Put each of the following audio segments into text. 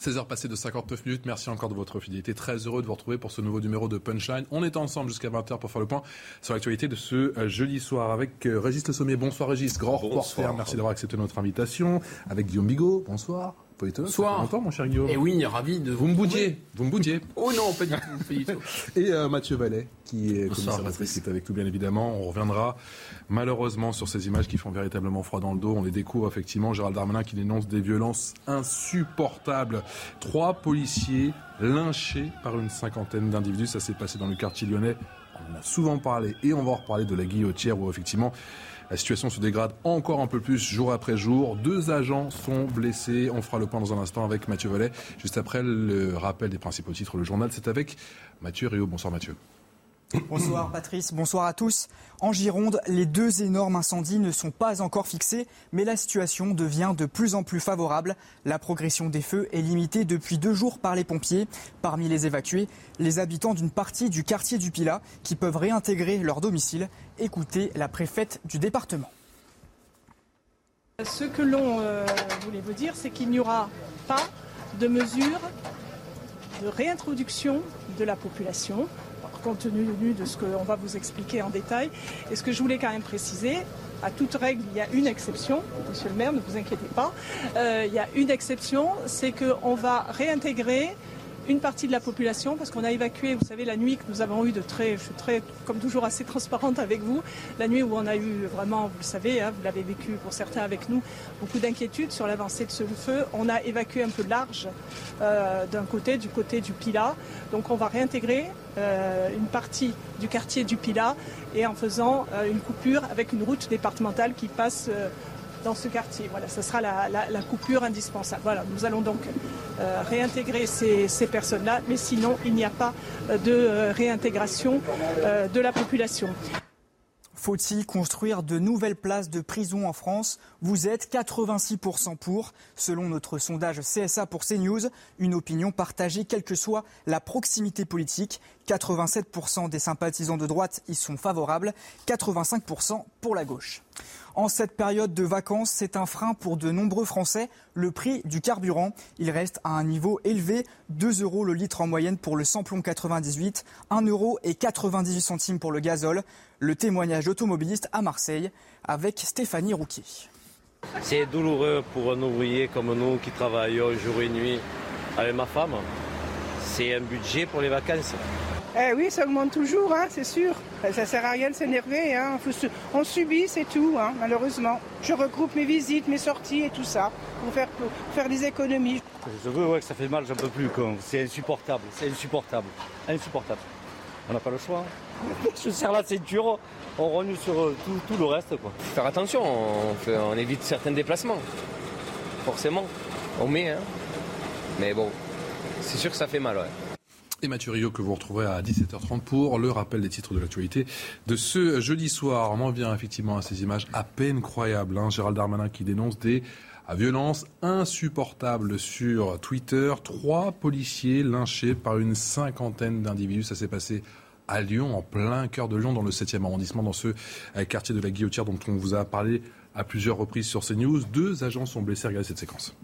16h passées de 59 minutes. Merci encore de votre fidélité. Très heureux de vous retrouver pour ce nouveau numéro de Punchline. On est ensemble jusqu'à 20h pour faire le point sur l'actualité de ce euh, jeudi soir avec euh, Régis Le Sommier. Bonsoir Régis, grand reporter. Merci d'avoir accepté notre invitation. Avec Guillaume Bigot. Bonsoir. Bonsoir. Bonsoir, mon cher Guillaume. Et oui, ravi de vous me boudiez. Vous me boudiez. Oh non, pas du tout. Pas du tout. Et euh, Mathieu Vallet, qui est commissaire qui est avec nous, bien évidemment. On reviendra malheureusement sur ces images qui font véritablement froid dans le dos. On les découvre effectivement. Gérald Darmanin qui dénonce des violences insupportables. Trois policiers lynchés par une cinquantaine d'individus. Ça s'est passé dans le quartier lyonnais. On en a souvent parlé et on va en reparler de la guillotière où effectivement la situation se dégrade encore un peu plus jour après jour. Deux agents sont blessés. On fera le point dans un instant avec Mathieu Vollet. Juste après le rappel des principaux titres, le journal, c'est avec Mathieu Rio. Bonsoir Mathieu. Bonsoir Patrice, bonsoir à tous. En Gironde, les deux énormes incendies ne sont pas encore fixés, mais la situation devient de plus en plus favorable. La progression des feux est limitée depuis deux jours par les pompiers. Parmi les évacués, les habitants d'une partie du quartier du Pilat qui peuvent réintégrer leur domicile. Écoutez la préfète du département. Ce que l'on euh, voulait vous dire, c'est qu'il n'y aura pas de mesures de réintroduction de la population compte tenu de ce qu'on va vous expliquer en détail. Et ce que je voulais quand même préciser, à toute règle, il y a une exception. Monsieur le maire, ne vous inquiétez pas. Euh, il y a une exception, c'est qu'on va réintégrer une partie de la population, parce qu'on a évacué, vous savez, la nuit que nous avons eu de très, je suis très, comme toujours, assez transparente avec vous, la nuit où on a eu vraiment, vous le savez, hein, vous l'avez vécu pour certains avec nous, beaucoup d'inquiétudes sur l'avancée de ce feu. On a évacué un peu large euh, d'un côté, du côté du Pila. Donc on va réintégrer euh, une partie du quartier du Pila et en faisant euh, une coupure avec une route départementale qui passe dans ce quartier. Voilà, ce sera la, coupure indispensable. Voilà, nous allons donc euh, réintégrer ces, personnes-là, mais sinon, il n'y a pas euh, de euh, réintégration de la population. Faut-il construire de nouvelles places de prison en France? Vous êtes 86% pour, selon notre sondage CSA pour CNews, une opinion partagée quelle que soit la proximité politique. 87% des sympathisants de droite y sont favorables, 85% pour la gauche. En cette période de vacances, c'est un frein pour de nombreux Français. Le prix du carburant, il reste à un niveau élevé, 2 euros le litre en moyenne pour le samplon 98, 1 euro et 98 centimes pour le gazole. Le témoignage automobiliste à Marseille avec Stéphanie Rouquier. C'est douloureux pour un ouvrier comme nous qui travaillons jour et nuit avec ma femme. C'est un budget pour les vacances. Eh oui, ça augmente toujours, hein, c'est sûr. Ça ne sert à rien de s'énerver. Hein. On subit, c'est tout, hein, malheureusement. Je regroupe mes visites, mes sorties et tout ça pour faire, faire des économies. Je veux ouais, que ça fait mal, j'en peux plus. C'est insupportable, c'est insupportable. Insupportable. On n'a pas le choix. Je serre la ceinture, on renoue sur euh, tout, le reste. Quoi. Faire attention, on, on évite certains déplacements. Forcément, on met. Hein. Mais bon, c'est sûr que ça fait mal. Ouais et Mathieu Rio que vous retrouverez à 17h30 pour le rappel des titres de l'actualité de ce jeudi soir. On en vient effectivement à ces images à peine croyables. Hein. Gérald Darmanin qui dénonce des violences insupportables sur Twitter. Trois policiers lynchés par une cinquantaine d'individus. Ça s'est passé à Lyon, en plein cœur de Lyon, dans le 7e arrondissement, dans ce euh, quartier de la Guillotière dont on vous a parlé à plusieurs reprises sur CNews. Deux agents sont blessés. Regardez cette séquence.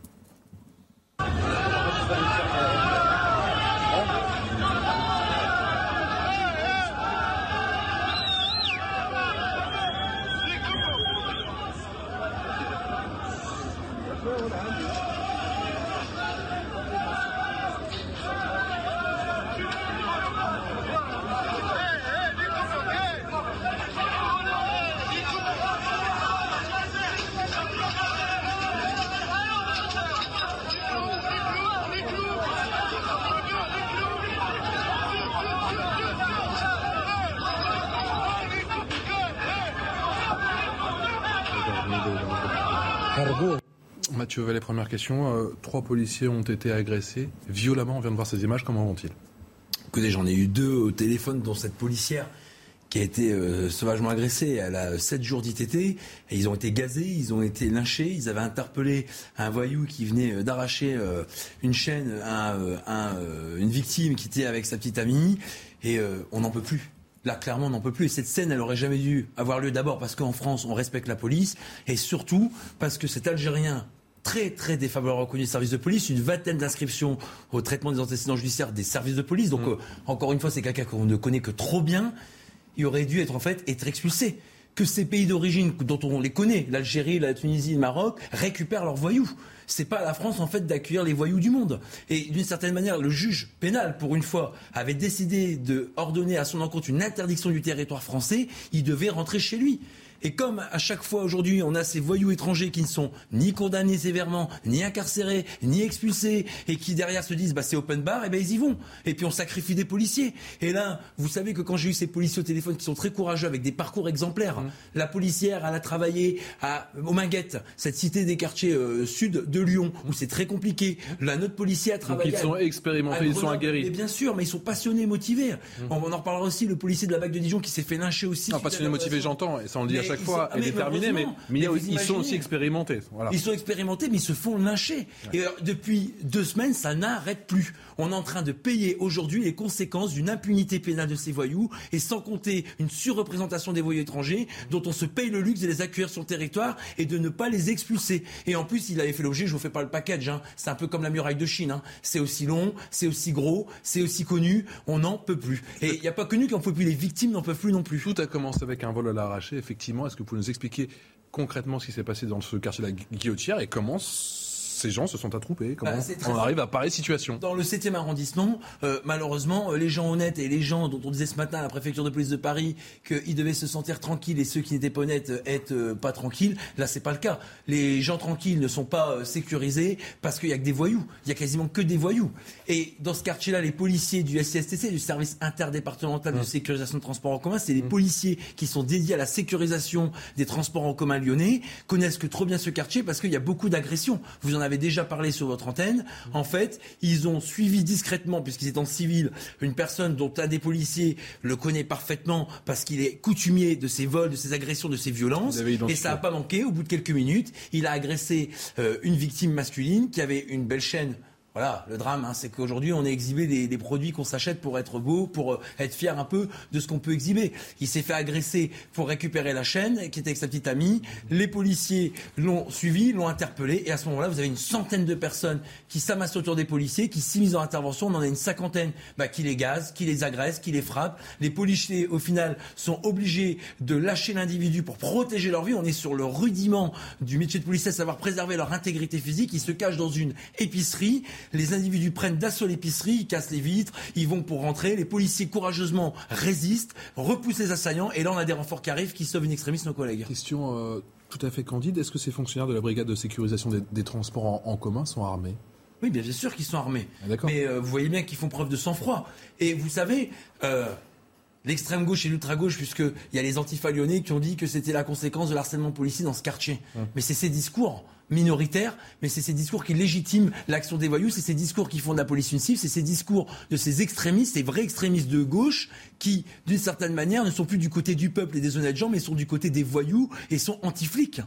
Euh, trois policiers ont été agressés violemment. On vient de voir ces images. Comment vont-ils? Écoutez, j'en ai eu deux au téléphone, dont cette policière qui a été euh, sauvagement agressée. Elle a 7 jours d'ITT. Et ils ont été gazés, ils ont été lynchés. Ils avaient interpellé un voyou qui venait euh, d'arracher une chaîne à, une victime qui était avec sa petite amie. Et on n'en peut plus. Là, clairement, on n'en peut plus. Et cette scène, elle aurait jamais dû avoir lieu d'abord parce qu'en France, on respecte la police. Et surtout parce que cet Algérien très très défavorable reconnu des services de police, une vingtaine d'inscriptions au traitement des antécédents judiciaires des services de police. Donc, mm. euh, encore une fois, c'est quelqu'un qu'on ne connaît que trop bien. Il aurait dû être en fait être expulsé que ces pays d'origine dont on les connaît, l'Algérie, la Tunisie, le Maroc, récupèrent leurs voyous. C'est pas à la France en fait d'accueillir les voyous du monde. Et d'une certaine manière, le juge pénal, pour une fois, avait décidé de ordonner à son encontre une interdiction du territoire français. Il devait rentrer chez lui. Et comme à chaque fois aujourd'hui, on a ces voyous étrangers qui ne sont ni condamnés sévèrement, ni incarcérés, ni expulsés, et qui derrière se disent bah c'est open bar, et ben ils y vont. Et puis on sacrifie des policiers. Et là, vous savez que quand j'ai eu ces policiers au téléphone qui sont très courageux avec des parcours exemplaires, mmh. la policière, elle a travaillé à aux Minguettes, cette cité des quartiers euh, sud de Lyon, où c'est très compliqué. La notre policier a travaillé. Donc ils sont expérimentés, ils sont aguerris. Mais bien sûr, mais ils sont passionnés, motivés. Mmh. On, en reparlera aussi. Le policier de la BAC de Dijon qui s'est fait lyncher aussi. Non, passionné, motivé, j'entends, et ça on le dit à chaque fois est déterminé, mais, ils sont aussi expérimentés. Ils sont expérimentés, mais ils se font lyncher. Et euh, depuis deux semaines, ça n'arrête plus. On est en train de payer aujourd'hui les conséquences d'une impunité pénale de ces voyous, et sans compter une surreprésentation des voyous étrangers, dont on se paye le luxe de les accueillir sur le territoire et de ne pas les expulser. Et en plus, il avait fait l'objet, je vous fais pas le package, hein. c'est un peu comme la muraille de Chine. Hein. C'est aussi long, c'est aussi gros, c'est aussi connu, on n'en peut plus. Et il n'y a pas connu qu'on peut plus, les victimes n'en peuvent plus non plus. Tout a commencé avec un vol à l'arraché, effectivement. Est-ce que vous pouvez nous expliquer concrètement ce qui s'est passé dans ce quartier de la Guillotière et comment ces gens se sont attroupés Comment bah, on arrive à pareille situation Dans le 7e arrondissement, euh, malheureusement, euh, les gens honnêtes et les gens dont on disait ce matin à la préfecture de police de Paris qu'ils devaient se sentir tranquilles et ceux qui n'étaient pas honnêtes euh, être pas tranquilles, là c'est pas le cas. Les gens tranquilles ne sont pas sécurisés parce qu'il y a que des voyous. Il y a quasiment que des voyous. Et dans ce quartier-là, les policiers du SCSTC, du service interdépartemental de mmh. sécurisation de transports en commun, c'est les mmh. policiers qui sont dédiés à la sécurisation des transports en commun lyonnais, connaissent que trop bien ce quartier parce qu'il y a beaucoup d'agressions. Vous en avez déjà parlé sur votre antenne. En fait, ils ont suivi discrètement, puisqu'ils étaient en civil, une personne dont un des policiers le connaît parfaitement parce qu'il est coutumier de ces vols, de ces agressions, de ces violences. Et ça n'a pas manqué. Au bout de quelques minutes, il a agressé euh, une victime masculine qui avait une belle chaîne voilà, le drame, hein, c'est qu'aujourd'hui, on a exhibé des, produits qu'on s'achète pour être beau, pour euh, être fier un peu de ce qu'on peut exhiber. Il s'est fait agresser pour récupérer la chaîne, qui était avec sa petite amie. Les policiers l'ont suivi, l'ont interpellé, et à ce moment-là, vous avez une centaine de personnes qui s'amassent autour des policiers, qui s'immiscent en intervention. On en a une cinquantaine bah, qui les gazent, qui les agressent, qui les frappent. Les policiers, au final, sont obligés de lâcher l'individu pour protéger leur vie. On est sur le rudiment du métier de policier, savoir préserver leur intégrité physique. Ils se cachent dans une épicerie les individus prennent d'assaut l'épicerie, ils cassent les vitres, ils vont pour rentrer, les policiers courageusement résistent, repoussent les assaillants, et là on a des renforts qui arrivent qui sauvent une extrémiste nos collègues. Question euh, tout à fait candide, est-ce que ces fonctionnaires de la brigade de sécurisation des, transports en, commun sont armés? Oui, bien sûr qu'ils sont armés. Ah, Mais euh, vous voyez bien qu'ils font preuve de sang-froid. Et vous savez, euh, l'extrême gauche et l'ultra gauche, puisqu'il y a les antifa qui ont dit que c'était la conséquence de l'harcèlement policier dans ce quartier. Mais c'est ces discours minoritaire, mais c'est ces discours qui légitiment l'action des voyous, c'est ces discours qui font de la police une cible, c'est ces discours de ces extrémistes, ces vrais extrémistes de gauche, qui, d'une certaine manière, ne sont plus du côté du peuple et des honnêtes gens, mais sont du côté des voyous et sont anti-flics.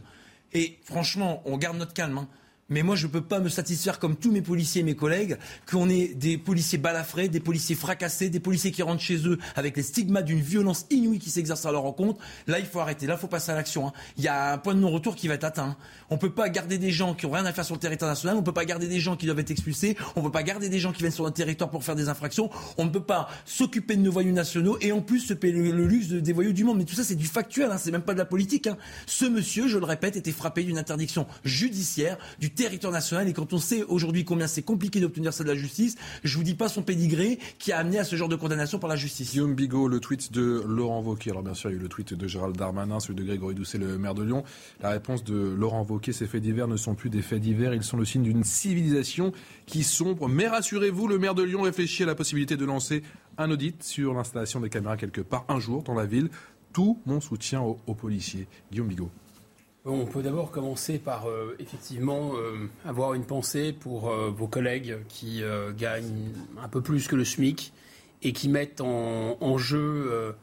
Et franchement, on garde notre calme. Hein. Mais moi, je ne peux pas me satisfaire, comme tous mes policiers et mes collègues, qu'on ait des policiers balafrés, des policiers fracassés, des policiers qui rentrent chez eux avec les stigmates d'une violence inouïe qui s'exerce à leur rencontre. Là, il faut arrêter. Là, il faut passer à l'action. Hein. Il y a un point de non-retour qui va être atteint. Hein. On ne peut pas garder des gens qui n'ont rien à faire sur le territoire national. On ne peut pas garder des gens qui doivent être expulsés. On ne peut pas garder des gens qui viennent sur notre territoire pour faire des infractions. On ne peut pas s'occuper de nos voyous nationaux et en plus se payer le, luxe des voyous du monde. Mais tout ça, c'est du factuel. Hein. C'est même pas de la politique. Ce monsieur, je le répète, était frappé d'une interdiction judiciaire du territoire national quand on sait aujourd'hui combien c'est compliqué d'obtenir ça de la justice, je vous dis pas son pédigré qui a amené à ce genre de condamnation par la justice. Guillaume Bigot, le tweet de Laurent Wauquiez. Alors bien sûr, il y a eu le tweet de Gérald Darmanin, celui de Grégory Doucet, le maire de Lyon. La réponse de Laurent Wauquiez, ces faits divers ne sont plus des faits divers, ils sont le signe d'une civilisation qui sombre. Mais rassurez-vous, le maire de Lyon réfléchit à la possibilité de lancer un audit sur l'installation des caméras quelque part un jour dans la ville. Tout mon soutien aux policiers. Guillaume Bigot. On peut d'abord commencer par effectivement avoir une pensée pour vos collègues qui gagnent un peu plus que le SMIC et qui mettent en, jeu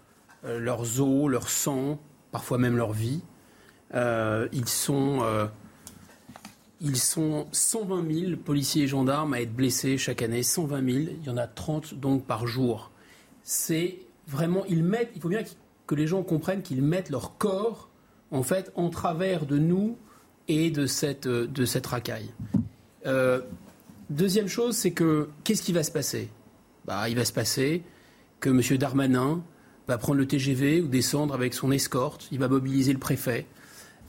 leurs os, leur sang, parfois même leur vie. ils sont ils sont 120 000 policiers et gendarmes à être blessés chaque année, 120 000. Il y en a 30 donc par jour. C'est vraiment, ils mettent, il faut bien que les gens comprennent qu'ils mettent leur corps en fait en travers de nous et de cette, de cette racaille. Euh, deuxième chose, c'est que qu'est-ce qui va se passer? Bah, Il va se passer que M. Darmanin va prendre le TGV ou descendre avec son escorte, il va mobiliser le préfet,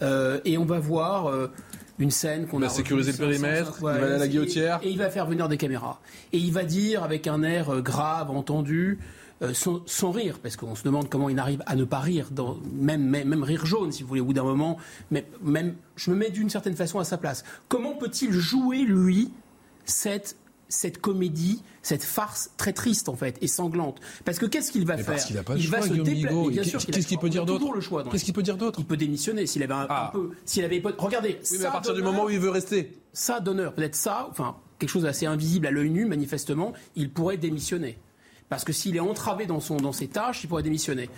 euh, et on va voir euh, une scène qu'on a. sécuriser le périmètre, il va aller à la guillotière. Et, il va faire venir des caméras. Et il va dire avec un air euh, grave, entendu, euh, sans, rire, parce qu'on se demande comment il arrive à ne pas rire, dans, même, même, rire jaune, si vous voulez, au bout d'un moment. Mais même, je me mets d'une certaine façon à sa place. Comment peut-il jouer, lui, cette cette comédie, cette farce très triste en fait et sanglante? Parce que qu'est-ce qu'il va faire? Il va se déplacer. Qu'est-ce qu'il peut dire d'autre Qu'est-ce qu'il peut dire d'autre? Il peut démissionner s'il avait un, ah. peu. S'il avait regardez. Oui, mais à partir du moment où il veut rester. Ça d'honneur, peut-être ça, enfin quelque chose d'assez invisible à l'œil nu, manifestement, il pourrait démissionner. Parce que s'il est entravé dans, son, dans ses tâches, il pourrait démissionner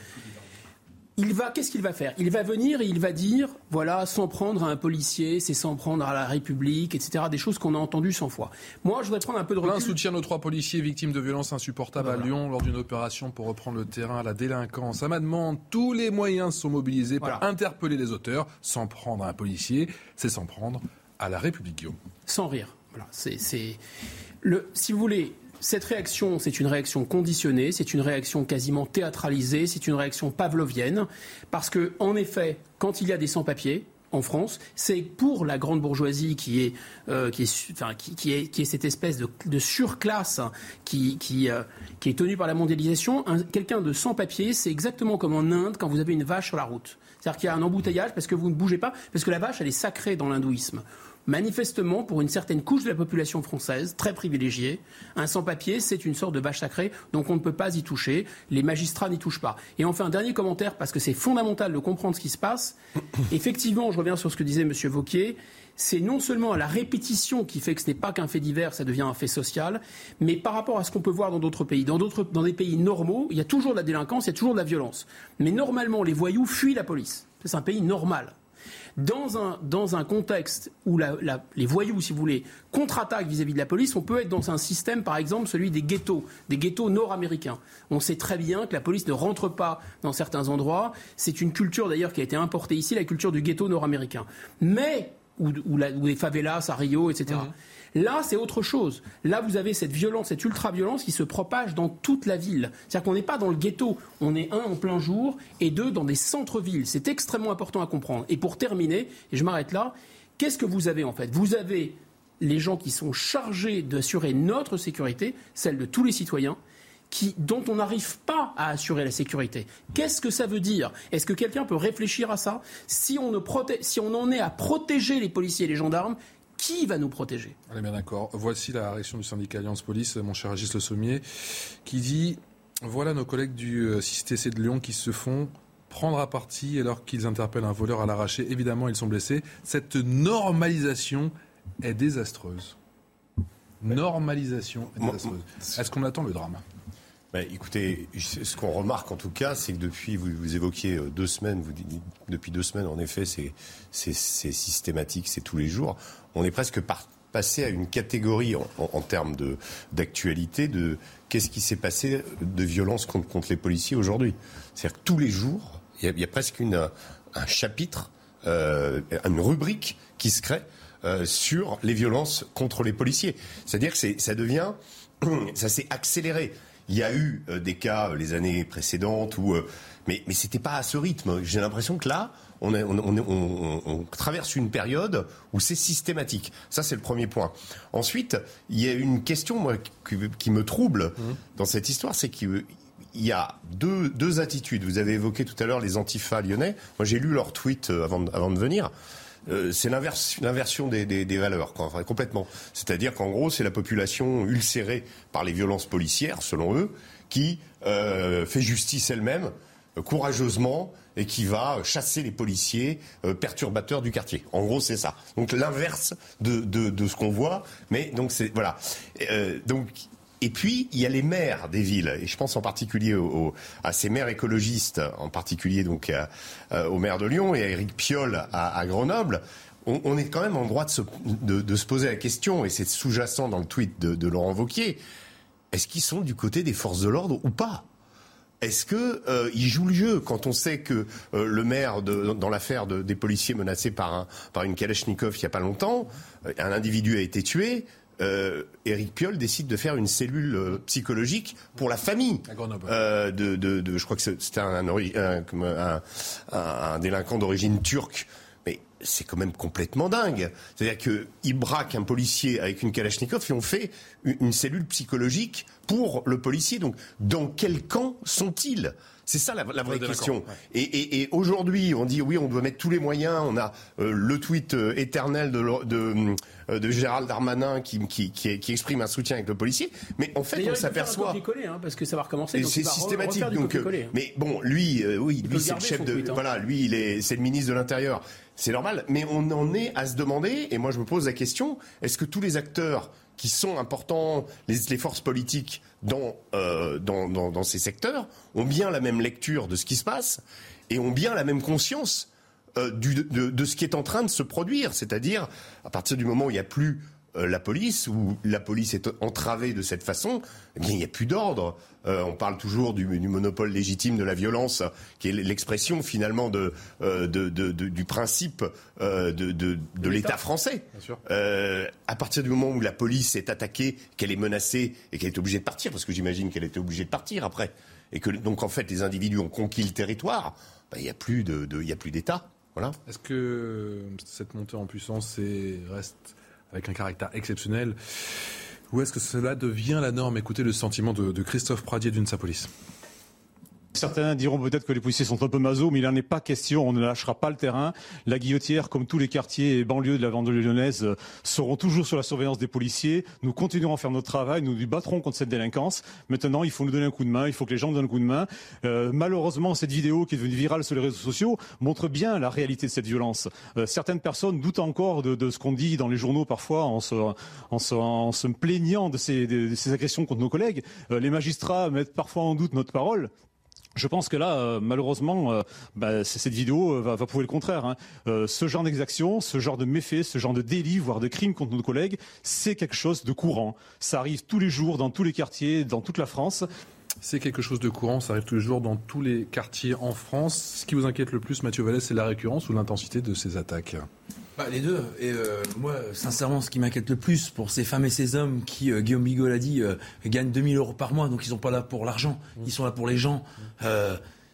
il va, qu'est-ce qu'il va faire? Il va venir et il va dire, voilà, s'en prendre à un policier, c'est s'en prendre à la République, etc. Des choses qu'on a entendues cent fois. Moi, je voudrais prendre un peu de recul. Plein soutient nos trois policiers victimes de violences insupportables à Lyon lors d'une opération pour reprendre le terrain à la délinquance. À ma demande, tous les moyens sont mobilisés pour interpeller les auteurs. S'en prendre à un policier, c'est s'en prendre à la République, Guillaume. Sans rire. Voilà, c'est le. Si vous voulez, cette réaction, c'est une réaction conditionnée, c'est une réaction quasiment théâtralisée, c'est une réaction pavlovienne, parce que, en effet, quand il y a des sans-papiers, en France, c'est pour la grande bourgeoisie qui est, euh, qui, est, cette espèce de, surclasse qui, qui, euh, est tenue par la mondialisation. Quelqu'un de sans papier, c'est exactement comme en Inde quand vous avez une vache sur la route. C'est-à-dire qu'il y a un embouteillage parce que vous ne bougez pas, parce que la vache, elle est sacrée dans l'hindouisme manifestement, pour une certaine couche de la population française, très privilégiée, un sans-papier, c'est une sorte de vache sacrée, donc on ne peut pas y toucher. Les magistrats n'y touchent pas. Et enfin, un dernier commentaire, parce que c'est fondamental de comprendre ce qui se passe. Effectivement, je reviens sur ce que disait M. Vauquier, c'est non seulement la répétition qui fait que ce n'est pas qu'un fait divers, ça devient un fait social, mais par rapport à ce qu'on peut voir dans d'autres pays. Dans, dans des pays normaux, il y a toujours de la délinquance, il y a toujours de la violence. Mais normalement, les voyous fuient la police. C'est un pays normal dans un, dans un contexte où les voyous, si vous voulez, contre-attaquent vis-à-vis de la police, on peut être dans un système, par exemple, celui des ghettos, des ghettos nord-américains. On sait très bien que la police ne rentre pas dans certains endroits. C'est une culture d'ailleurs qui a été importée ici, la culture du ghetto nord-américain. Mais, ou, les favelas à Rio, etc. Là, c'est autre chose. Là, vous avez cette violence, cette ultra-violence qui se propage dans toute la ville. C'est-à-dire qu'on n'est pas dans le ghetto, on est un en plein jour et deux dans des centres-villes. C'est extrêmement important à comprendre. Et pour terminer, et je m'arrête là, qu'est-ce que vous avez en fait? Vous avez les gens qui sont chargés d'assurer notre sécurité, celle de tous les citoyens, dont on n'arrive pas à assurer la sécurité. Qu'est-ce que ça veut dire? Est-ce que quelqu'un peut réfléchir à ça? Si on en est à protéger les policiers et les gendarmes, qui va nous protéger? Allez, bien d'accord. Voici la réaction du syndicat Alliance Police, mon cher Agis Le Sommier, qui dit voilà nos collègues du CICTC euh, de Lyon qui se font prendre à partie alors qu'ils interpellent un voleur à l'arraché. Évidemment, ils sont blessés. Cette normalisation est désastreuse. Normalisation est désastreuse. Est-ce qu'on attend le drame? Bah, écoutez, ce qu'on remarque en tout cas, c'est que depuis, vous, évoquiez euh, deux semaines, vous dites, depuis deux semaines, en effet, c'est systématique, c'est tous les jours. On est presque passé à une catégorie en, termes d'actualité de, qu'est-ce qui s'est passé de violence contre, contre les policiers aujourd'hui. C'est-à-dire que tous les jours, il y a, presque une, un chapitre, euh, une rubrique qui se crée euh, sur les violences contre les policiers. C'est-à-dire que ça devient, ça s'est accéléré. Il y a eu euh, des cas euh, les années précédentes où, euh, mais mais c'était pas à ce rythme. J'ai l'impression que là, on, on, traverse une période où c'est systématique. Ça, c'est le premier point. Ensuite, il y a une question moi, qui, me trouble mmh. dans cette histoire, c'est qu'il y a deux, deux attitudes. Vous avez évoqué tout à l'heure les antifas lyonnais. Moi, j'ai lu leur tweet avant, avant de venir. Euh, c'est l'inversion des, des, valeurs, complètement. C'est-à-dire qu'en gros, c'est la population ulcérée par les violences policières, selon eux, qui euh, fait justice elle-même courageusement et qui va chasser les policiers perturbateurs du quartier. En gros, c'est ça. Donc l'inverse de, de, ce qu'on voit. Mais donc c'est voilà. donc et puis, il y a les maires des villes, et je pense en particulier à ces maires écologistes, en particulier donc au maire de Lyon et à Éric Piolle à, Grenoble. On, est quand même en droit de se, de, se poser la question, et c'est sous-jacent dans le tweet de, Laurent Vauquier, est-ce qu'ils sont du côté des forces de l'ordre ou pas? Est-ce que euh, jouent le jeu quand on sait que euh, le maire, dans l'affaire des policiers menacés par, un, par une Kalachnikov il n'y a pas longtemps, euh, un individu a été tué euh, Éric Piolle décide de faire une cellule euh, psychologique pour la famille euh, de, de, de, je crois que c'était un, un, un, délinquant d'origine turque. Mais c'est quand même complètement dingue. C'est-à-dire qu'ils braquent un policier avec une Kalachnikov et on fait une cellule psychologique pour le policier. Donc, dans quel camp sont-ils? C'est ça la, vraie question. Et, aujourd'hui, on dit oui, on doit mettre tous les moyens. On a euh, le tweet euh, éternel de, de, euh, de, Gérald Darmanin qui, qui, qui, exprime un soutien avec le policier. Mais en fait, on s'aperçoit. Hein, parce que ça va recommencer. C'est systématique. Donc, hein. mais bon, lui, oui, lui, c'est le chef de. Hein. Voilà, lui, il est, c'est le ministre de l'Intérieur. C'est normal. Mais on en est à se demander. Et moi, je me pose la question est-ce que tous les acteurs qui sont importants, les, forces politiques euh, dans, dans, ces secteurs, ont bien la même lecture de ce qui se passe et ont bien la même conscience euh, de, de, ce qui est en train de se produire. C'est-à-dire, à partir du moment où il n'y a plus la police, où la police est entravée de cette façon, eh bien, il n'y a plus d'ordre. Euh, on parle toujours du, monopole légitime de la violence, qui est l'expression finalement de, euh, du principe de, l'État français. à partir du moment où la police est attaquée, qu'elle est menacée et qu'elle est obligée de partir, parce que j'imagine qu'elle était obligée de partir après, et que donc en fait les individus ont conquis le territoire, ben, il n'y a plus d'État. Voilà. Est-ce que cette montée en puissance reste avec un caractère exceptionnel. Ou est-ce que cela devient la norme? Écoutez le sentiment de, Christophe Pradier d'une Sapolis. Certains diront peut-être que les policiers sont un peu maso, mais il n'en est pas question. On ne lâchera pas le terrain. La Guillotière, comme tous les quartiers et banlieues de la banlieue lyonnaise, euh, seront toujours sur la surveillance des policiers. Nous continuerons à faire notre travail. Nous nous battrons contre cette délinquance. Maintenant, il faut nous donner un coup de main. Il faut que les gens nous donnent un coup de main. Euh, malheureusement, cette vidéo qui est devenue virale sur les réseaux sociaux montre bien la réalité de cette violence. Euh, certaines personnes doutent encore de, ce qu'on dit dans les journaux parfois en se, en se, plaignant de ces, de ces, agressions contre nos collègues. les magistrats mettent parfois en doute notre parole. Je pense que là, euh, malheureusement, euh, bah, cette vidéo euh, va, prouver le contraire. Hein. ce genre d'exaction, ce genre de méfait, ce genre de délit, voire de crime contre nos collègues, c'est quelque chose de courant. Ça arrive tous les jours, dans tous les quartiers, dans toute la France. C'est quelque chose de courant, ça arrive tous les jours dans tous les quartiers en France. Ce qui vous inquiète le plus, Mathieu Vallès, c'est la récurrence ou l'intensité de ces attaques? Bah, les deux. Et euh, moi, sincèrement, ce qui m'inquiète le plus pour ces femmes et ces hommes qui, euh, Guillaume Bigot l'a dit, euh, gagnent 2000 euros par mois, donc ils sont pas là pour l'argent, ils sont là pour les gens,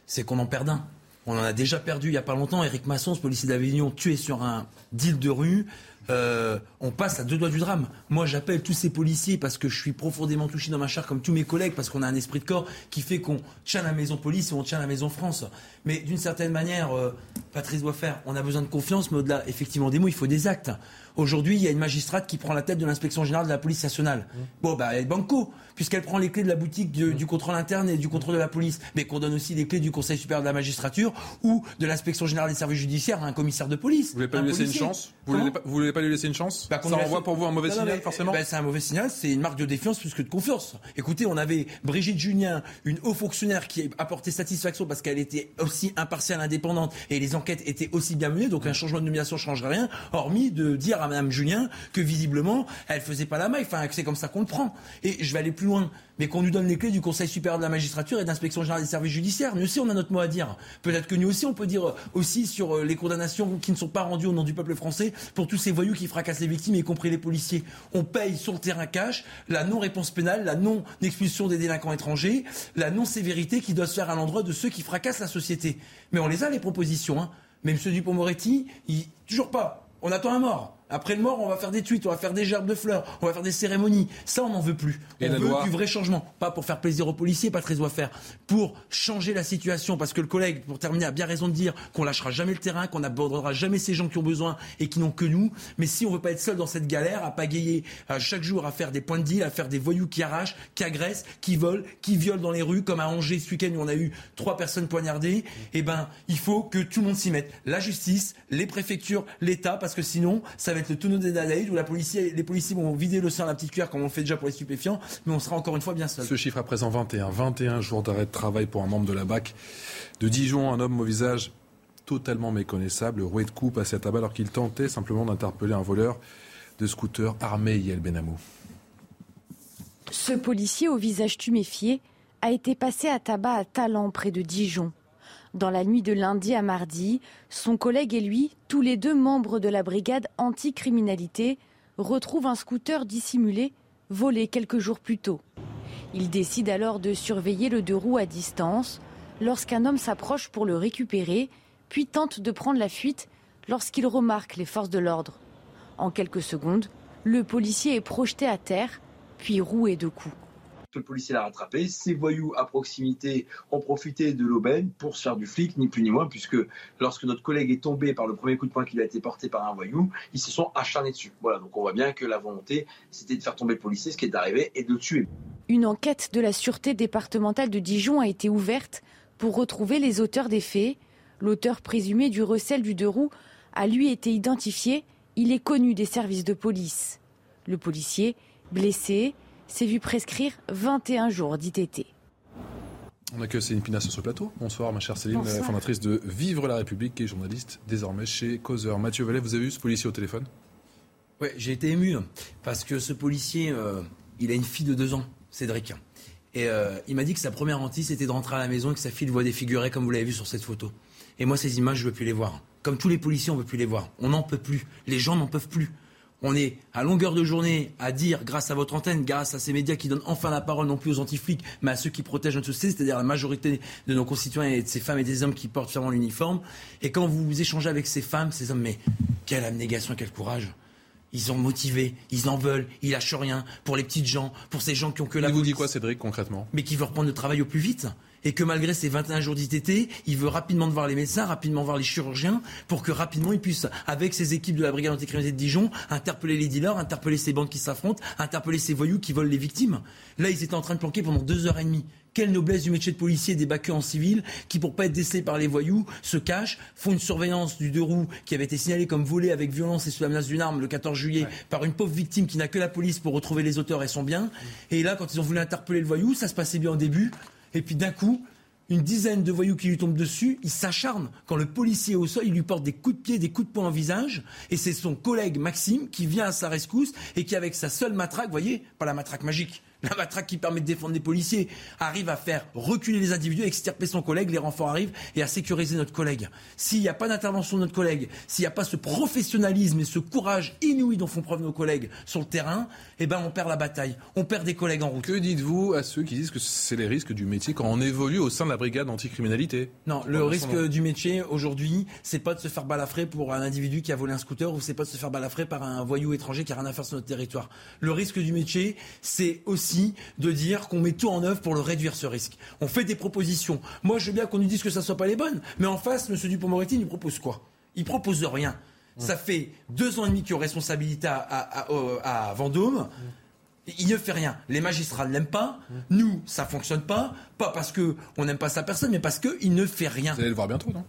c'est qu'on en perd un. On en a déjà perdu il n'y a pas longtemps. Eric Masson, ce policier d'Avignon, tué sur un deal de rue. Euh, on passe à deux doigts du drame. Moi, j'appelle tous ces policiers parce que je suis profondément touché dans ma chair, comme tous mes collègues, parce qu'on a un esprit de corps qui fait qu'on tient la maison police et on tient la maison France. Mais d'une certaine manière, euh, Patrice doit faire. On a besoin de confiance, mais au-delà, effectivement, des mots, il faut des actes. Aujourd'hui, il y a une magistrate qui prend la tête de l'inspection générale de la police nationale. Mmh. Bon, bah, elle est banco, puisqu'elle prend les clés de la boutique mmh. du contrôle interne et du contrôle de la police, mais qu'on donne aussi les clés du Conseil supérieur de la magistrature ou de l'inspection générale des services judiciaires à un commissaire de police. Vous voulez pas lui laisser une chance? Vous voulez, pas, voulez pas lui laisser une chance bah, Ça envoie pour vous un mauvais signal, forcément bah, C'est un mauvais signal, c'est une marque de défiance plus que de confiance. Écoutez, on avait Brigitte Julien, une haut fonctionnaire qui a apporté satisfaction parce qu'elle était aussi impartiale, indépendante, et les enquêtes étaient aussi bien menées, donc un changement de nomination ne changerait rien, hormis de dire à Mme Julien que visiblement, elle faisait pas la maille, enfin, c'est comme ça qu'on le prend. Et je vais aller plus loin mais qu'on nous donne les clés du Conseil supérieur de la magistrature et d'inspection générale des services judiciaires. Nous aussi, on a notre mot à dire. Peut-être que nous aussi, on peut dire euh, aussi sur euh, les condamnations qui ne sont pas rendues au nom du peuple français pour tous ces voyous qui fracassent les victimes, y compris les policiers. On paye sur le terrain cash la non-réponse pénale, la non-expulsion des délinquants étrangers, la non-sévérité qui doit se faire à l'endroit de ceux qui fracassent la société. Mais on les a, les propositions. Hein. Mais M. Dupont-Moretti, il... toujours pas. On attend un mort. Après le mort, on va faire des tweets, on va faire des gerbes de fleurs, on va faire des cérémonies. Ça, on n'en veut plus. Et on veut loi du vrai changement. Pas pour faire plaisir aux policiers, pas très faire. Pour changer la situation. Parce que le collègue, pour terminer, a bien raison de dire qu'on lâchera jamais le terrain, qu'on n'abandonnera jamais ces gens qui ont besoin et qui n'ont que nous. Mais si on veut pas être seul dans cette galère, à pagayer à chaque jour, à faire des points de deal, à faire des voyous qui arrachent, qui agressent, qui volent, qui violent dans les rues, comme à Angers ce week-end où on a eu trois personnes poignardées, eh ben, il faut que tout le monde s'y mette. La justice, les préfectures, l'État, parce que sinon, ça va être le tonneau des Danaïdes où la police, les policiers vont vider le sein à la petite cuillère comme on le fait déjà pour les stupéfiants, mais on sera encore une fois bien seul. Ce chiffre à présent 21. 21 jours d'arrêt de travail pour un membre de la BAC de Dijon, un homme au visage totalement méconnaissable, roué de coups, passé à tabac alors qu'il tentait simplement d'interpeller un voleur de scooter armé, Yael Benamou. Ce policier au visage tuméfié a été passé à tabac à Talent, près de Dijon. Dans la nuit de lundi à mardi, son collègue et lui, tous les deux membres de la brigade anticriminalité, retrouvent un scooter dissimulé, volé quelques jours plus tôt. Ils décident alors de surveiller le deux roues à distance lorsqu'un homme s'approche pour le récupérer, puis tente de prendre la fuite lorsqu'il remarque les forces de l'ordre. En quelques secondes, le policier est projeté à terre, puis roué de coups. Le policier l'a rattrapé. Ces voyous à proximité ont profité de l'aubaine pour se faire du flic, ni plus ni moins, puisque lorsque notre collègue est tombé par le premier coup de poing qui lui a été porté par un voyou, ils se sont acharnés dessus. Voilà, donc on voit bien que la volonté, c'était de faire tomber le policier, ce qui est arrivé, et de le tuer. Une enquête de la sûreté départementale de Dijon a été ouverte pour retrouver les auteurs des faits. L'auteur présumé du recel du deux a lui été identifié. Il est connu des services de police. Le policier, blessé, s'est vu prescrire 21 jours d'ITT. On accueille Céline Pina sur ce plateau. Bonsoir, ma chère Céline, Bonsoir. fondatrice de Vivre la République et journaliste désormais chez Causeur. Mathieu Vallet, vous avez vu ce policier au téléphone? Ouais, j'ai été ému hein, parce que ce policier, euh, il a une fille de deux ans, Cédric. Et euh, il m'a dit que sa première hantise, c'était de rentrer à la maison et que sa fille le voit défiguré comme vous l'avez vu sur cette photo. Et moi, ces images, je veux plus les voir. Comme tous les policiers, on veut plus les voir. On n'en peut plus. Les gens n'en peuvent plus. On est à longueur de journée à dire, grâce à votre antenne, grâce à ces médias qui donnent enfin la parole non plus aux anti-flics, mais à ceux qui protègent notre société, c'est-à-dire la majorité de nos concitoyens et de ces femmes et des hommes qui portent fièrement l'uniforme. Et quand vous échangez avec ces femmes, ces hommes, mais quelle abnégation, quel courage. Ils sont motivés, ils en veulent, ils lâchent rien pour les petites gens, pour ces gens qui ont que la Il vous dit quoi, Cédric, concrètement? Mais qui veut reprendre le travail au plus vite. Et que malgré ces 21 jours d'ITT, il veut rapidement voir les médecins, rapidement voir les chirurgiens, pour que rapidement il puisse, avec ses équipes de la brigade anticriminalité de Dijon, interpeller les dealers, interpeller ces bandes qui s'affrontent, interpeller ces voyous qui volent les victimes. Là, ils étaient en train de planquer pendant deux heures et demie. Quelle noblesse du métier de policier des baqueux en civil qui, pour pas être décelés par les voyous, se cachent, font une surveillance du deux roues qui avait été signalé comme volé avec violence et sous la menace d'une arme le 14 juillet par une pauvre victime qui n'a que la police pour retrouver les auteurs et son bien. Et là, quand ils ont voulu interpeller le voyou, ça se passait bien au début. Et puis d'un coup, une dizaine de voyous qui lui tombent dessus, il s'acharne. Quand le policier est au sol, il lui porte des coups de pied, des coups de poing en visage. Et c'est son collègue Maxime qui vient à sa rescousse et qui, avec sa seule matraque, vous voyez, pas la matraque magique, la matraque qui permet de défendre les policiers, arrive à faire reculer les individus, à extirper son collègue, les renforts arrivent et à sécuriser notre collègue. S'il n'y a pas d'intervention de notre collègue, s'il n'y a pas ce professionnalisme et ce courage inouï dont font preuve nos collègues sur le terrain, eh ben on perd la bataille, on perd des collègues en route. Que dites-vous à ceux qui disent que c'est les risques du métier quand on évolue au sein de la brigade anticriminalité? Non, le risque nom. du métier aujourd'hui, c'est pas de se faire balafrer pour un individu qui a volé un scooter ou c'est pas de se faire balafrer par un voyou étranger qui a rien à faire sur notre territoire. Le risque du métier, c'est aussi de dire qu'on met tout en œuvre pour le réduire ce risque. On fait des propositions. Moi, je veux bien qu'on nous dise que ça soit pas les bonnes, mais en face, M. Dupont-Moretti, il nous propose quoi? Il propose rien. Ça fait deux ans et demi qu'il est aux responsabilités à, à- à- à Vendôme. Il ne fait rien. Les magistrats ne l'aiment pas. Nous, ça fonctionne pas. Pas parce que on n'aime pas sa personne, mais parce qu'il ne fait rien. Vous allez le voir bientôt, non?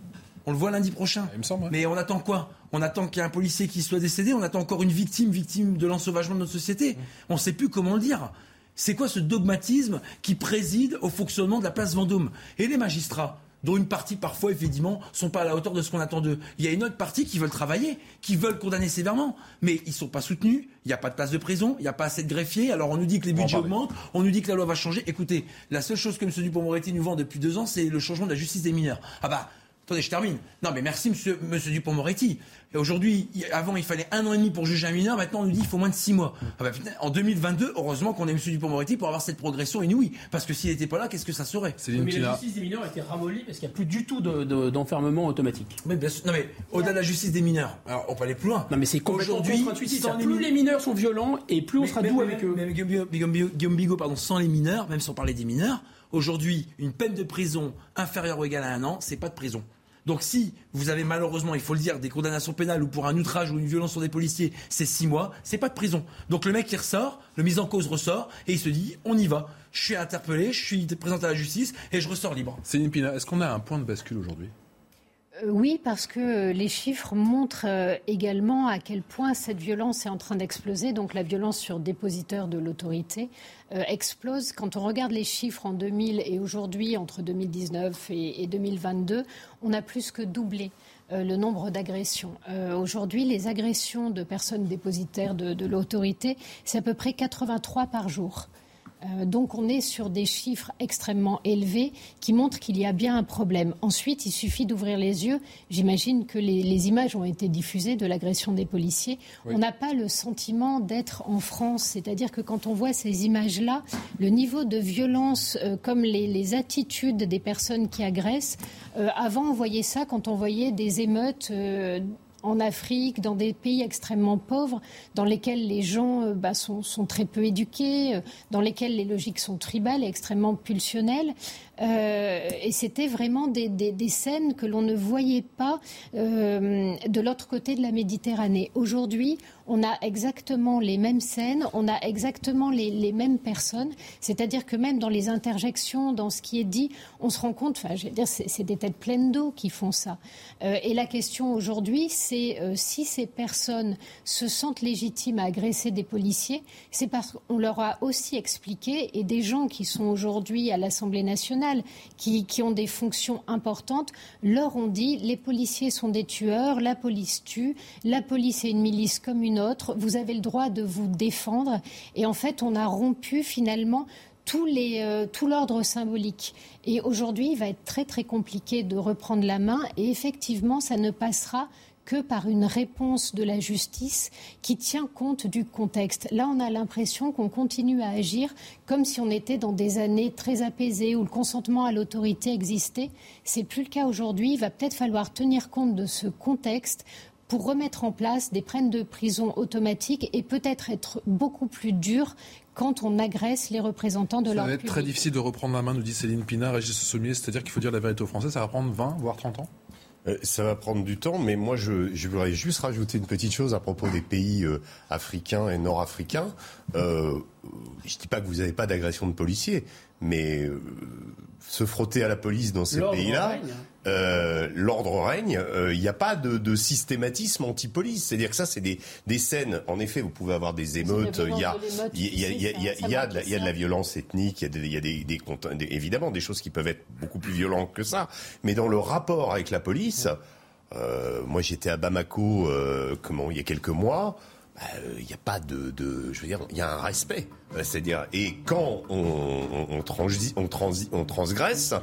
On le voit lundi prochain. Il me semble. ouais. Mais on attend quoi? On attend qu'il y ait un policier qui soit décédé. On attend encore une victime, victime de l'ensauvagement de notre société. On ne sait plus comment le dire. C'est quoi ce dogmatisme qui préside au fonctionnement de la place Vendôme? Et les magistrats dont une partie parfois effectivement sont pas à la hauteur de ce qu'on attend d'eux. Il y a une autre partie qui veulent travailler, qui veulent condamner sévèrement, mais ils sont pas soutenus. Il n'y a pas de place de prison, il n'y a pas assez de greffiers. Alors on nous dit que les budgets parler. augmentent, on nous dit que la loi va changer. Écoutez, la seule chose que M. Dupond-Moretti nous vend depuis deux ans, c'est le changement de la justice des mineurs. Ah bah Attendez, je termine. Non, mais merci, monsieur, monsieur Dupont-Moretti. Aujourd'hui, avant, il fallait un an et demi pour juger un mineur. Maintenant, on nous dit qu'il faut moins de six mois. Ah bah, en 2022, heureusement qu'on a monsieur Dupont-Moretti pour avoir cette progression inouïe. Parce que s'il n'était pas là, qu'est-ce que ça serait Mais la justice des mineurs a été ramollie parce qu'il n'y a plus du tout d'enfermement automatique. Mais bien sûr. Non, mais au-delà de la justice des mineurs, alors on peut aller plus loin. Non, mais c'est complètement contre-intuitif. Plus les mineurs sont violents et plus on sera doux avec eux. Mais Guillaume Bigot, pardon, sans les mineurs, même sans parler des mineurs, aujourd'hui, une peine de prison inférieure ou égale à un an, c'est pas de prison. Donc si vous avez malheureusement, il faut le dire, des condamnations pénales ou pour un outrage ou une violence sur des policiers, c'est six mois, c'est pas de prison. Donc le mec qui ressort, le mise en cause ressort et il se dit on y va. Je suis interpellé, je suis présenté à la justice et je ressors libre. Céline Pina, est-ce qu'on a un point de bascule aujourd'hui? Oui, parce que les chiffres montrent euh, également à quel point cette violence est en train d'exploser. Donc la violence sur dépositeurs de l'autorité euh, explose. Quand on regarde les chiffres en 2000 et aujourd'hui, entre 2019 et, 2022, on a plus que doublé. le nombre d'agressions. Aujourd'hui, les agressions de personnes dépositaires de l'autorité, c'est à peu près 83 par jour. Euh, donc on est sur des chiffres extrêmement élevés qui montrent qu'il y a bien un problème. Ensuite, il suffit d'ouvrir les yeux. J'imagine que les, images ont été diffusées de l'agression des policiers. On n'a pas le sentiment d'être en France. C'est-à-dire que quand on voit ces images-là, le niveau de violence, euh, comme les, attitudes des personnes qui agressent, euh, avant on voyait ça quand on voyait des émeutes en Afrique, dans des pays extrêmement pauvres, dans lesquels les gens euh, bah, sont, très peu éduqués, euh, dans lesquels les logiques sont tribales et extrêmement pulsionnelles. Euh, et c'était vraiment des, scènes que l'on ne voyait pas de l'autre côté de la Méditerranée. Aujourd'hui, on a exactement les mêmes scènes, on a exactement les, mêmes personnes. C'est-à-dire que même dans les interjections, dans ce qui est dit, on se rend compte, enfin, je veux dire, c'est des têtes pleines d'eau qui font ça. Euh, et la question aujourd'hui, c'est euh, si ces personnes se sentent légitimes à agresser des policiers, c'est parce qu'on leur a aussi expliqué, et des gens qui sont aujourd'hui à l'Assemblée nationale, qui, ont des fonctions importantes, leur ont dit les policiers sont des tueurs, la police tue, la police est une milice comme une autre, vous avez le droit de vous défendre. Et en fait, on a rompu finalement euh, tout l'ordre symbolique. Et aujourd'hui, il va être très très compliqué de reprendre la main. Et effectivement, ça ne passera que par une réponse de la justice qui tient compte du contexte. Là, on a l'impression qu'on continue à agir comme si on était dans des années très apaisées où le consentement à l'autorité existait. C'est plus le cas aujourd'hui. Il va peut-être falloir tenir compte de ce contexte pour remettre en place des peines de prison automatiques et peut-être être beaucoup plus dur quand on agresse les représentants de leur Ça va être très difficile de reprendre la main, nous dit Céline Pinard, Régis Sommier, c'est-à-dire qu'il faut dire la vérité aux Français, ça va prendre 20, voire 30 ans? Euh, ça va prendre du temps, mais moi je, voudrais juste rajouter une petite chose à propos des pays euh, africains et nord-africains. Euh, je ne dis pas que vous n'avez pas d'agression de policiers, mais euh, se frotter à la police dans ces pays-là, euh, l'ordre règne. Il euh, n'y a pas de, systématisme anti-police. C'est-à-dire que ça, c'est des, scènes. En effet, vous pouvez avoir des émeutes. Il y a, y de la violence ethnique. Il y a des, évidemment des choses qui peuvent être beaucoup plus violentes que ça. Mais dans le rapport avec la police, moi j'étais à Bamako, comment, il y a quelques mois il bah, n'y a pas de, de, je veux dire, il y a un respect. C'est-à-dire, et quand on, on, on, on transgresse,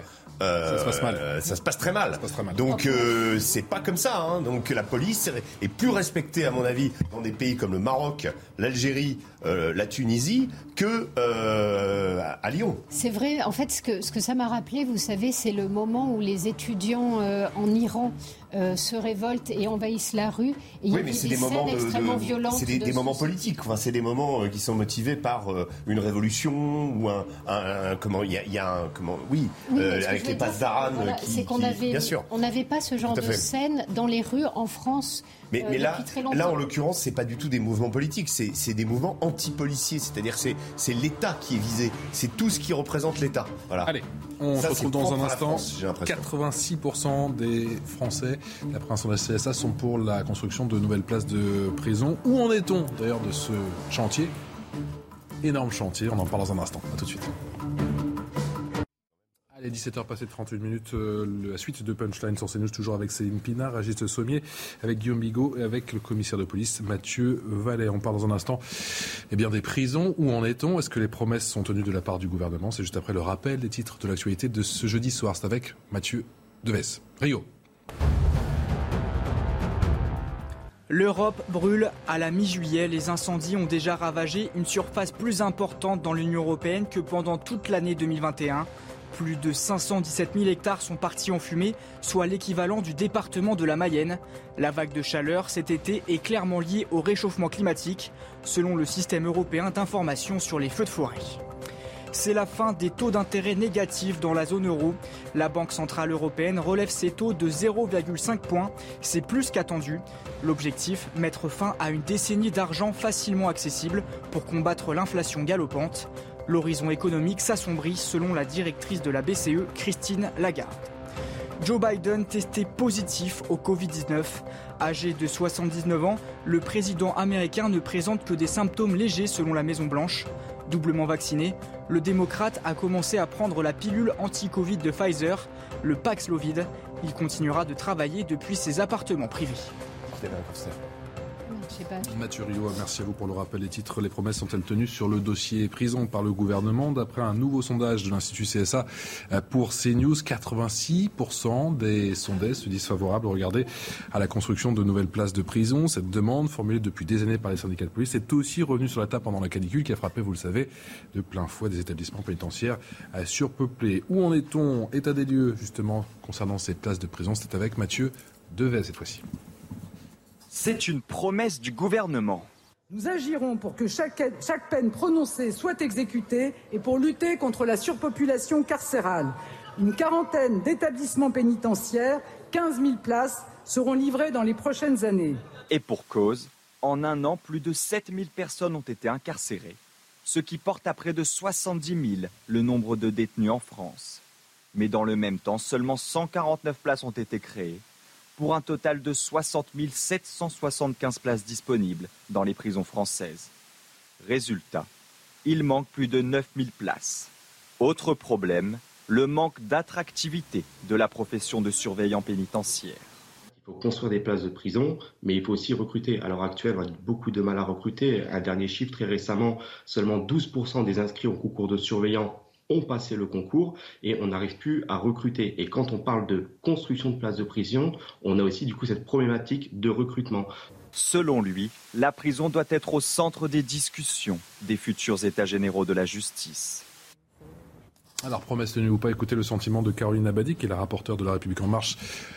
euh, ça se passe mal. Ça se passe très mal. Donc euh, c'est pas comme ça. Hein. Donc la police est plus respectée à mon avis dans des pays comme le Maroc, l'Algérie, euh, la Tunisie que à Lyon. C'est vrai. En fait, ce que ce que ça m'a rappelé, vous savez, c'est le moment où les étudiants en Iran se révoltent et envahissent la rue. Et oui, mais c'est des, moments extrêmement violentes. C'est des, moments politiques. Enfin, c'est des moments qui sont motivés par une révolution ou un, un, comment il y a, un comment oui, avec c'est qu'on avait, on n'avait pas ce genre de scène dans les rues en France. Mais, euh, là, là, en l'occurrence, c'est pas du tout des mouvements politiques, c'est des mouvements anti-policiers. C'est-à-dire c'est c'est l'État qui est visé. C'est tout ce qui représente l'État. Voilà. Allez, on se retrouve dans un instant. 86% des Français, d'après un CSA, sont pour la construction de nouvelles places de prison. Où en est-on d'ailleurs de ce chantier? Énorme chantier, on en parle dans un instant. A tout de suite. Les 17h passées de 38 minutes, euh, la suite de Punchline sur CNews, toujours avec Céline Pinard, Régis Sommier, avec Guillaume Bigot et avec le commissaire de police Mathieu Vallet. On parle dans un instant eh bien, des prisons. Où en est-on? Est-ce que les promesses sont tenues de la part du gouvernement? C'est juste après le rappel des titres de l'actualité de ce jeudi soir. C'est avec Mathieu Deves. Rio. L'Europe brûle à la mi-juillet. Les incendies ont déjà ravagé une surface plus importante dans l'Union européenne que pendant toute l'année 2021. Plus de 517 000 hectares sont partis en fumée, soit l'équivalent du département de la Mayenne. La vague de chaleur cet été est clairement liée au réchauffement climatique, selon le système européen d'information sur les feux de forêt. C'est la fin des taux d'intérêt négatifs dans la zone euro. La Banque Centrale Européenne relève ses taux de 0,5 points. C'est plus qu'attendu. L'objectif, mettre fin à une décennie d'argent facilement accessible pour combattre l'inflation galopante. L'horizon économique s'assombrit selon la directrice de la BCE, Christine Lagarde. Joe Biden testé positif au Covid-19. Âgé de 79 ans, le président américain ne présente que des symptômes légers selon la Maison-Blanche. Doublement vacciné, le démocrate a commencé à prendre la pilule anti-Covid de Pfizer, le Paxlovid. Il continuera de travailler depuis ses appartements privés. Mathieu Rio, merci à vous pour le rappel des titres. Les promesses sont-elles tenues sur le dossier prison par le gouvernement D'après un nouveau sondage de l'Institut CSA pour CNews, 86% des sondés se disent favorables, regardez, à la construction de nouvelles places de prison. Cette demande, formulée depuis des années par les syndicats de police, est aussi revenue sur la table pendant la canicule qui a frappé, vous le savez, de plein fouet des établissements pénitentiaires surpeuplés. Où en est-on? État des lieux, justement, concernant ces places de prison C'est avec Mathieu Devet cette fois-ci. C'est une promesse du gouvernement. Nous agirons pour que chaque, chaque, peine prononcée soit exécutée et pour lutter contre la surpopulation carcérale. Une quarantaine d'établissements pénitentiaires, 15 000 places, seront livrées dans les prochaines années. Et pour cause, en un an, plus de 7 000 personnes ont été incarcérées, ce qui porte à près de 70 000 le nombre de détenus en France. Mais dans le même temps, seulement 149 places ont été créées pour un total de 60 775 places disponibles dans les prisons françaises. Résultat, il manque plus de 9 000 places. Autre problème, le manque d'attractivité de la profession de surveillant pénitentiaire. Il faut construire des places de prison, mais il faut aussi recruter. À l'heure actuelle, on a beaucoup de mal à recruter. Un dernier chiffre, très récemment, seulement 12% des inscrits au concours de surveillants ont passé le concours et on n'arrive plus à recruter. Et quand on parle de construction de places de prison, on a aussi du coup cette problématique de recrutement. Selon lui, la prison doit être au centre des discussions des futurs États généraux de la justice. Alors, promesse tenue ou pas, écoutez le sentiment de Caroline Abadi, qui est la rapporteure de La République En Marche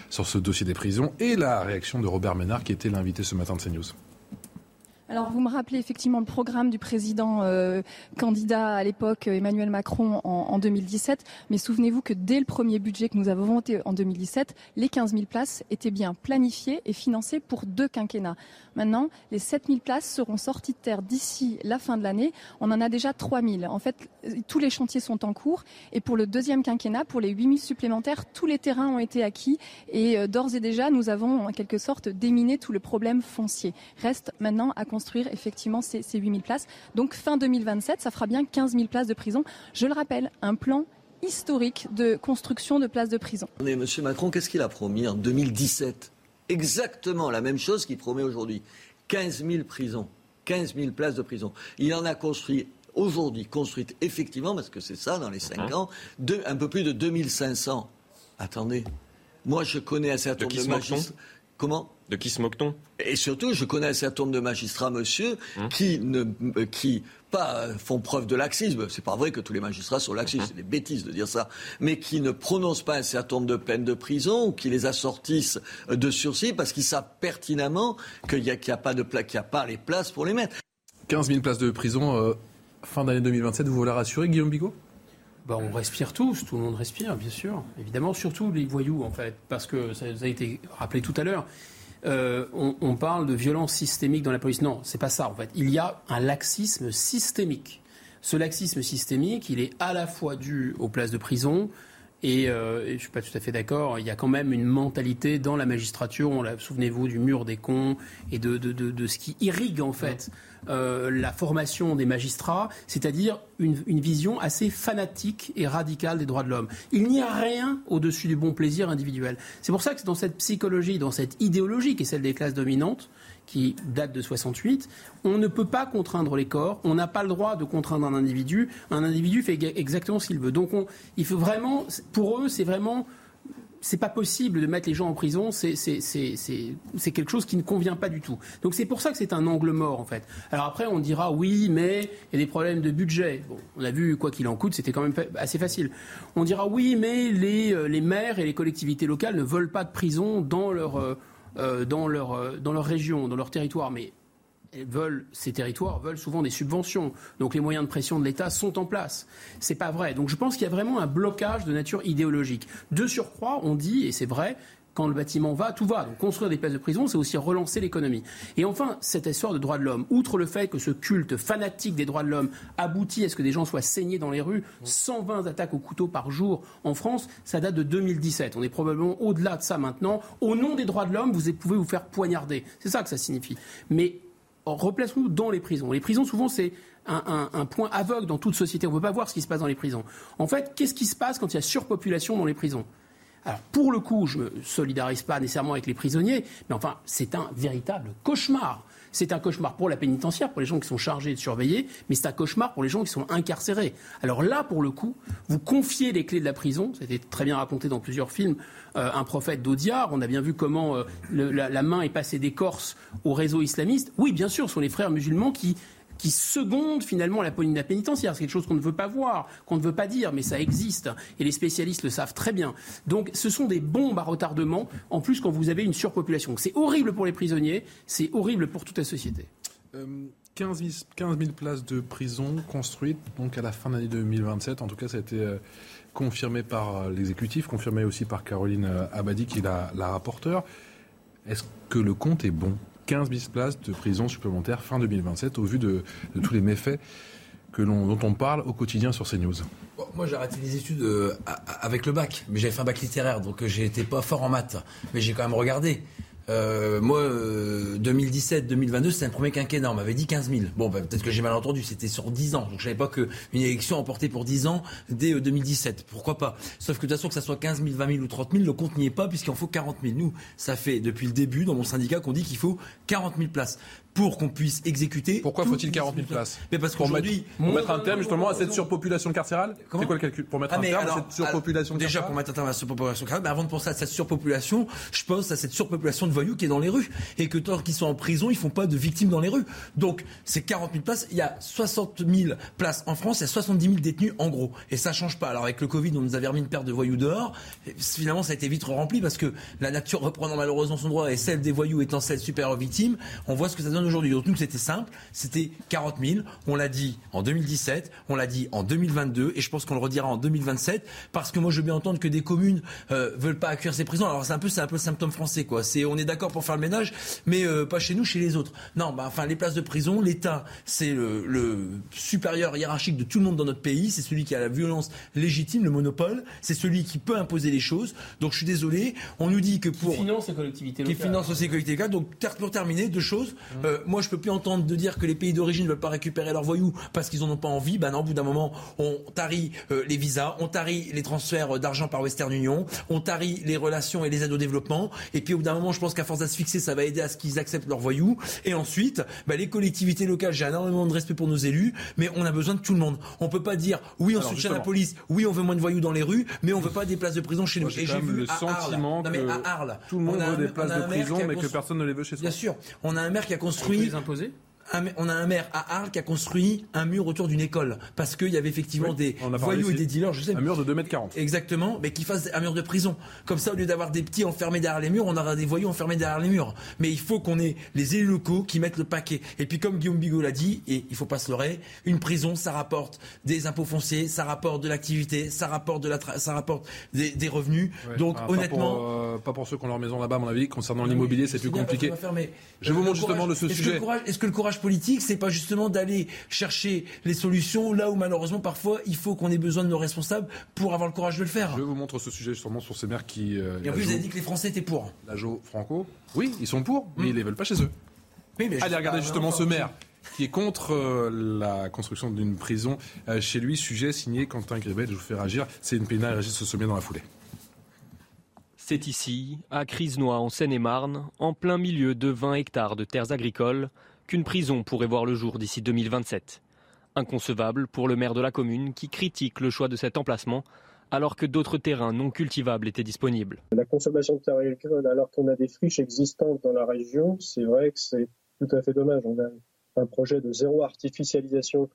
sur ce dossier des prisons, et la réaction de Robert Ménard, qui était l'invité ce matin de CNews. Alors vous me rappelez effectivement le programme du président euh, candidat à l'époque Emmanuel Macron en, en 2017, mais souvenez-vous que dès le premier budget que nous avons voté en 2017, les 15 000 places étaient bien planifiées et financées pour deux quinquennats. Maintenant, les 7 000 places seront sorties de terre d'ici la fin de l'année. On en a déjà 3 000. En fait, tous les chantiers sont en cours et pour le deuxième quinquennat, pour les 8 000 supplémentaires, tous les terrains ont été acquis et euh, d'ores et déjà, nous avons en quelque sorte déminé tout le problème foncier. Reste maintenant à construire effectivement ces, ces 8000 places. Donc fin 2027, ça fera bien 15 000 places de prison. Je le rappelle, un plan historique de construction de places de prison. Mais Monsieur Macron, qu'est-ce qu'il a promis en 2017 Exactement la même chose qu'il promet aujourd'hui. 15 000 prisons, 15 000 places de prison. Il en a construit aujourd'hui, construites effectivement, parce que c'est ça dans les 5 ans, de, un peu plus de 2500. Attendez, moi je connais un certain nombre de magistrats. Comment De qui se moque-t-on? Et surtout, je connais un certain nombre de magistrats, monsieur, qui, ne, euh, qui pas euh, font preuve de laxisme. C'est pas vrai que tous les magistrats sont laxistes, c'est des bêtises de dire ça. Mais qui ne prononcent pas un certain nombre de peines de prison ou qui les assortissent de sursis parce qu'ils savent pertinemment qu'il n'y a, qu a, pas de pla- qu'il y a pas les places pour les mettre. 15 000 places de prison euh, fin d'année 2027, vous voulez rassurer, Guillaume Bigot? Bah, on respire tous, tout le monde respire, bien sûr. Évidemment, surtout les voyous, en fait, parce que ça a été rappelé tout à l'heure. Euh, on, on, parle de violence systémique dans la police. Non, c'est pas ça, en fait. Il y a un laxisme systémique. Ce laxisme systémique, il est à la fois dû aux places de prison, et, euh, et je ne suis pas tout à fait d'accord. Il y a quand même une mentalité dans la magistrature. Souvenez-vous du mur des cons et de, de, de, de ce qui irrigue en fait euh, la formation des magistrats, c'est-à-dire une, une, vision assez fanatique et radicale des droits de l'homme. Il n'y a rien au-dessus du bon plaisir individuel. C'est pour ça que dans cette psychologie, dans cette idéologie qui est celle des classes dominantes, qui date de 68, on ne peut pas contraindre les corps, on n'a pas le droit de contraindre un individu, un individu fait exactement ce qu'il veut. Donc on, il faut vraiment, pour eux, c'est vraiment c'est pas possible de mettre les gens en prison, c'est quelque chose qui ne convient pas du tout. Donc c'est pour ça que c'est un angle mort en fait. Alors après on dira oui, mais il y a des problèmes de budget. On a vu quoi qu'il en coûte, c'était quand même assez facile. On dira oui, mais les, euh, les maires et les collectivités locales ne veulent pas de prison dans leur, euh, euh, dans leur, région, dans leur territoire. Mais ces territoires veulent souvent des subventions. Donc les moyens de pression de l'État sont en place. C'est pas vrai. Donc je pense qu'il y a vraiment un blocage de nature idéologique. De surcroît, on dit, et c'est vrai, quand le bâtiment va, tout va. Donc construire des places de prison, c'est aussi relancer l'économie. Et enfin, cette histoire de droits de l'homme, outre le fait que ce culte fanatique des droits de l'homme aboutit à ce que des gens soient saignés dans les rues, 120 attaques au couteau par jour en France, ça date de 2017. On est probablement au-delà de ça maintenant. Au nom des droits de l'homme, vous pouvez vous faire poignarder. C'est ça que ça signifie. Mais replaçons-nous dans les prisons. Les prisons, souvent, c'est un, point aveugle dans toute société. On ne peut pas voir ce qui se passe dans les prisons. En fait, qu'est-ce qui se passe quand il y a surpopulation dans les prisons? Alors, pour le coup, je ne solidarise pas nécessairement avec les prisonniers, mais enfin, c'est un véritable cauchemar. C'est un cauchemar pour la pénitentiaire, pour les gens qui sont chargés de surveiller, mais c'est un cauchemar pour les gens qui sont incarcérés. Alors là, pour le coup, vous confiez les clés de la prison, c'était très bien raconté dans plusieurs films, euh, un prophète d'Audiard, on a bien vu comment euh, la, main est passée des Corses au réseau islamiste. Oui, bien sûr, ce sont les frères musulmans qui qui secondent finalement la police pénitentiaire. C'est quelque chose qu'on ne veut pas voir, qu'on ne veut pas dire, mais ça existe. Et les spécialistes le savent très bien. Donc ce sont des bombes à retardement, en plus quand vous avez une surpopulation. C'est horrible pour les prisonniers, c'est horrible pour toute la société. 15, 000, places de prison construites donc à la fin de l'année 2027. En tout cas, ça a été euh, confirmé par euh, l'exécutif, confirmé aussi par Caroline euh, Abadi, qui est la, rapporteure. Est-ce que le compte est bon? 15 places de prison supplémentaires fin 2027 au vu de, tous les méfaits dont on parle au quotidien sur CNews Moi, j'ai arrêté les études euh, avec le bac, mais j'avais fait un bac littéraire, donc j'ai été pas fort en maths. Mais j'ai quand même regardé. Euh, moi, 2017-2022, c'était un premier quinquennat. On m'avait dit 15 000. Bon, bah, peut-être que j'ai mal entendu. C'était sur 10 ans. Donc, je savais pas qu'une élection emportée pour 10 ans dès 2017. Euh, Pourquoi pas? Sauf que de toute façon, que ça soit 15 000, 20 000 ou 30 000, le compte n'y est pas puisqu'il en faut 40 000. Nous, ça fait depuis le début dans mon syndicat qu'on dit qu'il faut 40 000 places pour qu'on puisse exécuter. Pourquoi faut-il 40 000 places Mais parce qu'aujourd'hui, pour mettre un terme justement à cette surpopulation carcérale. C'est quoi le calcul Pour mettre ah, un terme à cette surpopulation Déjà pour mettre un terme à cette surpopulation carcérale, mais avant de penser à cette surpopulation, je pense à cette surpopulation de voyous qui est dans les rues et que tant qu'ils sont en prison, ils font pas de victimes dans les rues. Donc c'est 40 000 places. Il y a 60 000 places en France, il y a 70 000 détenus en gros, et ça change pas. Alors avec le Covid, on nous avait remis une paire de voyous dehors. finalement, ça a été vite rempli parce que la nature reprenant malheureusement son droit et celle des voyous étant celle supérieure aux victimes, on voit ce que ça donne aujourd'hui. Donc nous, c'était simple, c'était 40 000. On l'a dit en 2017, on l'a dit en 2022, et je pense qu'on le redira en 2027, parce que moi je veux bien entendre que des communes euh, veulent pas accueillir ces prisons. Alors c'est un peu, c'est un peu le symptôme français, quoi. C'est, on est d'accord pour faire le ménage, mais euh, pas chez nous, chez les autres. Non, bah, enfin les places de prison, l'État, c'est le, le, supérieur hiérarchique de tout le monde dans notre pays. C'est celui qui a la violence légitime, le monopole. C'est celui qui peut imposer les choses. Donc je suis désolé, on nous dit que pour qui finance les collectivités locales, qui finance les collectivités locales. Donc pour terminer, deux choses. Mmh. Euh, moi je peux plus entendre de dire que les pays d'origine ne veulent pas récupérer leurs voyous parce qu'ils n'en ont pas envie, ben non, au bout d'un moment, on tarit euh, les visas, on tarit les transferts d'argent par Western Union, on tarit les relations et les aides au développement, et puis au bout d'un moment, je pense qu'à force d'asphyxier, ça va aider à ce qu'ils acceptent leurs voyous. Et ensuite, ben, les collectivités locales, j'ai énormément de respect pour nos élus, mais on a besoin de tout le monde. On peut pas dire oui, on soutient la police, oui, on veut moins de voyous dans les rues, mais on veut pas des places de prison chez nous. et j'ai vu le sentiment que tout le monde veut des places de prison, mais que personne ne les veut chez soi. Bien sûr, on a un maire qui a construit fruits. Vous les imposer on a un maire à Arles qui a construit un mur autour d'une école parce qu'il y avait effectivement des voyous et des dealers, je sais. Un mur de 2 mètres 40. Exactement, mais qui fasse un mur de prison. Comme ça, au lieu d'avoir des petits enfermés derrière les murs, on aura des voyous enfermés derrière les murs. Mais il faut qu'on ait les élus locaux qui mettent le paquet. Et puis, comme Guillaume Bigot l'a dit, et il faut pas se leurrer, une prison, ça rapporte des impôts fonciers, ça rapporte de l'activité, ça rapporte de la, ça rapporte des, revenus. Donc, honnêtement, euh, pas pour, ceux qui ont leur maison là-bas, à mon avis. Concernant l'immobilier, c'est plus compliqué. Je vous montre justement de ce sujet. Est-ce que le courage politique, c'est pas justement d'aller chercher les solutions là où malheureusement parfois il faut qu'on ait besoin de nos responsables pour avoir le courage de le faire. Je vous montre ce sujet justement sur ces maires qui. Euh, et en plus, vous avez dit que les Français étaient pour. La Jo Franco, oui, ils sont pour, mais ils ils les veulent pas chez eux. Allez regarder justement ce maire qui est contre euh, la construction d'une prison euh, chez lui. Sujet signé Quentin Gribet. Je vous fais réagir. C'est une pénale. Régis se sommet dans la foulée. C'est ici, à Crisnois, en Seine-et-Marne, en plein milieu de 20 hectares de terres agricoles, qu'une prison pourrait voir le jour d'ici 2027. Inconcevable pour le maire de la commune qui critique le choix de cet emplacement alors que d'autres terrains non cultivables étaient disponibles. La consommation de terres agricoles, alors qu'on a des friches existantes dans la région, c'est vrai que c'est tout à fait dommage. On a un projet de zéro artificialisation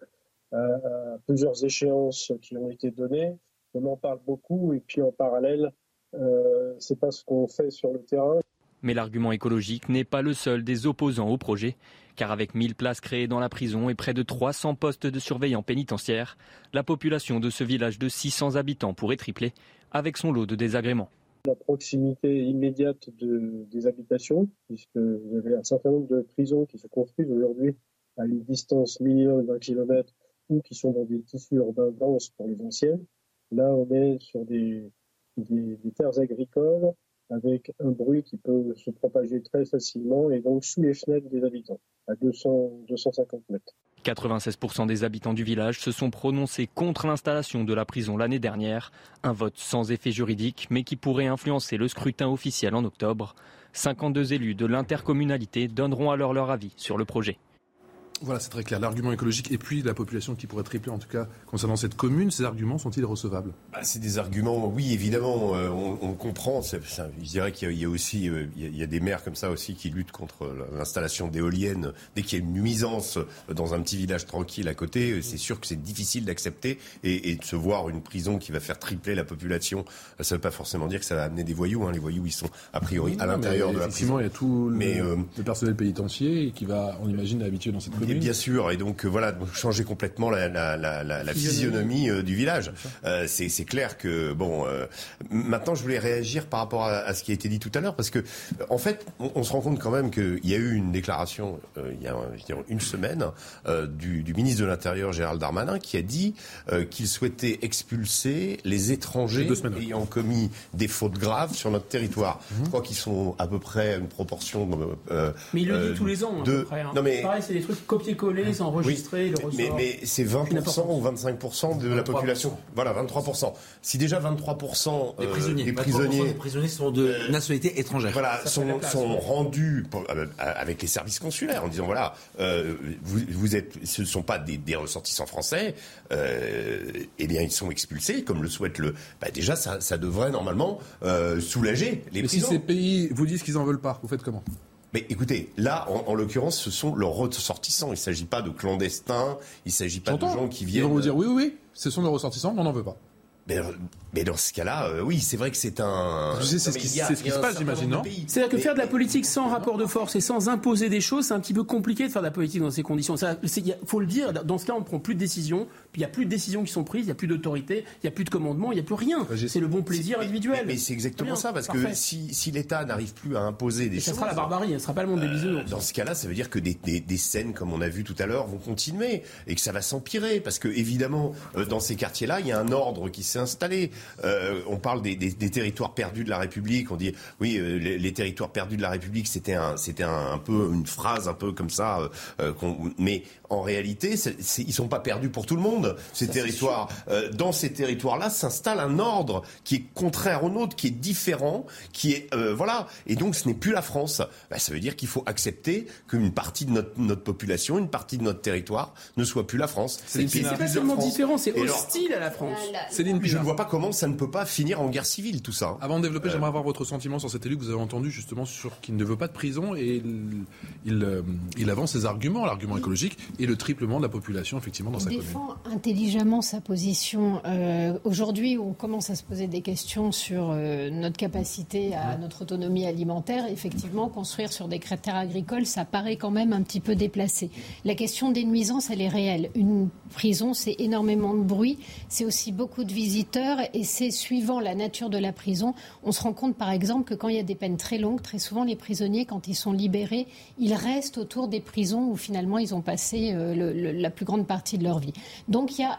à, plusieurs échéances qui ont été données. On en parle beaucoup et puis en parallèle, euh, c'est pas ce qu'on fait sur le terrain. Mais l'argument écologique n'est pas le seul des opposants au projet, car avec 1000 places créées dans la prison et près de 300 postes de surveillants pénitentiaires, la population de ce village de 600 habitants pourrait tripler, avec son lot de désagréments. La proximité immédiate des habitations, puisque vous avez un certain nombre de prisons qui se construisent aujourd'hui à une distance minimum d'un kilomètre ou qui sont dans des tissus urbains denses pour les anciennes. Là, on est sur des terres agricoles avec un bruit qui peut se propager très facilement et donc sous les fenêtres des habitants, à 200, 250 mètres. 96% des habitants du village se sont prononcés contre l'installation de la prison l'année dernière, un vote sans effet juridique mais qui pourrait influencer le scrutin officiel en octobre. 52 élus de l'intercommunalité donneront alors leur avis sur le projet. Voilà, c'est très clair. L'argument écologique et puis la population qui pourrait tripler, en tout cas concernant cette commune, ces arguments sont-ils recevables? Bah, C'est des arguments, oui, évidemment, euh, on, comprend. je dirais qu'il y, a aussi, euh, il, y a, des maires comme ça aussi qui luttent contre l'installation d'éoliennes. Dès qu'il y a une nuisance dans un petit village tranquille à côté, c'est sûr que c'est difficile d'accepter et, de se voir une prison qui va faire tripler la population. Ça ne veut pas forcément dire que ça va amener des voyous. Hein. Les voyous, ils sont a priori à l'intérieur de la prison. il y a tout le, euh, le personnel pénitentiaire qui va, on imagine, habitué dans cette commune. Bien sûr, et donc euh, voilà, changer complètement la, la, la, la physionomie euh, du village. Euh, c'est clair que bon. maintenant, je voulais réagir par rapport à, ce qui a été dit tout à l'heure, parce que en fait, on, se rend compte quand même qu'il y a eu une déclaration il y a une semaine du, du, ministre de l'Intérieur Gérald Darmanin qui a dit qu'il souhaitait expulser les étrangers ayant commis des fautes graves sur notre territoire. Mhm. Je crois qu'ils sont à peu près à une proportion. mais il le dit tous les ans. À peu près, hein. Non mais pareil, c'est des trucs copier-coller s'enregistrer, Mais, mais c'est 20% ou 25% de la population. Voilà, 23%. Si déjà 23% des prisonniers, des prisonniers, prisonniers sont de euh, nationalité étrangère. Voilà, sont, sont rendus euh, avec les services consulaires en disant voilà, euh, vous, vous, êtes, ce ne sont pas des, des ressortissants français, eh bien ils sont expulsés, comme le souhaite le. Bah, déjà, ça, ça devrait normalement soulager les Mais prisons. si ces pays vous disent qu'ils en veulent pas, vous faites comment? Mais écoutez, là, en, l'occurrence, ce sont leurs ressortissants. Il ne s'agit pas de clandestins, il ne s'agit pas de gens qui viennent. Ils vont vous dire oui, oui, oui, ce sont nos ressortissants, on n'en veut pas. Mais, dans ce cas-là, euh, oui, c'est vrai que c'est un. c'est ce, qui, se passe, j'imagine, non C'est-à-dire que faire de la politique sans rapport de force et sans imposer des choses, c'est un petit peu compliqué de faire de la politique dans ces conditions. Il faut le dire, dans ce cas, on ne prend plus de décisions, puis il n'y a plus de décisions qui sont prises, il n'y a plus d'autorité, il n'y a plus de commandement, il n'y a plus rien. C'est le bon plaisir individuel. Mais, c'est exactement ça, parce que si, l'État n'arrive plus à imposer des choses. Ça sera la barbarie, ça ne sera pas le monde des euh, bisounours. Dans ce cas-là, ça veut dire que des, scènes, comme on a vu tout à l'heure, vont continuer et que ça va s'empirer, parce que évidemment, euh, dans ces quartiers-là, il y a un ordre qui s'est installé. Euh, on parle des, territoires perdus de la République. On dit oui, euh, les, territoires perdus de la République, c'était un, c'était un, peu une phrase un peu comme ça. Euh, mais en réalité, ils ils sont pas perdus pour tout le monde. Ces territoires, dans ces territoires-là, s'installe un ordre qui est contraire au nôtre, qui est différent, qui est voilà. Et donc, ce n'est plus la France. Bah, ça veut dire qu'il faut accepter qu'une partie de notre, notre, population, une partie de notre territoire, ne soit plus la France. C'est pas seulement différent, c'est hostile à la France. Céline, je ne vois pas comment ça ne peut pas finir en guerre civile, tout ça. Avant de développer, euh. j'aimerais avoir votre sentiment sur cet élu que vous avez entendu justement sur qu'il ne veut pas de prison et il, euh, il, avance ses arguments, l'argument écologique et le triplement de la population effectivement dans il sa défend intelligemment sa position. Euh, aujourd'hui, on commence à se poser des questions sur notre capacité à notre autonomie alimentaire. Effectivement, construire sur des critères agricoles, ça paraît quand même un petit peu déplacé. La question des nuisances, elle est réelle. Une prison, c'est énormément de bruit, c'est aussi beaucoup de et c'est suivant la nature de la prison. On se rend compte par exemple que quand il y a des peines très longues, très souvent les prisonniers, quand ils sont libérés, ils restent autour des prisons où finalement ils ont passé euh, la plus grande partie de leur vie. Donc il y a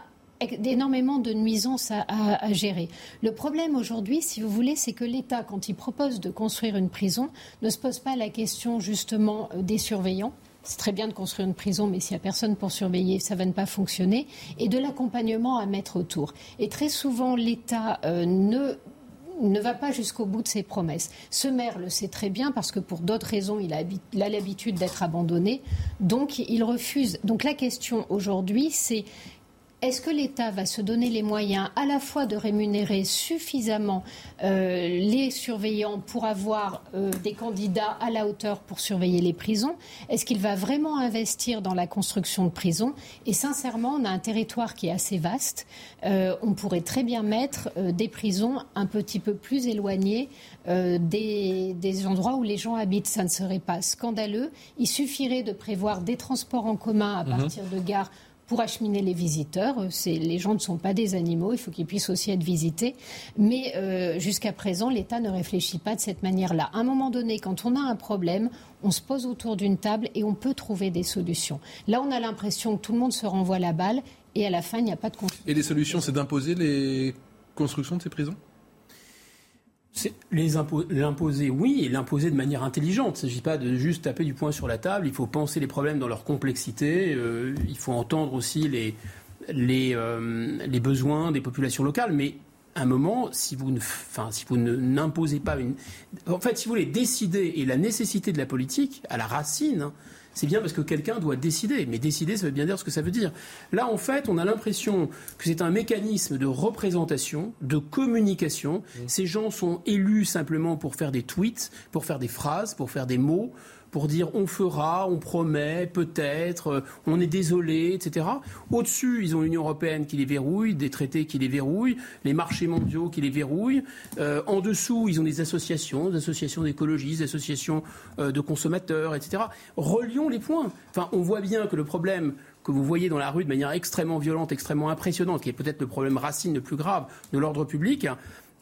énormément de nuisances à, gérer. Le problème aujourd'hui, si vous voulez, c'est que l'État, quand il propose de construire une prison, ne se pose pas la question justement euh, des surveillants c'est très bien de construire une prison, mais s'il n'y a personne pour surveiller, ça va ne pas fonctionner. Et de l'accompagnement à mettre autour. Et très souvent, l'État euh, ne ne va pas jusqu'au bout de ses promesses. Ce maire le sait très bien parce que pour d'autres raisons, il a l'habitude d'être abandonné. Donc, il refuse. Donc, la question aujourd'hui, c'est est-ce que l'État va se donner les moyens à la fois de rémunérer suffisamment euh, les surveillants pour avoir euh, des candidats à la hauteur pour surveiller les prisons? Est-ce qu'il va vraiment investir dans la construction de prisons? Et sincèrement, on a un territoire qui est assez vaste. Euh, on pourrait très bien mettre des prisons un petit peu plus éloignées des, des endroits où les gens habitent. Ça ne serait pas scandaleux. Il suffirait de prévoir des transports en commun à mhm. partir de gares pour acheminer les visiteurs. Les gens ne sont pas des animaux, il faut qu'ils puissent aussi être visités. Mais euh, jusqu'à présent, l'État ne réfléchit pas de cette manière-là. À un moment donné, quand on a un problème, on se pose autour d'une table et on peut trouver des solutions. Là, on a l'impression que tout le monde se renvoie la balle et à la fin, il n'y a pas de. Et les solutions, c'est d'imposer les constructions de ces prisons? L'imposer, oui, et l'imposer de manière intelligente. Il ne s'agit pas de juste taper du poing sur la table. Il faut penser les problèmes dans leur complexité. Euh, il faut entendre aussi les, les, euh, les, besoins des populations locales. Mais à un moment, si vous, si n'imposez pas une. En fait, si vous voulez décider, et la nécessité de la politique, à la racine, hein, c'est bien parce que quelqu'un doit décider. Mais décider, ça veut bien dire ce que ça veut dire. Là, en fait, on a l'impression que c'est un mécanisme de représentation, de communication. Mmh. Ces gens sont élus simplement pour faire des tweets, pour faire des phrases, pour faire des mots pour dire on fera, on promet, peut-être, euh, on est désolé, etc. Au-dessus, ils ont l'Union européenne qui les verrouille, des traités qui les verrouillent, les marchés mondiaux qui les verrouillent. Euh, en dessous, ils ont des associations, des associations d'écologistes, des associations euh, de consommateurs, etc. Relions les points. Enfin, on voit bien que le problème que vous voyez dans la rue de manière extrêmement violente, extrêmement impressionnante, qui est peut-être le problème racine le plus grave de l'ordre public,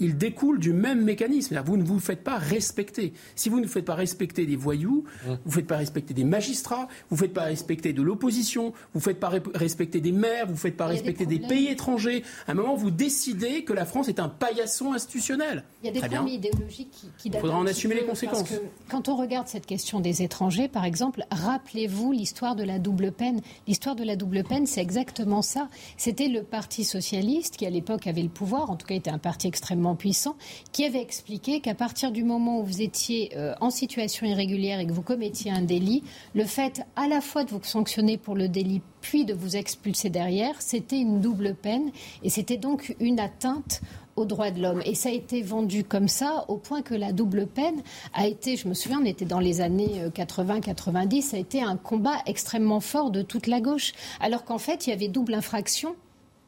il découle du même mécanisme. Vous ne vous faites pas respecter. Si vous ne faites pas respecter des voyous, mmh. vous ne faites pas respecter des magistrats, vous ne faites pas respecter de l'opposition, vous ne faites pas respecter des maires, vous ne faites pas respecter des, pays étrangers. À un moment, vous décidez que la France est un paillasson institutionnel. Il y a des problèmes idéologiques qui, qui Il faudra en assumer les conséquences. Parce que quand on regarde cette question des étrangers, par exemple, rappelez-vous l'histoire de la double peine. L'histoire de la double peine, c'est exactement ça. C'était le Parti socialiste qui, à l'époque, avait le pouvoir, en tout cas était un parti extrêmement puissant, qui avait expliqué qu'à partir du moment où vous étiez euh, en situation irrégulière et que vous commettiez un délit, le fait à la fois de vous sanctionner pour le délit puis de vous expulser derrière, c'était une double peine et c'était donc une atteinte aux droits de l'homme. Et ça a été vendu comme ça, au point que la double peine a été, je me souviens, on était dans les années 80-90, euh, a été un combat extrêmement fort de toute la gauche. Alors qu'en fait, il y avait double infraction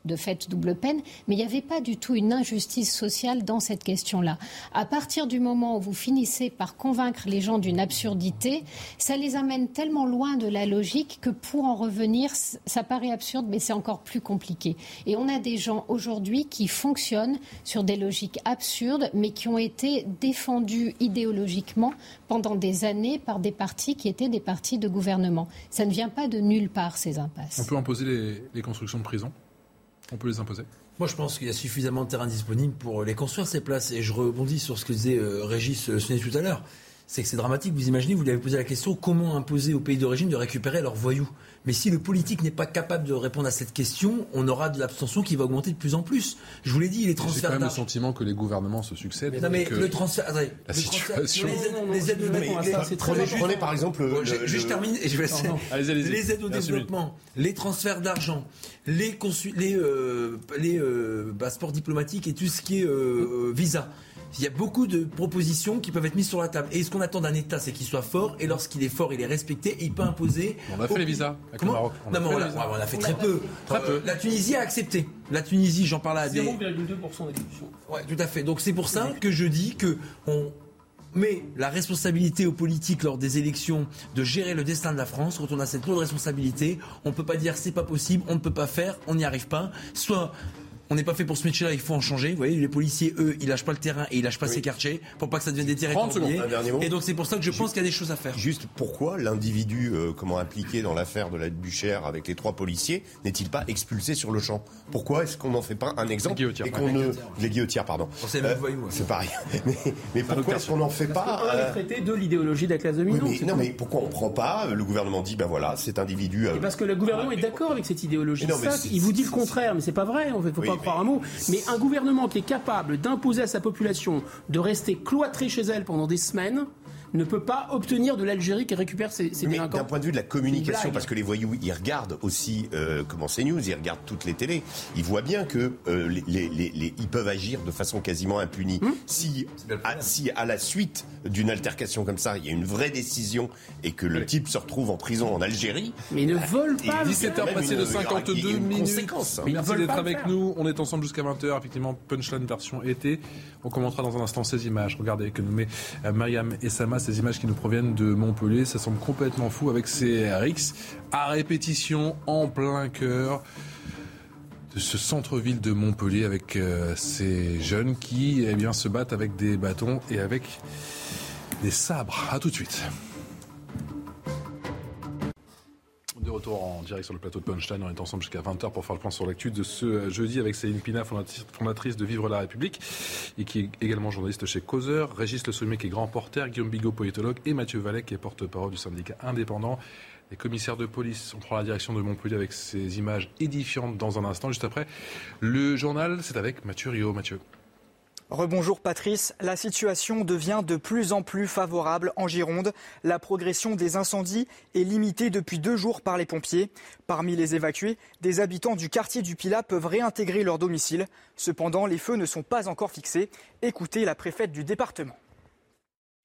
de fait double peine, mais il n'y avait pas du tout une injustice sociale dans cette question-là. À partir du moment où vous finissez par convaincre les gens d'une absurdité, ça les amène tellement loin de la logique que pour en revenir, ça paraît absurde, mais c'est encore plus compliqué. Et on a des gens aujourd'hui qui fonctionnent sur des logiques absurdes, mais qui ont été défendus idéologiquement pendant des années par des partis qui étaient des partis de gouvernement. Ça ne vient pas de nulle part, ces impasses. On peut imposer les, les constructions de prisons on peut les imposer moi, je pense qu'il y a suffisamment de terrain disponible pour les construire, ces places. Et je rebondis sur ce que disait euh, Régis euh, tout à l'heure c'est que c'est dramatique. Vous imaginez, vous lui avez posé la question comment imposer aux pays d'origine de récupérer leurs voyous? Mais si le politique n'est pas capable de répondre à cette question, on aura de l'abstention qui va augmenter de plus en plus. Je vous l'ai dit, les transferts. J'ai quand même le sentiment que les gouvernements se succèdent. non, mais le transfert. la situation. les aides, au développement, c'est très Prenez par exemple. je, termine et je vais Les aides au développement, les transferts d'argent, les, les, euh, les euh, passeports diplomatiques et tout ce qui est euh, visa. Il y a beaucoup de propositions qui peuvent être mises sur la table. Et ce qu'on attend d'un État, c'est qu'il soit fort. Et lorsqu'il est fort, il est respecté. Et il peut imposer. On a fait les visas avec le Maroc. On non, mais on, a, fait très peu. Très peu. La Tunisie a accepté. La Tunisie, j'en parle à des. 0,2% d'exécution. Ouais, tout à fait. Donc c'est pour ça que je dis que on met la responsabilité aux politiques lors des élections de gérer le destin de la France. Quand on a cette lourde responsabilité, on ne peut pas dire c'est pas possible, on ne peut pas faire, on n'y arrive pas. Soit on n'est pas fait pour ce métier-là, il faut en changer. Vous voyez, les policiers, eux, ils lâchent pas le terrain et ils lâchent pas ces quartiers pour pas que ça devienne des terrains Et donc c'est pour ça que je pense qu'il y a des choses à faire. Juste pourquoi l'individu euh, comment impliqué dans l'affaire de la bûchère avec les trois policiers n'est-il pas expulsé sur le champ? Pourquoi est-ce qu'on n'en fait pas un exemple les et qu'on ne les guillotières pardon. C'est euh, c'est pareil. mais, mais pourquoi est-ce qu'on n'en fait pas euh... traité de l'idéologie de la classe dominante. Oui, non mais pourquoi on prend pas Le gouvernement dit ben voilà cet individu. Euh, parce que le gouvernement est d'accord avec cette idéologie. il vous dit le contraire, mais c'est pas vrai. En fait, faut pas Mais un gouvernement qui est capable d'imposer à sa population de rester cloîtrée chez elle pendant des semaines, ne peut pas obtenir de l'Algérie qui récupère ses, ses D'un point de vue de la communication, parce que les voyous, ils regardent aussi euh, comment c'est news, ils regardent toutes les télés, ils voient bien que euh, les, les, ils peuvent agir de façon quasiment impunie. Hmm si, à, si à la suite d'une altercation comme ça, il y a une vraie décision et que le type se retrouve en prison en Algérie, mais ils ne veulent pas. 17h passées de 52 minutes. Merci d'être avec nous. On est ensemble jusqu'à 20h. Effectivement, punchline version été. On commentera dans un instant ces images. Regardez que nous met euh, Mariam et Sama, ces images qui nous proviennent de Montpellier. Ça semble complètement fou avec ces RX à répétition en plein cœur de ce centre-ville de Montpellier avec euh, ces jeunes qui eh se battent avec des bâtons et avec des sabres. A tout de suite. De retour en direct sur le plateau de Punchline, on est ensemble jusqu'à 20h pour faire le point sur l'actu de ce jeudi avec Céline Pina, fondatrice de Vivre la République et qui est également journaliste chez Causeur, Régis Le Sommet qui est grand porteur, Guillaume Bigot, politologue et Mathieu Vallet qui est porte-parole du syndicat indépendant. Les commissaires de police, on prend la direction de Montpellier avec ces images édifiantes dans un instant. Juste après, le journal, c'est avec Mathieu Rio. Mathieu. Rebonjour Patrice, la situation devient de plus en plus favorable en Gironde. La progression des incendies est limitée depuis deux jours par les pompiers. Parmi les évacués, des habitants du quartier du Pilat peuvent réintégrer leur domicile. Cependant, les feux ne sont pas encore fixés. Écoutez la préfète du département.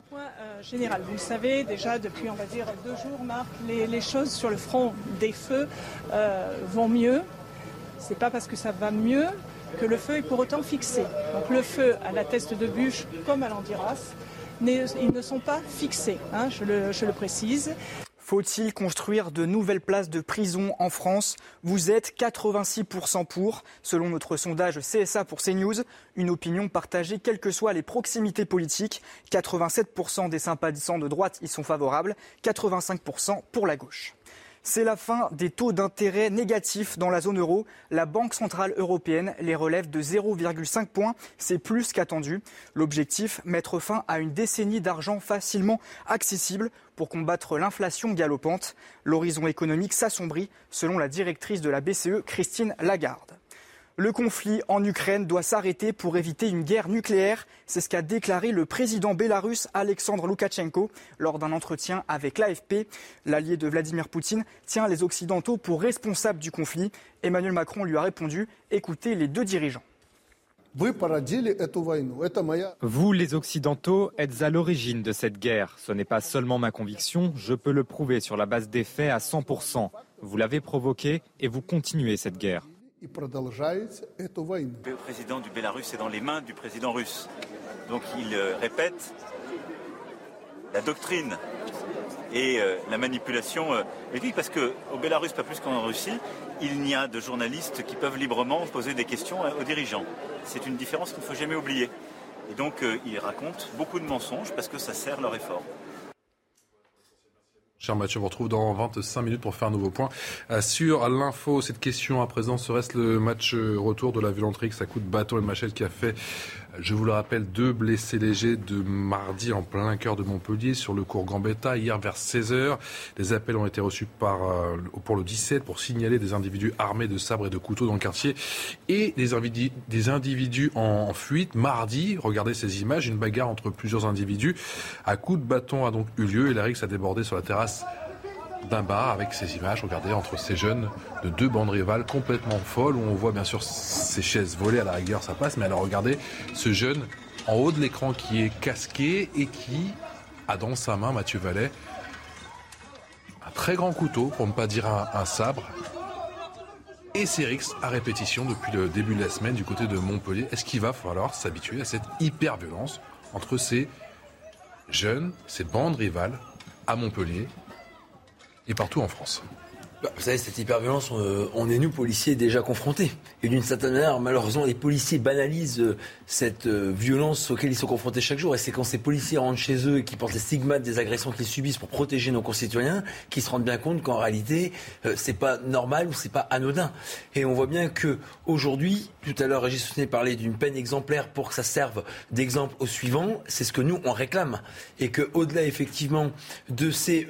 Point euh, général, vous le savez, déjà depuis on va dire deux jours, Marc, les, choses sur le front des feux euh, vont mieux. C'est pas parce que ça va mieux que le feu est pour autant fixé. Donc le feu à la teste de bûche comme à l'Andiras, ils ne sont pas fixés, hein, je, le, je le précise. Faut-il construire de nouvelles places de prison en France? Vous êtes 86% pour, selon notre sondage CSA pour CNews, une opinion partagée quelles que soient les proximités politiques. 87% des sympathisants de droite y sont favorables, 85% pour la gauche. C'est la fin des taux d'intérêt négatifs dans la zone euro. La Banque centrale européenne les relève de 0,5 points. C'est plus qu'attendu. L'objectif, mettre fin à une décennie d'argent facilement accessible pour combattre l'inflation galopante. L'horizon économique s'assombrit, selon la directrice de la BCE, Christine Lagarde. Le conflit en Ukraine doit s'arrêter pour éviter une guerre nucléaire. C'est ce qu'a déclaré le président bélarusse Alexandre Loukachenko lors d'un entretien avec l'AFP. L'allié de Vladimir Poutine tient les Occidentaux pour responsables du conflit. Emmanuel Macron lui a répondu Écoutez les deux dirigeants. Vous, les Occidentaux, êtes à l'origine de cette guerre. Ce n'est pas seulement ma conviction, je peux le prouver sur la base des faits à 100%. Vous l'avez provoqué et vous continuez cette guerre. Le président du Bélarus est dans les mains du président russe. Donc il euh, répète la doctrine et euh, la manipulation. Euh, et oui, parce qu'au Bélarus, pas plus qu'en Russie, il n'y a de journalistes qui peuvent librement poser des questions aux dirigeants. C'est une différence qu'il ne faut jamais oublier. Et donc, ils racontent beaucoup de mensonges parce que ça sert leur effort. Cher Mathieu, on vous retrouve dans 25 minutes pour faire un nouveau point euh, sur l'info. Cette question à présent, serait-ce le match euh, retour de la violenterie que ça coûte bâton et machette qui a fait je vous le rappelle, deux blessés légers de mardi en plein cœur de Montpellier sur le cours Gambetta hier vers 16h. Des appels ont été reçus par, euh, pour le 17 pour signaler des individus armés de sabres et de couteaux dans le quartier et des individus, en fuite. Mardi, regardez ces images, une bagarre entre plusieurs individus à coups de bâton a donc eu lieu et la rixe a débordé sur la terrasse d'un bar avec ces images, regardez, entre ces jeunes de deux bandes rivales complètement folles, où on voit bien sûr ces chaises volées à la rigueur, ça passe, mais alors regardez ce jeune en haut de l'écran qui est casqué et qui a dans sa main, Mathieu Vallet, un très grand couteau, pour ne pas dire un, sabre, et Cérix à répétition depuis le début de la semaine du côté de Montpellier. Est-ce qu'il va falloir s'habituer à cette hyper-violence entre ces jeunes, ces bandes rivales à Montpellier et partout en France. Bah, vous savez, cette hyperviolence, euh, on est nous, policiers, déjà confrontés. Et d'une certaine manière, malheureusement, les policiers banalisent euh, cette euh, violence auquel ils sont confrontés chaque jour. Et c'est quand ces policiers rentrent chez eux et qui portent les stigmates des agressions qu'ils subissent pour protéger nos concitoyens qu'ils se rendent bien compte qu'en réalité, c'est pas normal ou c'est pas anodin. Et on voit bien que aujourd'hui, tout à l'heure, Régis Soutenet parlait d'une peine exemplaire pour que ça serve d'exemple aux suivants. C'est ce que nous, on réclame. Et que, au-delà, effectivement, de ces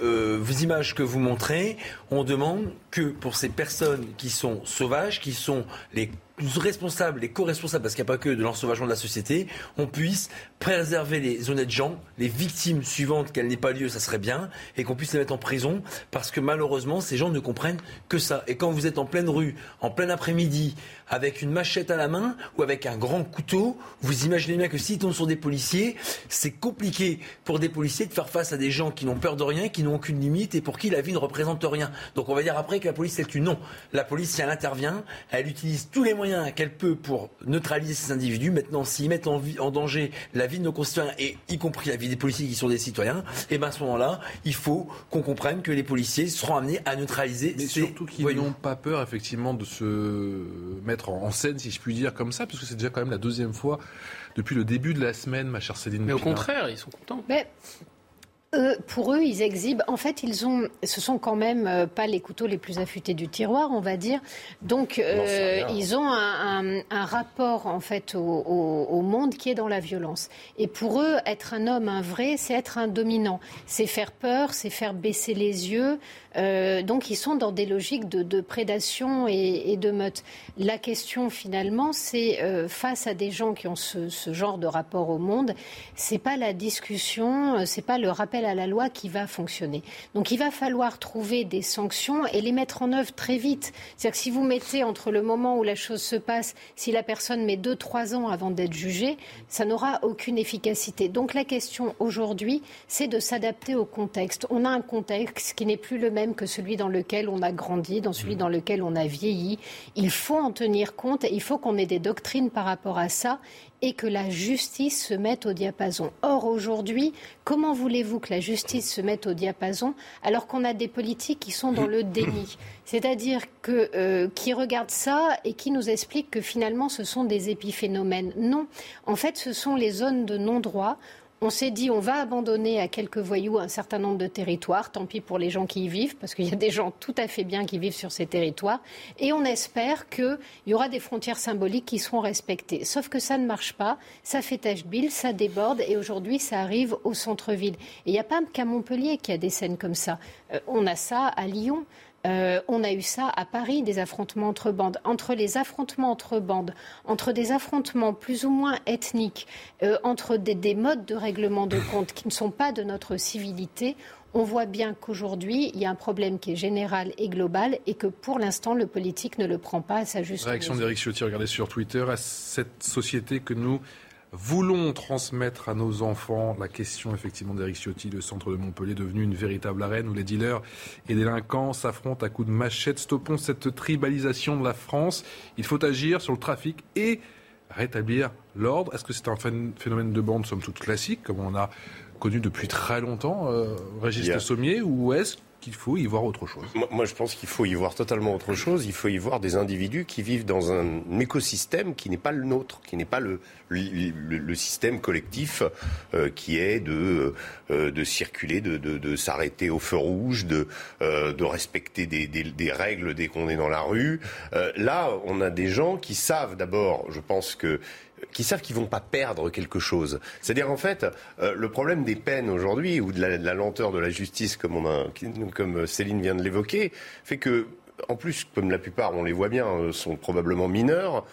images que vous montrez, on demande que pour ces personnes qui sont sauvages, qui sont les responsables, les co-responsables, parce qu'il n'y a pas que de l'ensauvagement de la société, on puisse préserver les honnêtes gens, les victimes suivantes, qu'elles n'aient pas lieu, ça serait bien, et qu'on puisse les mettre en prison, parce que malheureusement, ces gens ne comprennent que ça. Et quand vous êtes en pleine rue, en plein après-midi, avec une machette à la main ou avec un grand couteau, vous imaginez bien que s'ils tombent sur des policiers, c'est compliqué pour des policiers de faire face à des gens qui n'ont peur de rien, qui n'ont aucune limite et pour qui la vie ne représente rien. Donc on va dire après que la police c'est une non. La police, si elle intervient, elle utilise tous les moyens qu'elle peut pour neutraliser ces individus. Maintenant, s'ils mettent en, en, danger la vie de nos concitoyens et y compris la vie des policiers qui sont des citoyens, et eh bien à ce moment-là, il faut qu'on comprenne que les policiers seront amenés à neutraliser. Mais ces surtout qu'ils n'ont pas peur effectivement de se mettre en scène, si je puis dire, comme ça, parce que c'est déjà quand même la deuxième fois depuis le début de la semaine, ma chère Céline. Mais au contraire, ils sont contents. Mais pour eux, ils exhibent. En fait, ils ont, ce sont quand même euh, pas les couteaux les plus affûtés du tiroir, on va dire. Donc, euh, ils ont un, rapport en fait au, monde qui est dans la violence. Et pour eux, être un homme, un vrai, c'est être un dominant. C'est faire peur, c'est faire baisser les yeux. Euh, donc, ils sont dans des logiques de, prédation et, de meute. La question, finalement, c'est face à des gens qui ont ce, ce genre de rapport au monde, c'est pas la discussion, c'est pas le rappel à la loi qui va fonctionner. Donc il va falloir trouver des sanctions et les mettre en œuvre très vite. C'est-à-dire que si vous mettez entre le moment où la chose se passe, si la personne met 2-3 ans avant d'être jugée, ça n'aura aucune efficacité. Donc la question aujourd'hui, c'est de s'adapter au contexte. On a un contexte qui n'est plus le même que celui dans lequel on a grandi, dans celui dans lequel on a vieilli. Il faut en tenir compte et il faut qu'on ait des doctrines par rapport à ça et que la justice se mette au diapason. Or, aujourd'hui, comment voulez-vous que la justice se mette au diapason alors qu'on a des politiques qui sont dans le déni? C'est-à-dire euh, qui regardent ça et qui nous expliquent que finalement ce sont des épiphénomènes. Non, en fait, ce sont les zones de non-droit on s'est dit on va abandonner à quelques voyous un certain nombre de territoires, tant pis pour les gens qui y vivent, parce qu'il y a des gens tout à fait bien qui vivent sur ces territoires, et on espère qu'il y aura des frontières symboliques qui seront respectées. Sauf que ça ne marche pas, ça fait tache bille, ça déborde, et aujourd'hui ça arrive au centre-ville. Et il n'y a pas qu'à Montpellier qui a des scènes comme ça. Euh, on a ça à Lyon. Euh, on a eu ça à Paris, des affrontements entre bandes. Entre les affrontements entre bandes, entre des affrontements plus ou moins ethniques, euh, entre des, modes de règlement de compte qui ne sont pas de notre civilité, on voit bien qu'aujourd'hui, il y a un problème qui est général et global et que pour l'instant, le politique ne le prend pas à sa juste Réaction d'Éric Ciotti, regardez sur Twitter, à cette société que nous voulons transmettre à nos enfants la question effectivement d'Eric Ciotti, le centre de Montpellier devenu une véritable arène où les dealers et les délinquants s'affrontent à coups de machette. Stoppons cette tribalisation de la France. Il faut agir sur le trafic et rétablir l'ordre. Est-ce que c'est un phénomène de bande somme toute classique, comme on a connu depuis très longtemps, euh, Régis Sommier, ou est-ce qu'il faut y voir autre chose moi, je pense qu'il faut y voir totalement autre chose. Il faut y voir des individus qui vivent dans un écosystème qui n'est pas le nôtre, qui n'est pas le, système collectif euh, qui est de, euh, de circuler, de, de, s'arrêter au feu rouge, de, euh, de respecter des, des, règles dès qu'on est dans la rue. là, on a des gens qui savent d'abord, je pense que qui savent qu'ils vont pas perdre quelque chose. C'est-à-dire en fait, euh, le problème des peines aujourd'hui ou de la, lenteur de la justice, comme, on a, comme Céline vient de l'évoquer, fait que, en plus, comme la plupart, on les voit bien, euh, sont probablement mineurs,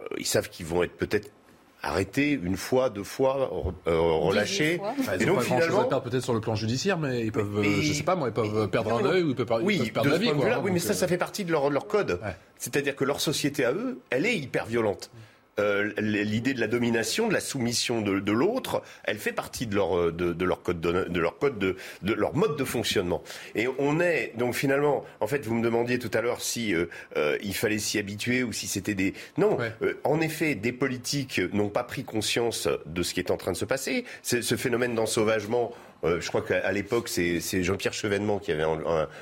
euh, ils savent qu'ils vont être peut-être arrêtés une fois, deux fois, relâchés. ils n'ont pas finalement... perdre peut-être sur le plan judiciaire, mais ils peuvent, je sais pas moi, ils peuvent perdre un œil ou ils peuvent, oui, perdre la vie. oui, mais ça, ça fait partie de leur, leur code. C'est-à-dire que leur société à eux, elle est hyper violente. Euh, l'idée de la domination, de la soumission de, l'autre, elle fait partie de leur, euh, de, leur code, de, leur code, de, leur mode de fonctionnement. Et on est donc finalement, en fait, vous me demandiez tout à l'heure si euh, il fallait s'y habituer ou si c'était des non. en effet, des politiques n'ont pas pris conscience de ce qui est en train de se passer. Ce phénomène d'ensauvagement, euh, je crois qu'à l'époque, c'est Jean-Pierre Chevènement qui avait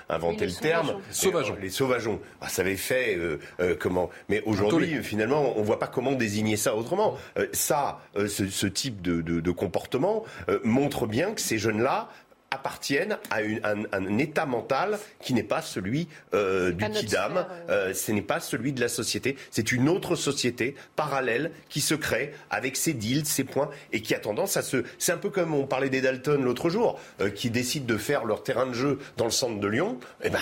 inventé le terme. Sauvageons. Les sauvageons. Ah, ça avait fait euh, euh, comment? Mais aujourd'hui, finalement, on ne voit pas comment désigner ça autrement. ça, ce, type de, de comportement montre bien que ces jeunes-là appartiennent à un, état mental qui n'est pas celui euh, du kidam, euh, ce n'est pas celui de la société, c'est une autre société parallèle qui se crée avec ses deals, ses points, et qui a tendance à se... C'est un peu comme on parlait des Dalton l'autre jour, euh, qui décident de faire leur terrain de jeu dans le centre de Lyon, et eh ben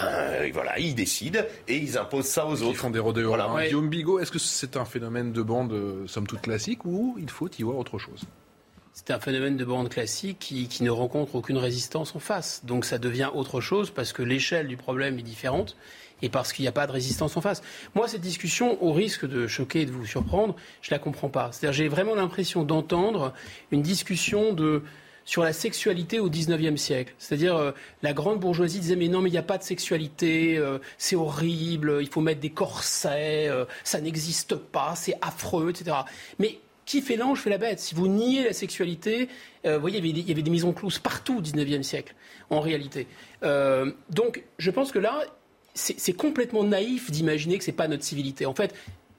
voilà, ils décident et ils imposent ça aux autres. Ils font des rodéos. Voilà. Guillaume Bigot, est-ce que c'est un phénomène de bande, somme toute classique, ou il faut y voir autre chose? C'est un phénomène de bande classique qui, ne rencontre aucune résistance en face. Donc ça devient autre chose parce que l'échelle du problème est différente et parce qu'il n'y a pas de résistance en face. Moi, cette discussion, au risque de choquer et de vous surprendre, je la comprends pas. C'est-à-dire, j'ai vraiment l'impression d'entendre une discussion sur la sexualité au XIXe siècle. C'est-à-dire, euh, la grande bourgeoisie disait, mais non, mais il n'y a pas de sexualité, euh, c'est horrible, il faut mettre des corsets, euh, ça n'existe pas, c'est affreux, etc. Mais qui fait l'ange fait la bête. Si vous niez la sexualité, euh, vous voyez, il y, avait des, maisons closes partout au XIXe siècle, en réalité. Euh, donc, je pense que là, c'est complètement naïf d'imaginer que ce n'est pas notre civilité. En fait,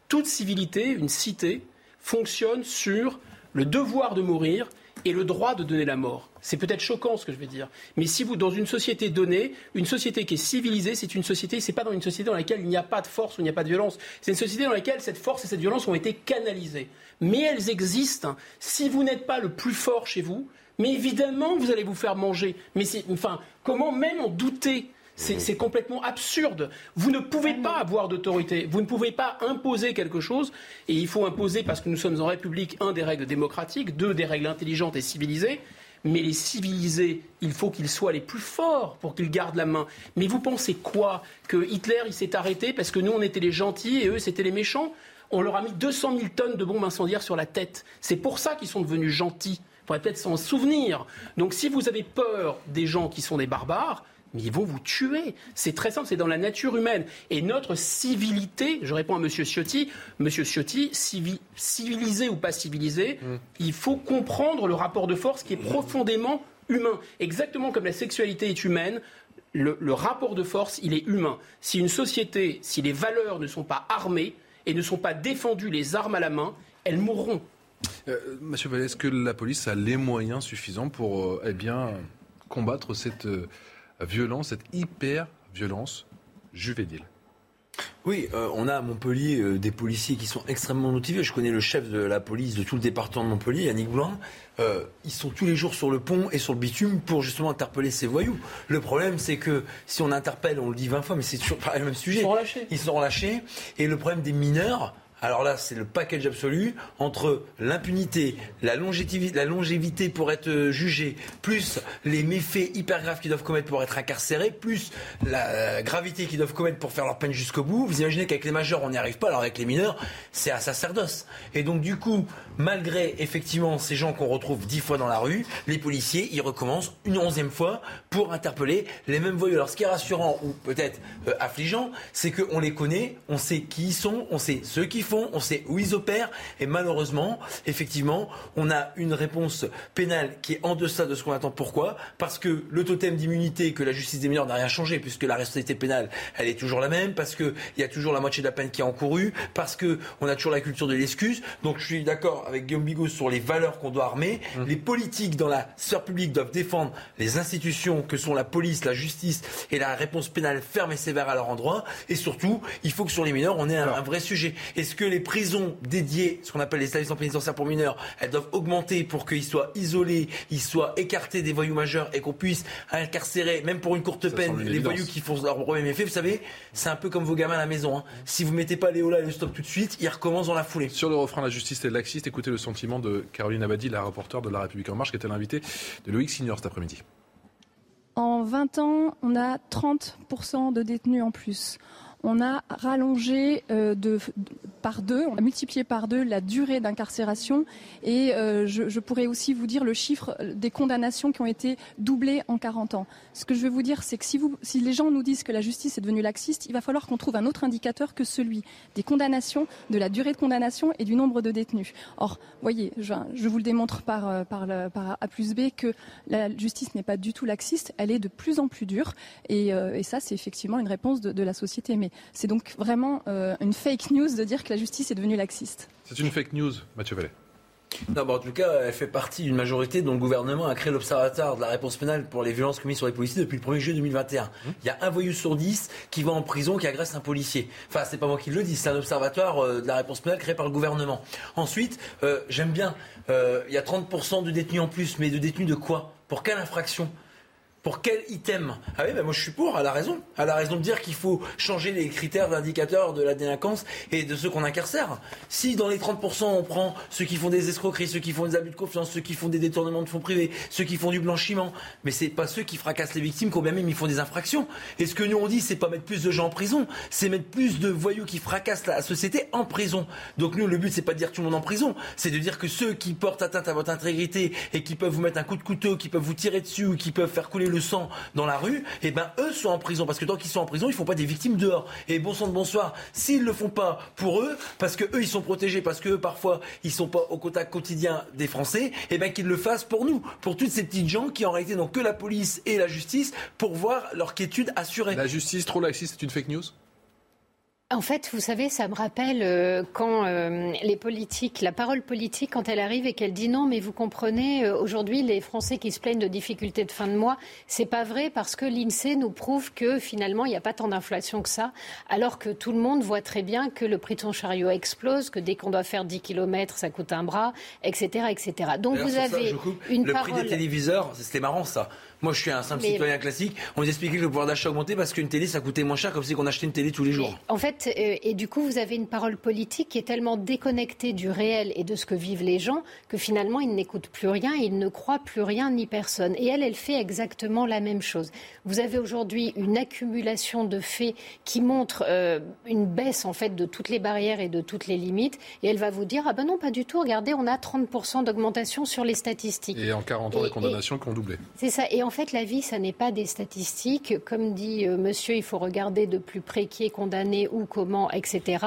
toute civilité, une cité, fonctionne sur le devoir de mourir et le droit de donner la mort. C'est peut-être choquant ce que je vais dire, mais si vous, dans une société donnée, une société qui est civilisée, c'est une société, c'est pas dans une société dans laquelle il n'y a pas de force ou il n'y a pas de violence. C'est une société dans laquelle cette force et cette violence ont été canalisées. Mais elles existent. Si vous n'êtes pas le plus fort chez vous, mais évidemment vous allez vous faire manger. Mais enfin, comment même en douter? C'est complètement absurde. Vous ne pouvez pas avoir d'autorité. Vous ne pouvez pas imposer quelque chose. Et il faut imposer, parce que nous sommes en République, un, des règles démocratiques, deux, des règles intelligentes et civilisées. Mais les civilisés, il faut qu'ils soient les plus forts pour qu'ils gardent la main. Mais vous pensez quoi? Que Hitler, il s'est arrêté parce que nous, on était les gentils et eux, c'était les méchants? On leur a mis 200 000 tonnes de bombes incendiaires sur la tête. C'est pour ça qu'ils sont devenus gentils. Il faudrait peut-être s'en souvenir. Donc si vous avez peur des gens qui sont des barbares, mais ils vont vous tuer. C'est très simple, c'est dans la nature humaine. Et notre civilité, je réponds à M. Ciotti, M. Ciotti, civilisé ou pas civilisé, mm. il faut comprendre le rapport de force qui est profondément humain. Exactement comme la sexualité est humaine, le, rapport de force, il est humain. Si une société, si les valeurs ne sont pas armées et ne sont pas défendues les armes à la main, elles mourront. Euh, Monsieur Vallée, est-ce que la police a les moyens suffisants pour euh, eh bien, combattre cette... Euh, violence, cette hyper-violence juvénile. Oui, euh, on a à Montpellier euh, des policiers qui sont extrêmement motivés. Je connais le chef de la police de tout le département de Montpellier, Yannick Blanc. Euh, ils sont tous les jours sur le pont et sur le bitume pour justement interpeller ces voyous. Le problème, c'est que si on interpelle, on le dit 20 fois, mais c'est toujours pas le même sujet. Ils sont relâchés. Ils sont relâchés. Et le problème des mineurs, alors là, c'est le package absolu entre l'impunité, la longévité, pour être jugé, plus les méfaits hyper graves qu'ils doivent commettre pour être incarcérés, plus la gravité qu'ils doivent commettre pour faire leur peine jusqu'au bout. Vous imaginez qu'avec les majeurs, on n'y arrive pas, alors avec les mineurs, c'est à sacerdoce. Et donc, du coup, malgré effectivement ces gens qu'on retrouve dix fois dans la rue, les policiers, ils recommencent une onzième fois pour interpeller les mêmes voyous. Alors, ce qui est rassurant ou peut-être euh, affligeant, c'est qu'on les connaît, on sait qui ils sont, on sait ceux qui font, on sait où ils opèrent, et malheureusement, effectivement, on a une réponse pénale qui est en deçà de ce qu'on attend. Pourquoi? Parce que le totem d'immunité que la justice des mineurs n'a rien changé, puisque la responsabilité pénale, elle est toujours la même, parce qu'il y a toujours la moitié de la peine qui est encourue, parce qu'on a toujours la culture de l'excuse. Donc je suis d'accord avec Guillaume Bigot sur les valeurs qu'on doit armer. Mmh. Les politiques dans la sphère publique doivent défendre les institutions que sont la police, la justice et la réponse pénale ferme et sévère à leur endroit. Et surtout, il faut que sur les mineurs, on ait un, un vrai sujet. Est-ce que les prisons dédiées, ce qu'on appelle les établissements pénitentiaires pour mineurs, elles doivent augmenter pour qu'ils soient isolés, ils soient écartés des voyous majeurs et qu'on puisse incarcérer, même pour une courte peine, les voyous qui font leur premier effet. Vous savez, c'est un peu comme vos gamins à la maison. Hein. Si vous mettez pas Léola et le stop tout de suite, ils recommencent dans la foulée. Sur le refrain, la justice est laxiste, écoutez le sentiment de Caroline Abadi, la rapporteure de La République En Marche, qui était l'invitée de Loïc Signor cet après-midi. En 20 ans, on a 30% de détenus en plus on a rallongé euh, par deux, on a multiplié par deux la durée d'incarcération et euh, je, pourrais aussi vous dire le chiffre des condamnations qui ont été doublées en 40 ans. Ce que je veux vous dire, c'est que si, vous, si les gens nous disent que la justice est devenue laxiste, il va falloir qu'on trouve un autre indicateur que celui des condamnations, de la durée de condamnation et du nombre de détenus. Or, voyez, je, vous le démontre par, euh, A plus B que la justice n'est pas du tout laxiste, elle est de plus en plus dure et, et ça, c'est effectivement une réponse de, de la société. Mais c'est donc vraiment euh, une fake news de dire que la justice est devenue laxiste. C'est une fake news, Mathieu Vallet. Non, en tout cas, elle fait partie d'une majorité dont le gouvernement a créé l'Observatoire de la réponse pénale pour les violences commises sur les policiers depuis le 1er juillet 2021. Mmh. Il y a un voyou sur dix qui va en prison, qui agresse un policier. Enfin, c'est pas moi qui le dis, c'est un observatoire euh, de la réponse pénale créé par le gouvernement. Ensuite, euh, j'aime bien, euh, il y a 30% de détenus en plus, mais de détenus de quoi? Pour quelle infraction? Pour quel item Ah oui, ben moi je suis pour, elle a raison. Elle a raison de dire qu'il faut changer les critères d'indicateurs de la délinquance et de ceux qu'on incarcère. Si dans les 30% on prend ceux qui font des escroqueries, ceux qui font des abus de confiance, ceux qui font des détournements de fonds privés, ceux qui font du blanchiment, mais c'est pas ceux qui fracassent les victimes, combien même ils font des infractions. Et ce que nous on dit, c'est pas mettre plus de gens en prison, c'est mettre plus de voyous qui fracassent la société en prison. Donc nous le but c'est pas de dire tout le monde en prison, c'est de dire que ceux qui portent atteinte à votre intégrité et qui peuvent vous mettre un coup de couteau, qui peuvent vous tirer dessus ou qui peuvent faire couler le le sang dans la rue, et eh ben eux sont en prison parce que tant qu'ils sont en prison, ils font pas des victimes dehors. Et bon sang de bonsoir, s'ils le font pas pour eux, parce que eux ils sont protégés, parce que eux, parfois ils sont pas au contact quotidien des Français, et eh ben qu'ils le fassent pour nous, pour toutes ces petites gens qui en réalité n'ont que la police et la justice pour voir leur quiétude assurée. La justice trop laxiste, c'est une fake news? En fait, vous savez, ça me rappelle euh, quand euh, les politiques, la parole politique, quand elle arrive et qu'elle dit non, mais vous comprenez, euh, aujourd'hui, les Français qui se plaignent de difficultés de fin de mois, c'est pas vrai parce que l'INSEE nous prouve que finalement, il n'y a pas tant d'inflation que ça, alors que tout le monde voit très bien que le prix de son chariot explose, que dès qu'on doit faire 10 km, ça coûte un bras, etc., etc. Donc vous avez une le prix des téléviseurs, c'était marrant ça. Moi, je suis un simple citoyen classique. On nous expliquait que le pouvoir d'achat augmentait parce qu'une télé, ça coûtait moins cher, comme si on achetait une télé tous les jours. en fait, euh, et du coup, vous avez une parole politique qui est tellement déconnectée du réel et de ce que vivent les gens que finalement, ils n'écoutent plus rien, ils ne croient plus rien ni personne. Et elle, elle fait exactement la même chose. Vous avez aujourd'hui une accumulation de faits qui montrent euh, une baisse en fait de toutes les barrières et de toutes les limites. Et elle va vous dire ah ben non, pas du tout. Regardez, on a 30% d'augmentation sur les statistiques. Et en 40 ans, les condamnations qui ont doublé. C'est ça. Et en fait, la vie, ça n'est pas des statistiques. Comme dit euh, monsieur, il faut regarder de plus près qui est condamné, ou comment, etc.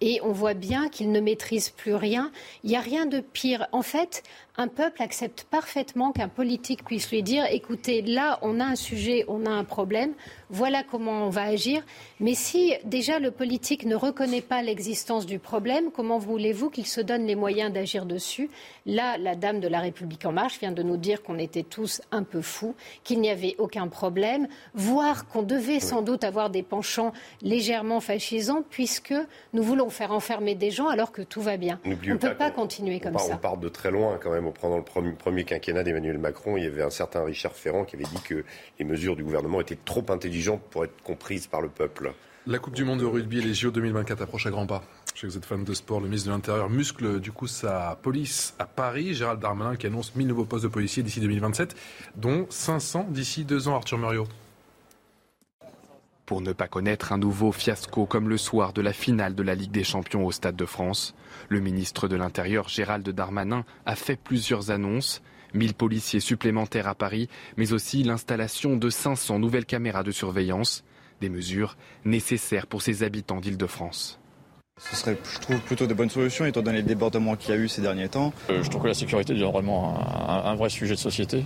Et on voit bien qu'il ne maîtrise plus rien. Il n'y a rien de pire. En fait, un peuple accepte parfaitement qu'un politique puisse lui dire écoutez, là, on a un sujet, on a un problème, voilà comment on va agir. Mais si déjà le politique ne reconnaît pas l'existence du problème, comment voulez-vous qu'il se donne les moyens d'agir dessus? Là, la dame de la République en marche vient de nous dire qu'on était tous un peu fous, qu'il n'y avait aucun problème, voire qu'on devait sans doute avoir des penchants légèrement fascisants, puisque nous voulons faire enfermer des gens alors que tout va bien. On ne peut pas continuer comme ça. On part de très loin quand même pendant le premier, quinquennat d'Emmanuel Macron, il y avait un certain Richard Ferrand qui avait dit que les mesures du gouvernement étaient trop intelligentes pour être comprises par le peuple. La Coupe du Monde de rugby et les JO 2024 approchent à grands pas. Je sais que vous êtes fan de sport. Le ministre de l'Intérieur muscle du coup sa police à Paris. Gérald Darmanin qui annonce 1000 nouveaux postes de policiers d'ici 2027, dont 500 d'ici deux ans. Arthur Muriot. Pour ne pas connaître un nouveau fiasco comme le soir de la finale de la Ligue des Champions au Stade de France, le ministre de l'Intérieur Gérald Darmanin a fait plusieurs annonces. 1000 policiers supplémentaires à Paris, mais aussi l'installation de 500 nouvelles caméras de surveillance, des mesures nécessaires pour ses habitants d'Île-de-France. Ce serait, je trouve, plutôt de bonnes solutions étant donné les débordements qu'il y a eu ces derniers temps. Euh, je trouve que la sécurité devient vraiment un vrai sujet de société.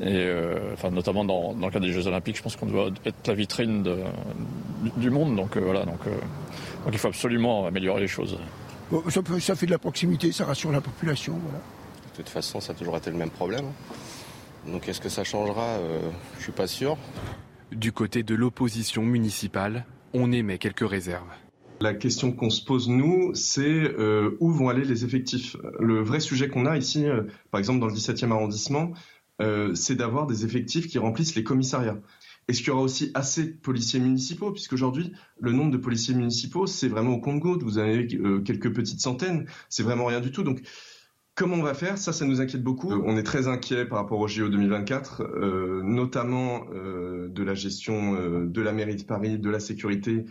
Et euh, enfin, notamment dans, le cadre des Jeux Olympiques, je pense qu'on doit être la vitrine du monde. Donc euh, voilà, donc, euh, donc, il faut absolument améliorer les choses. Ça, fait de la proximité, ça rassure la population. Voilà. De toute façon, ça a toujours été le même problème. Donc est-ce que ça changera? Je ne suis pas sûr. Du côté de l'opposition municipale, on émet quelques réserves. La question qu'on se pose, nous, c'est où vont aller les effectifs? Le vrai sujet qu'on a ici, par exemple dans le 17e arrondissement, euh, c'est d'avoir des effectifs qui remplissent les commissariats. Est-ce qu'il y aura aussi assez de policiers municipaux? Puisqu'aujourd'hui, le nombre de policiers municipaux, c'est vraiment au compte-goutte. Vous avez euh, quelques petites centaines, c'est vraiment rien du tout. Donc, comment on va faire? Ça, ça nous inquiète beaucoup. on est très inquiet par rapport au JO 2024, euh, notamment de la gestion de la mairie de Paris, de la sécurité.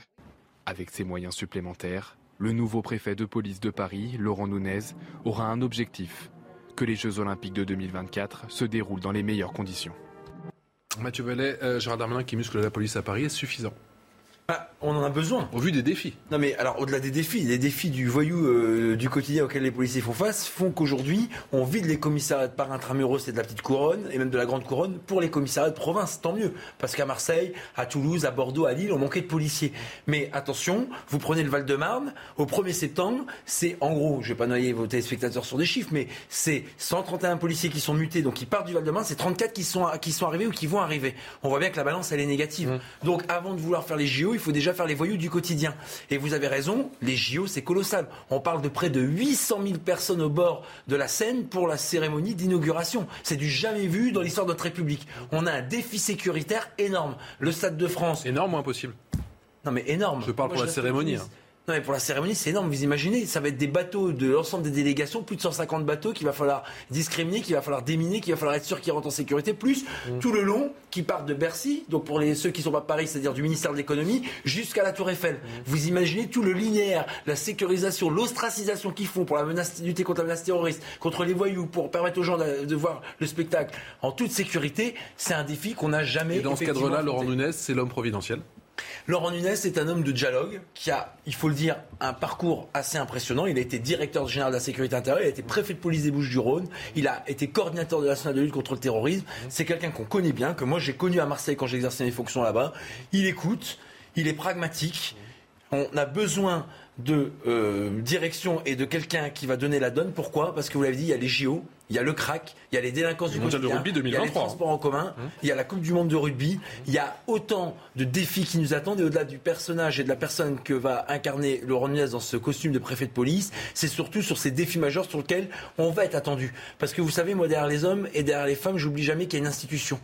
Avec ces moyens supplémentaires, le nouveau préfet de police de Paris, Laurent Nunez, aura un objectif que les Jeux Olympiques de 2024 se déroulent dans les meilleures conditions. Mathieu Vallet, euh, Gérard Darmanin qui muscle la police à Paris, est suffisant Bah, on en a besoin. Au vu des défis. Non mais alors au-delà des défis, les défis du voyou euh, du quotidien auquel les policiers font face font qu'aujourd'hui on vide les commissariats de par intramuros et de la petite couronne et même de la grande couronne pour les commissariats de province. Tant mieux parce qu'à Marseille, à Toulouse, à Bordeaux, à Lille, on manquait de policiers. Mais attention, vous prenez le Val-de-Marne au 1er septembre, c'est en gros, je vais pas noyer vos téléspectateurs sur des chiffres, mais c'est 131 policiers qui sont mutés, donc qui partent du Val-de-Marne, c'est 34 qui sont qui sont arrivés ou qui vont arriver. On voit bien que la balance elle est négative. Mmh. Donc avant de vouloir faire les JO, il faut déjà faire les voyous du quotidien. Et vous avez raison, les JO, c'est colossal. On parle de près de 800 000 personnes au bord de la Seine pour la cérémonie d'inauguration. C'est du jamais vu dans l'histoire de notre République. On a un défi sécuritaire énorme. Le Stade de France. Énorme ou impossible? Non, mais énorme. Je parle Moi, pour la cérémonie. hein. Non, mais pour la cérémonie, c'est énorme. Vous imaginez, ça va être des bateaux de l'ensemble des délégations, plus de 150 bateaux qu'il va falloir discriminer, qu'il va falloir déminer, qu'il va falloir être sûr qu'ils rentrent en sécurité, plus Mm. tout le long qui partent de Bercy, donc pour les, ceux qui sont pas de Paris, c'est-à-dire du ministère de l'économie, jusqu'à la Tour Eiffel. Mm. Vous imaginez tout le linéaire, la sécurisation, l'ostracisation qu'ils font pour la menace, lutter contre la menace terroriste, contre les voyous, pour permettre aux gens de, de voir le spectacle en toute sécurité. C'est un défi qu'on n'a jamais. Et dans ce cadre-là, Laurent. Nunez, c'est l'homme providentiel? Laurent Nunez est un homme de dialogue qui a, il faut le dire, un parcours assez impressionnant. Il a été directeur général de la sécurité intérieure, il a été préfet de police des Bouches-du-Rhône, il a été coordinateur de la nationale de lutte contre le terrorisme. C'est quelqu'un qu'on connaît bien, que moi j'ai connu à Marseille quand j'exerçais mes fonctions là-bas. Il écoute, il est pragmatique. On a besoin de euh, direction et de quelqu'un qui va donner la donne. Pourquoi? Parce que vous l'avez dit, il y a les JO, il y a le crack, il y a les délinquances du mondial de rugby il y a les 2023, transports en commun, il y a la Coupe du Monde de rugby, il y a autant de défis qui nous attendent et au-delà du personnage et de la personne que va incarner Laurent Nunez dans ce costume de préfet de police, c'est surtout sur ces défis majeurs sur lesquels on va être attendu. Parce que vous savez, moi derrière les hommes et derrière les femmes, j'oublie jamais qu'il y a une institution.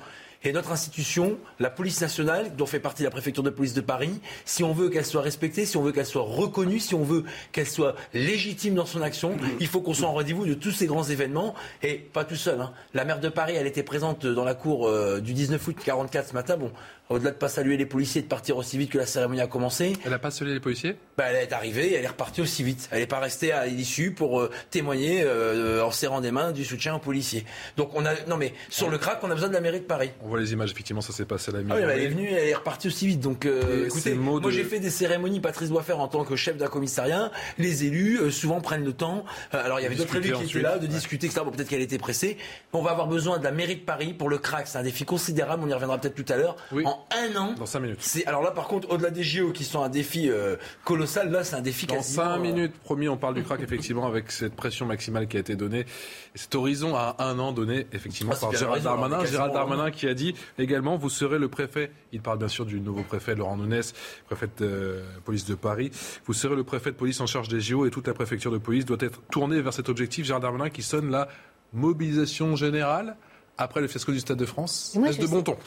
Et notre institution, la police nationale, dont fait partie la préfecture de police de Paris, si on veut qu'elle soit respectée, si on veut qu'elle soit reconnue, si on veut qu'elle soit légitime dans son action, il faut qu'on soit en rendez-vous de tous ces grands événements. Et pas tout seul. hein. La maire de Paris, elle était présente dans la cour euh, du 19 août 44 ce matin. Bon, au-delà de pas saluer les policiers et de partir aussi vite que la cérémonie a commencé. Elle n'a pas salué les policiers? Bah, Elle est arrivée et elle est repartie aussi vite. Elle n'est pas restée à l'issue pour euh, témoigner euh, en serrant des mains du soutien aux policiers. Donc on a, non mais sur le crack, on a besoin de la mairie de Paris. On voit les images, effectivement, ça s'est passé à la Ah oui, mais elle est venue, elle est repartie aussi vite. Donc, euh, Et écoutez, moi de- j'ai fait des cérémonies, Patrice doit faire en tant que chef d'un commissariat. Les élus, souvent, prennent le temps. Alors, il y avait d'autres élus qui ensuite. étaient là, de Ouais. discuter, etc. Bon, peut-être qu'elle était pressée. On va avoir besoin de la mairie de Paris pour le crack. C'est un défi considérable. On y reviendra peut-être tout à l'heure. En un an. Dans 5 minutes. C'est, alors là, par contre, au-delà des JO qui sont un défi euh, colossal, là, c'est un défi Dans quasiment, 5 euh, minutes, promis, on parle du crack, effectivement, avec cette pression maximale qui a été donnée. Et cet horizon à un an donné, effectivement, Ah, par Gérald alors, Darmanin. Gérald quasiment Darmanin qui a dit également, vous serez le préfet, il parle bien sûr du nouveau préfet, Laurent Nunez, préfet de euh, police de Paris, vous serez le préfet de police en charge des JO et toute la préfecture de police doit être tournée vers cet objectif. Gérald Darmanin qui sonne la mobilisation générale après le fiasco du Stade de France. Est-ce de bon sais- ton?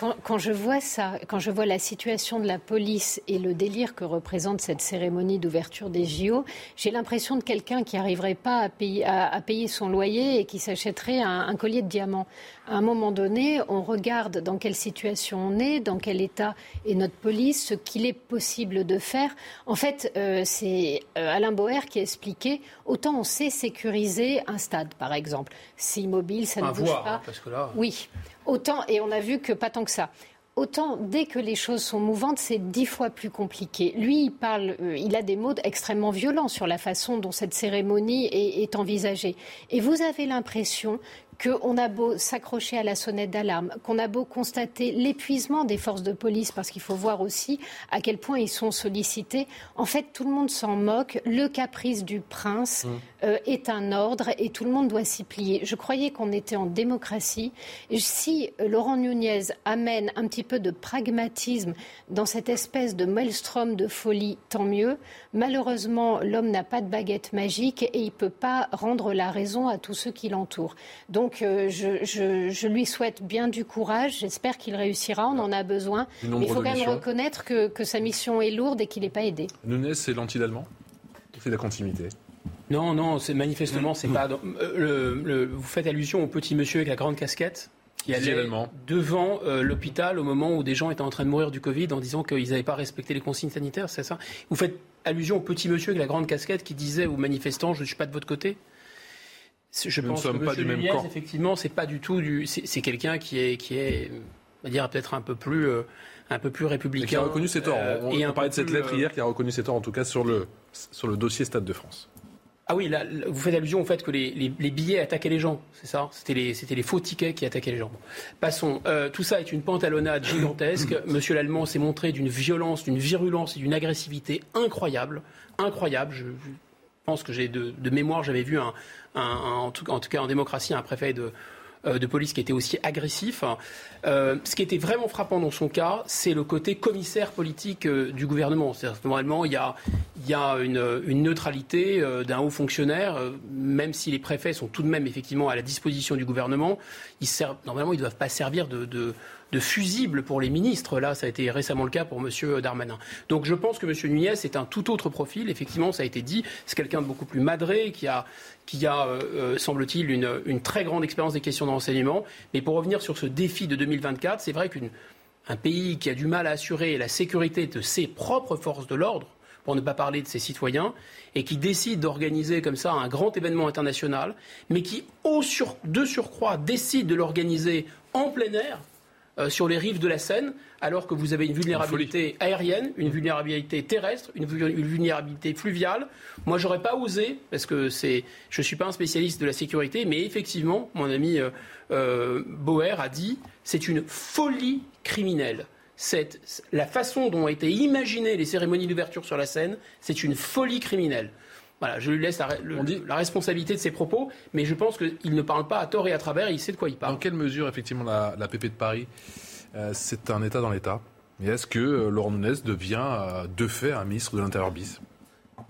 Quand, quand je vois ça, quand je vois la situation de la police et le délire que représente cette cérémonie d'ouverture des JO, j'ai l'impression de quelqu'un qui n'arriverait pas à payer, à- payer son loyer et qui s'achèterait un collier de diamants. À un moment donné, on regarde dans quelle situation on est, dans quel état est notre police, ce qu'il est possible de faire. En fait, euh, c'est euh, Alain Boer qui a expliqué, autant on sait sécuriser un stade, par exemple. C'est immobile, ça ne bouge voir, pas. hein, parce que là- Oui, autant, et on a vu que pas tant que ça. Autant, dès que les choses sont mouvantes, c'est dix fois plus compliqué. Lui, il parle, euh, il a des mots extrêmement violents sur la façon dont cette cérémonie est, est envisagée. Et vous avez l'impression qu'on a beau s'accrocher à la sonnette d'alarme, qu'on a beau constater l'épuisement des forces de police, parce qu'il faut voir aussi à quel point ils sont sollicités. En fait, tout le monde s'en moque. Le caprice du prince euh, est un ordre et tout le monde doit s'y plier. Je croyais qu'on était en démocratie. Et si euh, Laurent Nunez amène un petit peu de pragmatisme dans cette espèce de maelstrom de folie, tant mieux. Malheureusement, l'homme n'a pas de baguette magique et il ne peut pas rendre la raison à tous ceux qui l'entourent. Donc, euh, je, je- je lui souhaite bien du courage. J'espère qu'il réussira. On en a besoin. Mais il faut quand même missions. reconnaître que, que sa mission est lourde et qu'il n'est pas aidé. Nunez, c'est l'anti-allemand C'est la continuité. Non, non, c'est manifestement, c'est pas. dans- euh, le- le- vous faites allusion au petit monsieur avec la grande casquette qui allait devant euh, l'hôpital au moment où des gens étaient en train de mourir du Covid en disant qu'ils n'avaient pas respecté les consignes sanitaires, c'est ça? Vous faites allusion au petit monsieur avec la grande casquette qui disait aux manifestants Je ne suis pas de votre côté? Je Nous ne pense sommes que pas Monsieur du même camp. effectivement, c'est pas du tout du. C'est c'est quelqu'un qui est, qui est on va dire peut-être un peu plus un peu plus républicain. Et qui a reconnu ses torts. on, on parlait de cette lettre hier, qui a reconnu ses torts en tout cas sur le sur le dossier Stade de France. Ah oui, là, vous faites allusion au fait que les, billets attaquaient les gens, c'est ça? C'était les, les, faux tickets qui attaquaient les gens. Passons. Euh, tout ça est une pantalonnade gigantesque. Monsieur l'Allemand s'est montré d'une violence, d'une virulence et d'une agressivité incroyable. Incroyable. Je, pense que j'ai de, mémoire, j'avais vu un, en, tout, en, tout, cas en démocratie un préfet de, de police qui était aussi agressif. Euh, ce qui était vraiment frappant dans son cas, c'est le côté commissaire politique euh, du gouvernement. Normalement, il y a, y a une, neutralité d'un haut fonctionnaire, même si les préfets sont tout de même effectivement à la disposition du gouvernement. Ils servent, normalement, ils ne doivent pas servir de de fusibles pour les ministres. Là, ça a été récemment le cas pour M. Darmanin. Donc je pense que M. Nunez est un tout autre profil. Effectivement, ça a été dit. C'est quelqu'un de beaucoup plus madré, qui a, euh, euh, semble-t-il, une, très grande expérience des questions de renseignement. Mais pour revenir sur ce défi de 2024, c'est vrai qu'un pays qui a du mal à assurer la sécurité de ses propres forces de l'ordre, pour ne pas parler de ses citoyens, et qui décide d'organiser comme ça un grand événement international, mais qui, au de surcroît, décide de l'organiser en plein air, sur les rives de la Seine, alors que vous avez une vulnérabilité aérienne, une vulnérabilité terrestre, une, vulnérabilité fluviale. Moi, j'aurais pas osé, parce que c'est, je suis pas un spécialiste de la sécurité, mais effectivement, mon ami euh, euh Boer a dit, c'est une folie criminelle. Cette, la façon dont ont été imaginées les cérémonies d'ouverture sur la Seine, c'est une folie criminelle. Voilà, je lui laisse la, la, responsabilité de ses propos, mais je pense qu'il ne parle pas à tort et à travers, il sait de quoi il parle. Dans quelle mesure, effectivement, la, la PP de Paris, euh, c'est un État dans l'État? Et est-ce que euh, Laurent Nunez devient euh, de fait un ministre de l'Intérieur bis?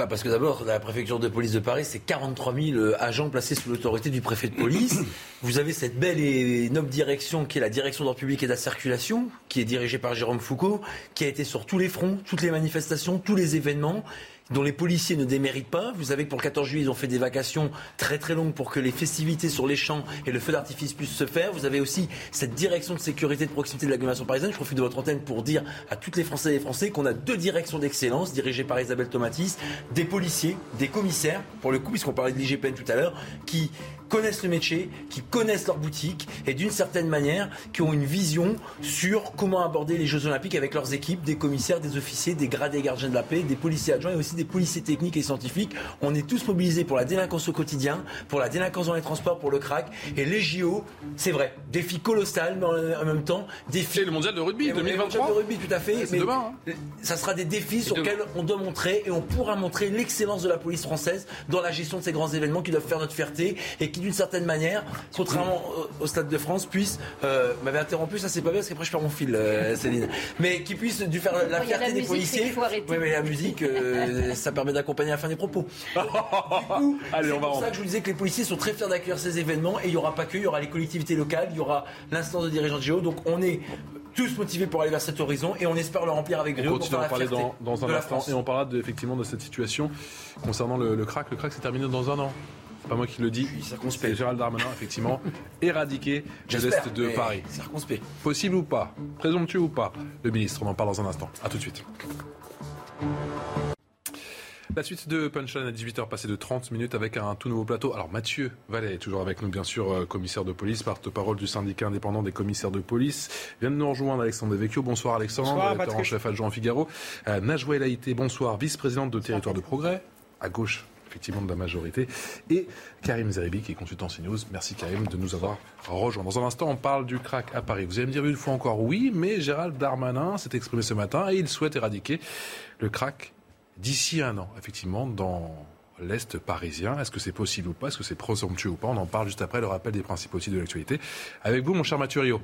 Bah, parce que d'abord, la préfecture de police de Paris, c'est 43 000 agents placés sous l'autorité du préfet de police. Vous avez cette belle et noble direction qui est la direction d'ordre public et de la circulation, qui est dirigée par Jérôme Foucault, qui a été sur tous les fronts, toutes les manifestations, tous les événements, dont les policiers ne déméritent pas. Vous savez que pour le 14 juillet, ils ont fait des vacations très très longues pour que les festivités sur les champs et le feu d'artifice puissent se faire. Vous avez aussi cette direction de sécurité de proximité de l'agglomération parisienne. Je profite de votre antenne pour dire à toutes les Françaises et les Français qu'on a deux directions d'excellence dirigées par Isabelle Tomatis, des policiers, des commissaires, pour le coup, puisqu'on parlait de l'IGPN tout à l'heure, qui connaissent le métier, qui connaissent leur boutique et d'une certaine manière qui ont une vision sur comment aborder les Jeux Olympiques avec leurs équipes, des commissaires, des officiers, des gradés gardiens de la paix, des policiers adjoints et aussi des policiers techniques et scientifiques. On est tous mobilisés pour la délinquance au quotidien, pour la délinquance dans les transports, pour le crack. Et les JO, c'est vrai, défi colossal, mais en même temps, défi. le mondial de rugby 2023. Le mondial de rugby, tout à fait. mais demain, hein. Ça sera des défis sur lesquels on doit montrer et on pourra montrer l'excellence de la police française dans la gestion de ces grands événements qui doivent faire notre fierté et qui, d'une certaine manière, contrairement au, Stade de France, puisse euh, m'avait interrompu, ça c'est pas bien parce qu'après je perds mon fil, euh, Céline, mais qui puisse du faire la fierté des policiers. Oui, mais la musique, euh, ça permet d'accompagner la fin des propos. du coup, c'est pour ça que je vous disais que les policiers sont très fiers d'accueillir ces événements et il n'y aura pas que, il y aura les collectivités locales, il y aura l'instance de dirigeants de Géo, donc on est tous motivés pour aller vers cet horizon et on espère le remplir avec brio. On continue à en parler dans, dans un instant et on parlera de, effectivement de cette situation concernant le, le crack. Le crack s'est terminé dans un an pas moi qui le dis, c'est Gérald Darmanin, effectivement, éradiqué de l'Est de Paris. Circonspect. Possible ou pas? Présomptueux ou pas? Le ministre, on en parle dans un instant. A tout de suite. La suite de Punchline à 18h, passé de 30 minutes avec un tout nouveau plateau. Alors Mathieu Vallet est toujours avec nous, bien sûr, euh, commissaire de police, porte-parole du syndicat indépendant des commissaires de police. Vient de nous rejoindre Alexandre Devecchio. Bonsoir Alexandre, bonsoir, en chef adjoint Figaro. Euh, Najwa Elaïté, bonsoir, vice-présidente de Territoire de Progrès. À gauche, effectivement de la majorité. Et Karim Zeribi, qui est consultant CNews. Merci Karim de nous avoir rejoint. Dans un instant, on parle du crack à Paris. Vous allez me dire une fois encore oui, mais Gérald Darmanin s'est exprimé ce matin et il souhaite éradiquer le crack d'ici un an, effectivement, dans l'Est parisien. Est-ce que c'est possible ou pas? Est-ce que c'est présomptueux ou pas? On en parle juste après le rappel des principes aussi de l'actualité. Avec vous, mon cher Mathurio.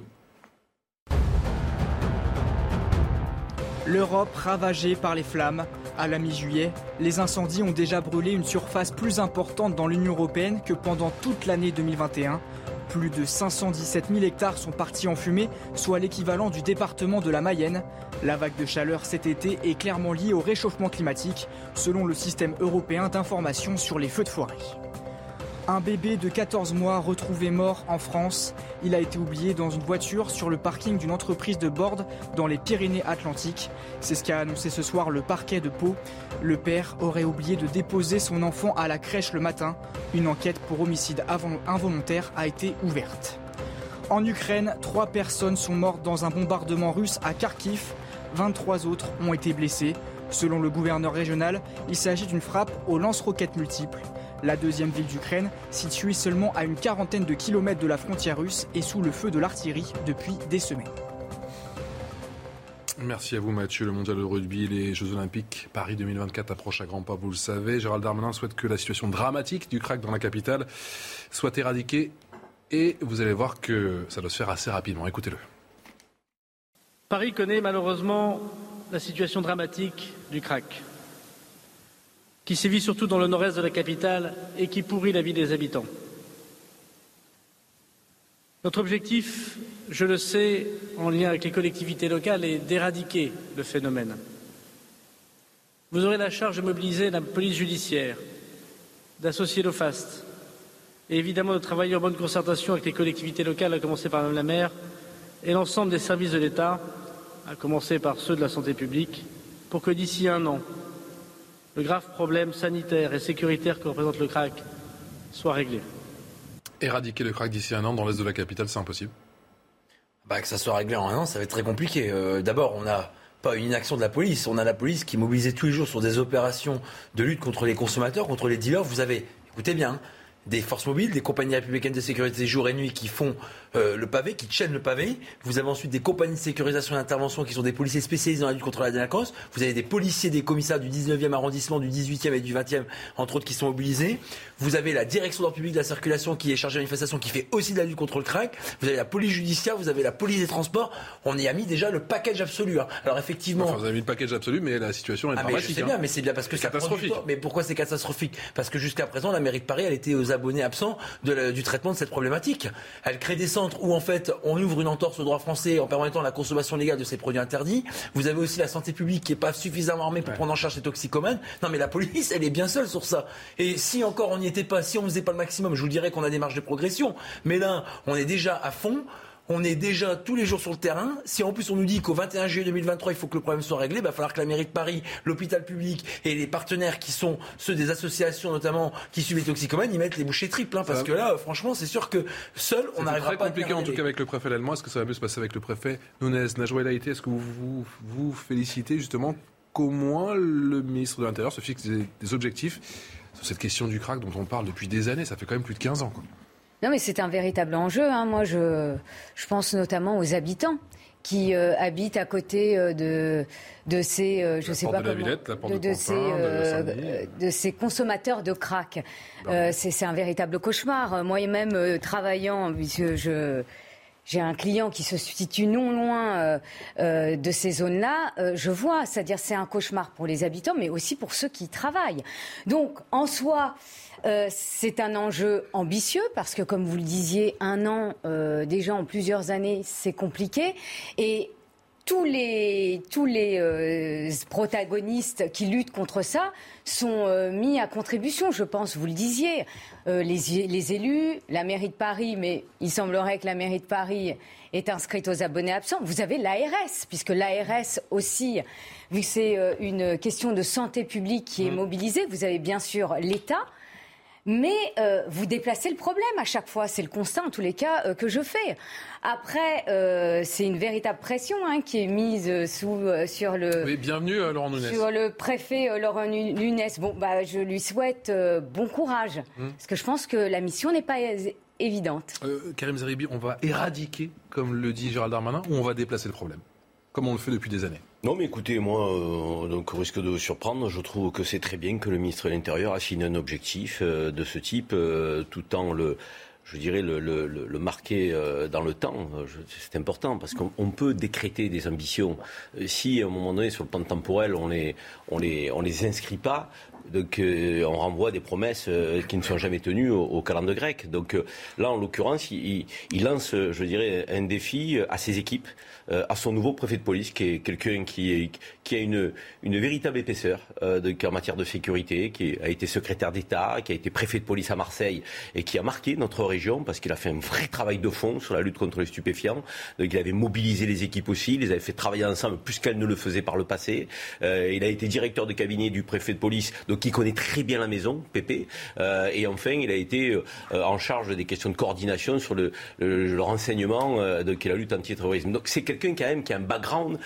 L'Europe ravagée par les flammes. À la mi-juillet, les incendies ont déjà brûlé une surface plus importante dans l'Union européenne que pendant toute l'année 2021. Plus de 517 000 hectares sont partis en fumée, soit l'équivalent du département de la Mayenne. La vague de chaleur cet été est clairement liée au réchauffement climatique, selon le système européen d'information sur les feux de forêt. Un bébé de 14 mois retrouvé mort en France. Il a été oublié dans une voiture sur le parking d'une entreprise de Borde dans les Pyrénées-Atlantiques. C'est ce qu'a annoncé ce soir le parquet de Pau. Le père aurait oublié de déposer son enfant à la crèche le matin. Une enquête pour homicide involontaire a été ouverte. En Ukraine, trois personnes sont mortes dans un bombardement russe à Kharkiv. 23 autres ont été blessés. Selon le gouverneur régional, il s'agit d'une frappe aux lance-roquettes multiples. La deuxième ville d'Ukraine, située seulement à une quarantaine de kilomètres de la frontière russe, est sous le feu de l'artillerie depuis des semaines. Merci à vous Mathieu. Le mondial de rugby, les Jeux Olympiques, Paris 2024 approche à grands pas, vous le savez. Gérald Darmanin souhaite que la situation dramatique du crack dans la capitale soit éradiquée et vous allez voir que ça doit se faire assez rapidement. Écoutez-le. Paris connaît malheureusement la situation dramatique du crack, qui sévit surtout dans le nord-est de la capitale et qui pourrit la vie des habitants. Notre objectif, je le sais, en lien avec les collectivités locales, est d'éradiquer le phénomène. Vous aurez la charge de mobiliser la police judiciaire, d'associer l'OFAST et évidemment de travailler en bonne concertation avec les collectivités locales, à commencer par Mme la maire, et l'ensemble des services de l'État, à commencer par ceux de la santé publique, pour que d'ici un an, le grave problème sanitaire et sécuritaire que représente le crack soit réglé. Éradiquer le crack d'ici un an dans l'est de la capitale, c'est impossible bah, Que ça soit réglé en un an, ça va être très compliqué. Euh, d'abord, on n'a pas une inaction de la police, on a la police qui est mobilisée tous les jours sur des opérations de lutte contre les consommateurs, contre les dealers. Vous avez, écoutez bien, hein, des forces mobiles, des compagnies républicaines de sécurité jour et nuit qui font euh, le pavé, qui chaînent le pavé. Vous avez ensuite des compagnies de sécurisation et d'intervention qui sont des policiers spécialisés dans la lutte contre la délinquance. Vous avez des policiers, des commissaires du 19e arrondissement, du 18e et du 20e, entre autres, qui sont mobilisés. Vous avez la direction d'ordre public de la circulation qui est chargée de manifestation, qui fait aussi de la lutte contre le crack. Vous avez la police judiciaire, vous avez la police des transports. On y a mis déjà le package absolu. Hein. Alors effectivement. vous avez mis le package absolu, mais la situation est ah, dramatique. Mais je sais bien, hein. mais c'est bien parce que c'est catastrophique. Mais pourquoi c'est catastrophique? Parce que jusqu'à présent, la mairie de Paris, elle était aux abonnés absents du traitement de cette problématique. Elle crée des centres où en fait on ouvre une entorse au droit français en permettant la consommation légale de ces produits interdits. Vous avez aussi la santé publique qui n'est pas suffisamment armée pour prendre en charge les toxicomanes. Non mais la police, elle est bien seule sur ça. Et si encore on n'y était pas, si on ne faisait pas le maximum, je vous dirais qu'on a des marges de progression. Mais là, on est déjà à fond. On est déjà tous les jours sur le terrain. Si en plus on nous dit qu'au 21 juillet 2023, il faut que le problème soit réglé, il va falloir que la mairie de Paris, l'hôpital public et les partenaires qui sont ceux des associations notamment qui suivent les toxicomanes, ils mettent les bouchées triples. Hein, parce que là, franchement, c'est sûr que seul, on n'arrivera pas à. C'est compliqué en tout cas avec le préfet allemand. Est-ce que ça va mieux se passer avec le préfet Nunez? Najwa Laïté Est-ce que vous, vous vous félicitez justement qu'au moins le ministre de l'Intérieur se fixe des, des objectifs sur cette question du crack dont on parle depuis des années? Ça fait quand même plus de 15 ans. Quoi. Non, mais c'est un véritable enjeu. Hein. Moi, je, je pense notamment aux habitants qui euh, habitent à côté euh, de, de ces, euh, je sais pas de comment, de, de, ces, de, ces consommateurs de crack. c'est un véritable cauchemar. Moi-même, travaillant, puisque je j'ai un client qui se situe non loin de ces zones-là, je vois, c'est-à-dire c'est un cauchemar pour les habitants, mais aussi pour ceux qui travaillent. Donc, en soi, euh, c'est un enjeu ambitieux parce que, comme vous le disiez, un an euh, déjà en plusieurs années, c'est compliqué. Et tous les, tous les euh, protagonistes qui luttent contre ça sont mis à contribution, je pense, vous le disiez. Les, les, élus, la mairie de Paris, mais il semblerait que la mairie de Paris est inscrite aux abonnés absents. Vous avez l'ARS, puisque l'ARS aussi, vu que c'est une question de santé publique qui est mmh. mobilisée, vous avez bien sûr l'État mais euh, vous déplacez le problème à chaque fois. C'est le constat, en tous les cas, euh, que je fais. Après, euh, c'est une véritable pression hein, qui est mise sous, sur le. Oui, bienvenue, Laurent Nunez. Sur le préfet Laurent Nunez. Bon, bah, je lui souhaite bon courage, hum. parce que je pense que la mission n'est pas évidente. Karim Zeribi, on va éradiquer, comme le dit Gérald Darmanin, ou on va déplacer le problème, comme on le fait depuis des années? Non, mais écoutez, moi, euh, donc au risque de surprendre, je trouve que c'est très bien que le ministre de l'Intérieur a signé un objectif euh, de ce type, euh, tout en le, je dirais, le marquer dans le temps. C'est important parce qu'on peut décréter des ambitions. Si à un moment donné, sur le plan temporel, on les, on les, on les inscrit pas, donc on renvoie des promesses qui ne sont jamais tenues au, au calendrier grec. Donc là, en l'occurrence, il, il, lance, je dirais, un défi à ses équipes. Euh, à son nouveau préfet de police, qui est quelqu'un qui, a une, véritable épaisseur euh, en matière de sécurité, qui a été secrétaire d'État, qui a été préfet de police à Marseille et qui a marqué notre région parce qu'il a fait un vrai travail de fond sur la lutte contre les stupéfiants. Donc il avait mobilisé les équipes aussi, les avait fait travailler ensemble plus qu'elles ne le faisaient par le passé. Euh, il a été directeur de cabinet du préfet de police, donc il connaît très bien la maison, Pépé. et enfin, il a été en charge des questions de coordination sur le, renseignement de, la lutte anti-terrorisme. Donc quand même qui a un background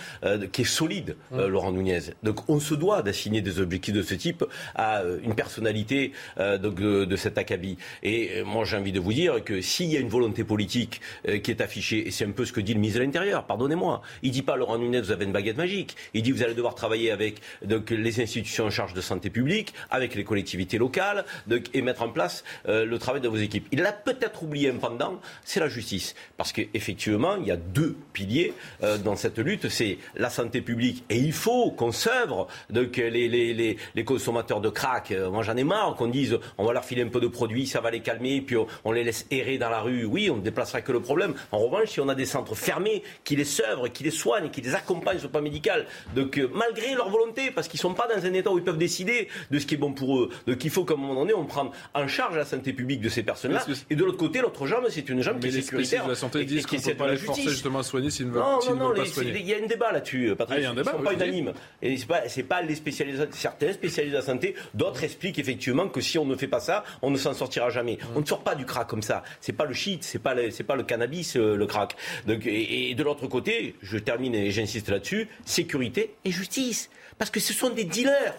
qui est solide, mmh. Laurent Nunez. Donc on se doit d'assigner des objectifs de ce type à une personnalité de, de, cet acabit. Et moi j'ai envie de vous dire que s'il y a une volonté politique qui est affichée, et c'est un peu ce que dit le ministre de l'Intérieur, pardonnez-moi, il dit pas Laurent Nunez, vous avez une baguette magique. Il dit vous allez devoir travailler avec donc, les institutions en charge de santé publique, avec les collectivités locales, et mettre en place euh, le travail de vos équipes. Il l'a peut-être oublié un pendant, c'est la justice. Parce qu'effectivement, il y a deux piliers euh, dans cette lutte, c'est la santé publique, et il faut qu'on s'œuvre donc, les, les, les, consommateurs de crack. Euh, moi j'en ai marre qu'on dise on va leur filer un peu de produits, ça va les calmer, puis on, les laisse errer dans la rue. Oui, on ne déplacera que le problème. En revanche, si on a des centres fermés qui les s'œuvrent, qui les soignent, qui les accompagnent sur le plan médical, donc malgré leur volonté, parce qu'ils ne sont pas dans un état où ils peuvent décider de ce qui est bon pour eux. Donc il faut qu'à un moment donné, on prenne en charge la santé publique de ces personnes-là. Et de l'autre côté, l'autre jambe, c'est une jambe qui est sécuritaire. la santé disent qu'on ne peut pas les forcer justement à soigner s'ils ne veulent, non, non, non, soigner. Il y a un débat là-dessus, Patrick. Ah, il y a un débat, sont pas unanimes. Et c'est pas, pas les spécialistes, certains spécialistes de la santé, d'autres expliquent effectivement que si on ne fait pas ça, on ne s'en sortira jamais. Mmh. On ne sort pas du crack comme ça. C'est pas le shit, c'est pas c'est pas le cannabis, euh, le crack. Donc, et, et de l'autre côté, je termine et j'insiste là-dessus, sécurité et justice. Parce que ce sont des dealers,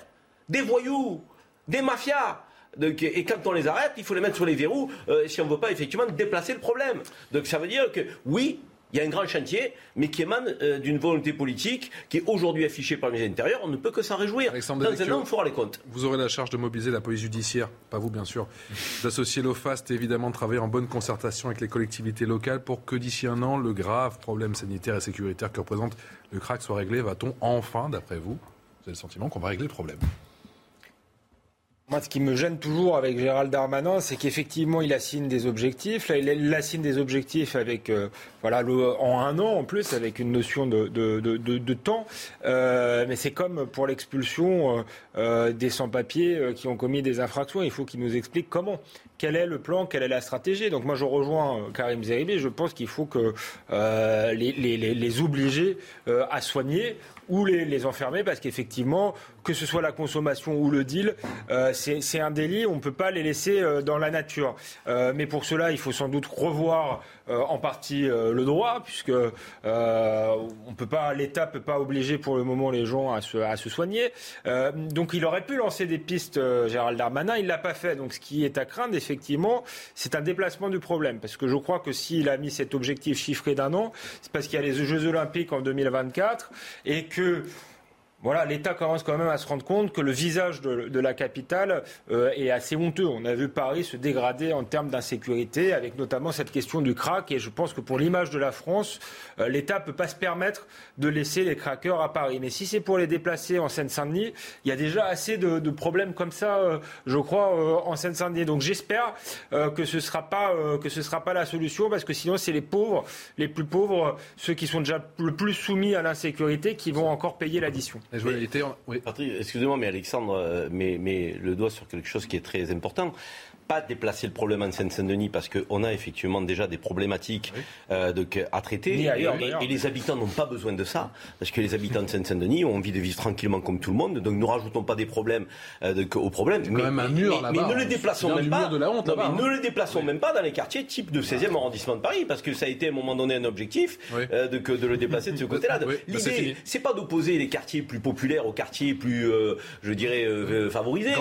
des voyous, des mafias. et quand on les arrête, il faut les mettre sur les verrous euh, si on ne veut pas effectivement déplacer le problème. Donc ça veut dire que oui, il y a un grand chantier, mais qui émane euh, d'une volonté politique qui est aujourd'hui affichée par le ministère de l'Intérieur. On ne peut que s'en réjouir. Dans un an, il faudra les comptes. Vous aurez la charge de mobiliser la police judiciaire, pas vous bien sûr, d'associer l'OFAST et évidemment de travailler en bonne concertation avec les collectivités locales pour que d'ici un an, le grave problème sanitaire et sécuritaire que représente le crack soit réglé. Va-t-on enfin, d'après vous, vous avez le sentiment qu'on va régler le problème? Moi, ce qui me gêne toujours avec Gérald Darmanin, c'est qu'effectivement, il assigne des objectifs. Là, il assigne des objectifs avec, euh, voilà, en un an en plus, avec une notion de, temps. Euh, mais c'est comme pour l'expulsion euh, des sans-papiers qui ont commis des infractions. Il faut qu'il nous explique comment. Quel est le plan Quelle est la stratégie Donc moi, je rejoins Karim Zeribi. Je pense qu'il faut que les, obliger à soigner ou les enfermer parce qu'effectivement, que ce soit la consommation ou le deal, euh, c'est un délit. On ne peut pas les laisser euh, dans la nature. Euh, mais pour cela, il faut sans doute revoir en partie le droit, puisque pas, l'État peut pas obliger pour le moment les gens à se, à se soigner. donc, il aurait pu lancer des pistes, Gérald Darmanin. Il l'a pas fait. Donc, ce qui est à craindre, effectivement, c'est un déplacement du problème, parce que je crois que s'il a mis cet objectif chiffré d'un an, c'est parce qu'il y a les Jeux Olympiques en 2024 et que voilà, l'État commence quand même à se rendre compte que le visage de, la capitale euh, est assez honteux. On a vu Paris se dégrader en termes d'insécurité, avec notamment cette question du crack. Et je pense que pour l'image de la France, euh, l'État ne peut pas se permettre de laisser les craqueurs à Paris. Mais si c'est pour les déplacer en Seine-Saint-Denis, il y a déjà assez de, problèmes comme ça, euh, je crois, en Seine-Saint-Denis. Donc j'espère que ce sera pas sera pas la solution, parce que sinon c'est les pauvres, les plus pauvres, ceux qui sont déjà le plus soumis à l'insécurité, qui vont encore payer l'addition. Excusez-moi, mais Alexandre euh, met, met, le doigt sur quelque chose qui est très important pas déplacer le problème en Seine-Saint-Denis parce qu'on a effectivement déjà des problématiques euh, à traiter. et, les habitants n'ont pas besoin de ça parce que les habitants de Seine-Saint-Denis ont envie de vivre tranquillement comme tout le monde. Donc ne rajoutons pas des problèmes euh, au problème. Mais, quand même un mur mais, ne les déplaçons même pas. ne les déplaçons même pas dans les quartiers type de 16e arrondissement de Paris parce que ça a été à un moment donné un objectif euh, de, de, le déplacer de ce côté-là. Bah, L'idée, c'est pas d'opposer les quartiers plus populaires aux quartiers plus, je dirais, favorisés.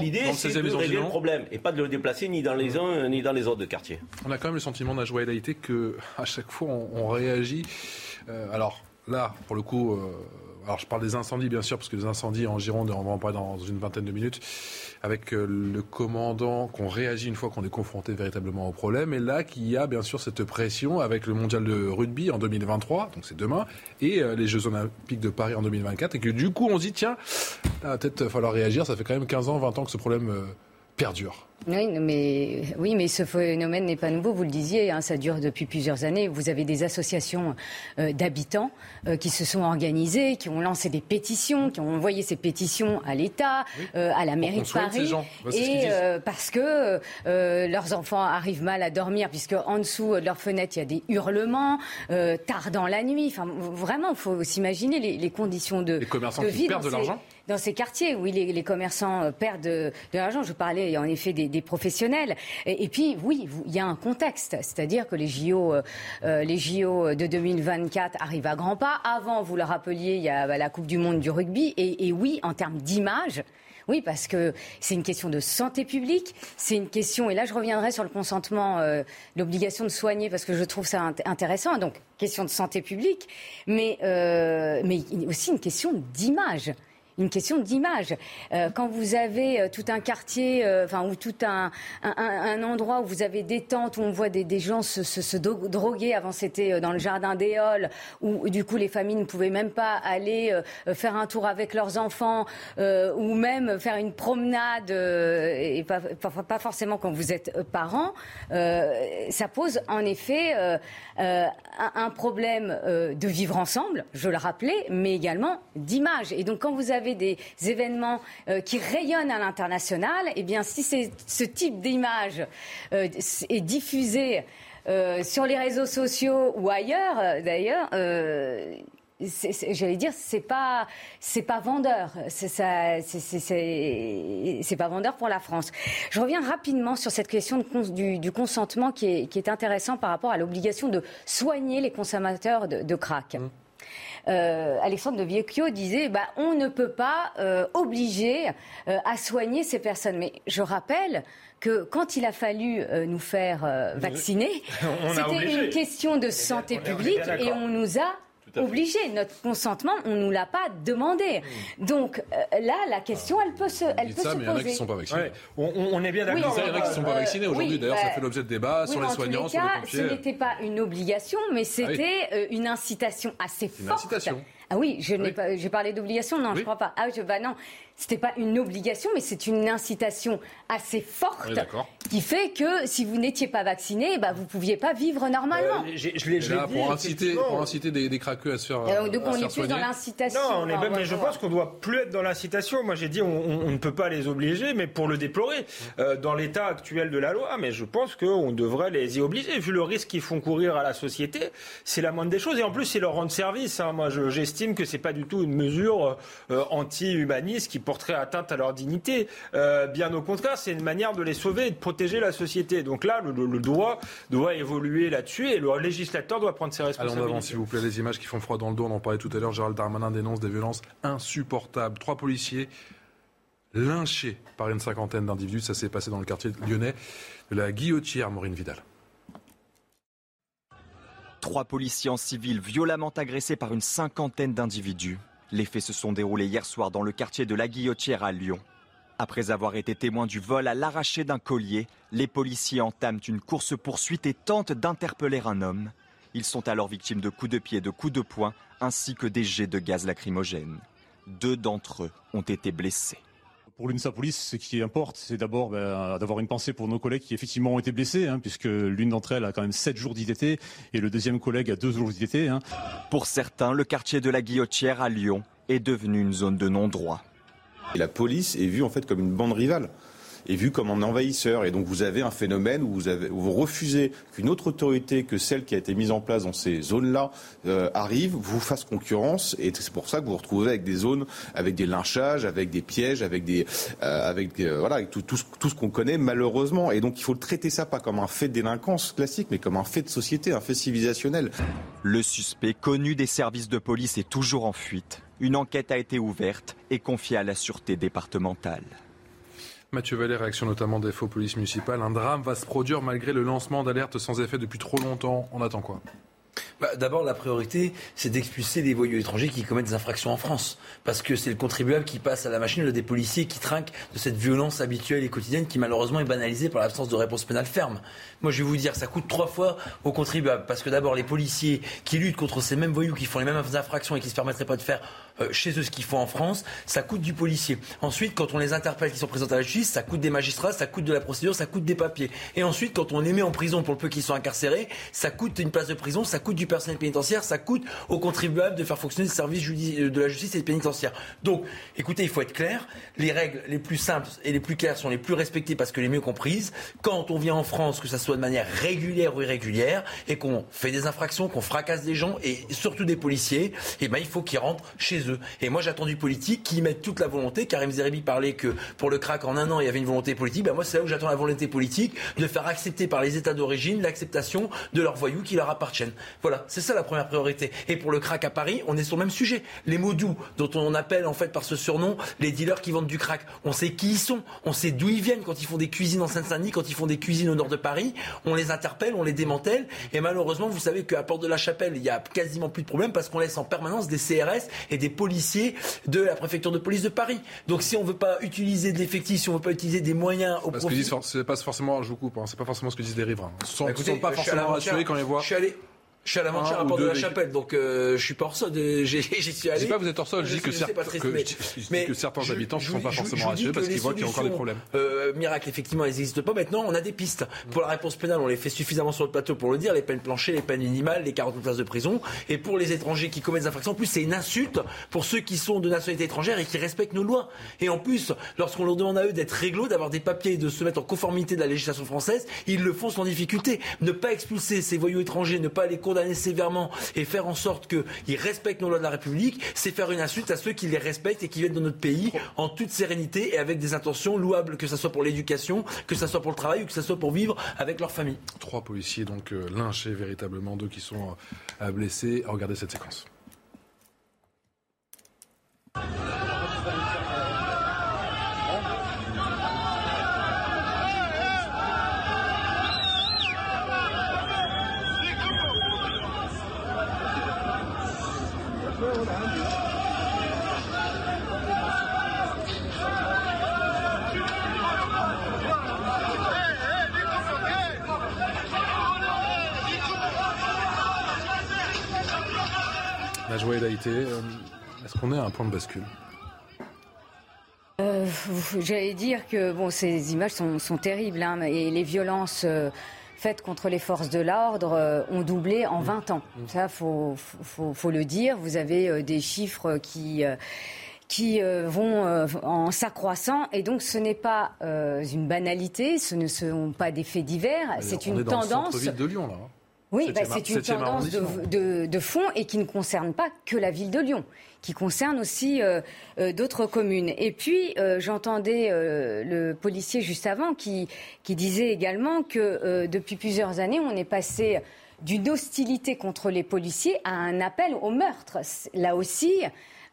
L'idée, c'est de régler le problème et pas de le déplacer ni dans les uns ni dans les autres de quartier. On a quand même le sentiment d'un joie et que à chaque fois on, réagit. Euh, alors là, pour le coup. Euh, alors je parle des incendies bien sûr parce que les incendies en Gironde on va en parler dans une vingtaine de minutes avec euh, le commandant qu'on réagit une fois qu'on est confronté véritablement au problème et là qu'il y a bien sûr cette pression avec le mondial de rugby en 2023 donc c'est demain et les Jeux olympiques de Paris en 2024 et que du coup on se dit tiens peut-être falloir réagir ça fait quand même 15 ans 20 ans que ce problème perdure Oui, mais, oui, mais ce phénomène n'est pas nouveau, vous le disiez, hein, ça dure depuis plusieurs années. Vous avez des associations euh, d'habitants euh, qui se sont organisées, qui ont lancé des pétitions, qui ont envoyé ces pétitions à l'État, euh, à la mairie de Paris, et parce que leurs enfants arrivent mal à dormir, puisque en dessous de leur fenêtre, il y a des hurlements, tard dans la nuit. Enfin, vraiment, il faut s'imaginer les, les, conditions de, les commerçants de qui perdent de l'argent dans ces quartiers. Oui, les, les commerçants perdent de, de l'argent. Je parlais en effet des, des professionnels. Et, puis, oui, il y a un contexte, c'est-à-dire que les JO, euh, euh, les JO de 2024 arrivent à grands pas. Avant, vous le rappeliez, il y a bah, la Coupe du Monde du rugby. Et, et oui, en termes d'image. Oui, parce que c'est une question de santé publique, c'est une question, et là je reviendrai sur le consentement, euh, l'obligation de soigner, parce que je trouve ça intéressant, donc question de santé publique, mais, euh, mais aussi une question d'image une question d'image. Euh, quand vous avez euh, tout un quartier, euh, enfin, ou tout un, endroit où vous avez des tentes, où on voit des, gens se, droguer, avant c'était dans le jardin des où du coup les familles ne pouvaient même pas aller faire un tour avec leurs enfants, ou même faire une promenade, et pas, forcément quand vous êtes parent, ça pose en effet un, problème de vivre ensemble, je le rappelais, mais également d'image. Et donc quand vous avez des événements euh, qui rayonnent à l'international, eh bien, si ce type d'image euh, est diffusé euh, sur les réseaux sociaux ou ailleurs, d'ailleurs, j'allais dire, c'est pas, c'est pas vendeur. C'est pas vendeur pour la France. Je reviens rapidement sur cette question du, consentement qui est, qui intéressant par rapport à l'obligation de soigner les consommateurs de, de crack. Mmh euh, Alexandre de Viecchio disait bah, on ne peut pas euh, obliger euh, à soigner ces personnes. Mais je rappelle que quand il a fallu euh, nous faire euh, vacciner, c'était une question de santé publique et on nous a obligé. Notre consentement, on ne nous l'a pas demandé. Donc euh, là, la question, elle peut se, elle peut ça, se mais poser. Il y en a qui ne sont pas vaccinés. Ouais. On, on, est bien d'accord. Oui, il y en a qui ne sont pas vaccinés aujourd'hui. oui, D'ailleurs, bah, ça fait l'objet de débats oui, sur les soignants, cas, sur les pompiers. Ce n'était pas une obligation, mais c'était euh, une incitation assez Une forte. incitation. Ah oui, je n'ai Oui. pas, j'ai parlé d'obligation, non, je crois pas. Ah, je, bah non, c'était pas une obligation, mais c'est une incitation assez forte Oui, qui fait que si vous n'étiez pas vacciné, bah vous pouviez pas vivre normalement. Euh, je l'ai Et je l'ai là, dit, pour inciter, pour inciter des, des craqueux à se faire, Euh, donc à on est plus dans l'incitation. Non, on est Enfin, même, mais je pense qu'on doit plus être dans l'incitation. Moi, j'ai dit, on, on- on ne peut pas les obliger, mais pour le déplorer, euh, dans l'état actuel de la loi, mais je pense qu'on devrait les y obliger, vu le risque qu'ils font courir à la société. C'est la moindre des choses, et en plus, c'est leur rendre service. hein. Moi, je- que c'est pas du tout une mesure euh, anti-humaniste qui porterait atteinte à leur dignité. Euh, bien au contraire, c'est une manière de les sauver et de protéger la société. Donc là, le, le- le droit doit évoluer là-dessus, et le législateur doit prendre ses responsabilités. en avant, s'il vous plaît, les images qui font froid dans le dos, on en parlait tout à l'heure. Gérald Darmanin dénonce des violences insupportables. Trois policiers lynchés par une cinquantaine d'individus. Ça s'est passé dans le quartier lyonnais de la Guillotière, Maureen Vidal. Trois policiers en civil violemment agressés par une cinquantaine d'individus. Les faits se sont déroulés hier soir dans le quartier de la Guillotière à Lyon. Après avoir été témoins du vol à l'arraché d'un collier, les policiers entament une course-poursuite et tentent d'interpeller un homme. Ils sont alors victimes de coups de pied, de coups de poing, ainsi que des jets de gaz lacrymogène. Deux d'entre eux ont été blessés. Pour l'UNSA Police, ce qui importe, c'est d'abord ben, d'avoir une pensée pour nos collègues qui effectivement ont été blessés, hein, puisque l'une d'entre elles a quand même 7 jours d'ITT et le deuxième collègue a 2 jours d'ITT. Hein. Pour certains, le quartier de la Guillotière à Lyon est devenu une zone de non-droit. Et la police est vue en fait comme une bande rivale, est vue comme un envahisseur. Et donc vous avez un phénomène où vous, refusez qu'une autre autorité que celle qui a été mise en place dans ces zones-là euh, arrive, vous fasse concurrence. Et c'est pour ça que vous vous retrouvez avec des zones, avec des lynchages, avec des pièges, avec des, euh, avec euh, voilà, avec tout, tout ce qu'on connaît malheureusement. Et donc il faut traiter ça pas comme un fait de délinquance classique, mais comme un fait de société, un fait civilisationnel. Le suspect, connu des services de police, est toujours en fuite. Une enquête a été ouverte et confiée à la sûreté départementale. Mathieu Vallet, réaction notamment des faux polices municipales. Un drame va se produire malgré le lancement d'alertes sans effet depuis trop longtemps. On attend quoi? Bah, D'abord, la priorité, c'est d'expulser les voyous étrangers qui commettent des infractions en France. Parce que c'est le contribuable qui passe à la machine, des policiers qui trinquent de cette violence habituelle et quotidienne qui malheureusement est banalisée par l'absence de réponse pénale ferme. Moi, je vais vous dire, ça coûte trois fois aux contribuables. Parce que d'abord, les policiers qui luttent contre ces mêmes voyous, qui font les mêmes infractions et qui ne se permettraient pas de faire euh, chez eux ce qu'ils font en France, ça coûte du policier. Ensuite, quand on les interpelle, qui sont présentés à la justice, ça coûte des magistrats, ça coûte de la procédure, ça coûte des papiers. Et ensuite, quand on les met en prison pour le peu qu'ils sont incarcérés, ça coûte une place de prison, du personnel pénitentiaire, ça coûte aux contribuables de faire fonctionner le service euh, de la justice et pénitentiaire. Donc, écoutez, il faut être clair. Les règles les plus simples et les plus claires sont les plus respectées parce que les mieux comprises. Quand on vient en France, que ça soit de manière régulière ou irrégulière, et qu'on fait des infractions, qu'on fracasse des gens, et surtout des policiers, eh ben, il faut qu'ils rentrent chez eux. Et moi, j'attends du politique qui mette toute la volonté. Karim Zeribi parlait que pour le crack, en un an, il y avait une volonté politique. Ben, moi, c'est là où j'attends la volonté politique de faire accepter par les États d'origine l'acceptation de leurs voyous qui leur appartiennent. Voilà, c'est ça la première priorité. Et pour le crack à Paris, on est sur le même sujet. Les mots doux, dont on appelle en fait par ce surnom les dealers qui vendent du crack. On sait qui ils sont, on sait d'où ils viennent quand ils font des cuisines en Seine-Saint-Denis, quand ils font des cuisines au nord de Paris. On les interpelle, on les démantèle. Et malheureusement, vous savez qu'à Porte de la Chapelle, il y a quasiment plus de problèmes parce qu'on laisse en permanence des CRS et des policiers de la préfecture de police de Paris. Donc si on ne veut pas utiliser d'effectifs, si on ne veut pas utiliser des moyens au profit... C'est pas forcément, je vous coupe, hein, c'est pas forcément ce que disent les riverains. Ils sont, bah, sont pas forcément rassurés quand ils voient... Je suis allé, je suis à la à Porte de la Chapelle, donc euh, je suis pas hors sol. J'y suis allé. Je dis pas vous êtes hors sol, je dis que, que, certains habitants ne sont pas forcément rassurés parce qu'ils voient qu'il y a encore des problèmes. Euh, miracle, effectivement, elles n'existent pas. Maintenant, on a des pistes. Pour la réponse pénale, on les fait suffisamment sur le plateau pour le dire. Les peines planchées, les peines minimales, les 40 places de prison. Et pour les étrangers qui commettent des infractions, en plus, c'est une insulte pour ceux qui sont de nationalité étrangère et qui respectent nos lois. Et en plus, lorsqu'on leur demande à eux d'être réglo, d'avoir des papiers et de se mettre en conformité de la législation française, ils le font sans difficulté. Ne pas expulser ces voyous étrangers, ne pas les condamner sévèrement et faire en sorte qu'ils respectent nos lois de la République, c'est faire une insulte à ceux qui les respectent et qui viennent dans notre pays en toute sérénité et avec des intentions louables, que ce soit pour l'éducation, que ce soit pour le travail ou que ce soit pour vivre avec leur famille. Trois policiers donc euh, lynchés véritablement, deux qui sont euh, blessés. Regardez cette séquence. La joie et l'AIT, euh, est-ce qu'on est à un point de bascule euh, J'allais dire que bon, ces images sont, terribles hein, et les violences euh, faites contre les forces de l'ordre ont doublé en 20 ans. Mm. Ça, faut, faut, le dire. Vous avez des chiffres qui qui vont en s'accroissant. Et donc, ce n'est pas une banalité, ce ne sont pas des faits divers, c'est une tendance. de Lyon, là. Oui, bah, c'est une tendance de, fond et qui ne concerne pas que la ville de Lyon, qui concerne aussi euh, euh, d'autres communes. Et puis, euh, j'entendais le policier juste avant qui, qui disait également que depuis plusieurs années, on est passé d'une hostilité contre les policiers à un appel au meurtre. Là aussi,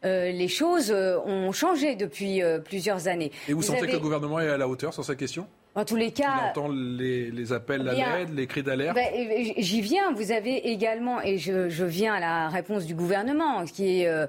les choses ont changé depuis plusieurs années. Et vous, sentez que le gouvernement est à la hauteur sur cette question? En tous les cas. On entend les, appels à l'aide, les cris d'alerte? Ben, j'y viens. Vous avez également, et je, viens à la réponse du gouvernement, qui est.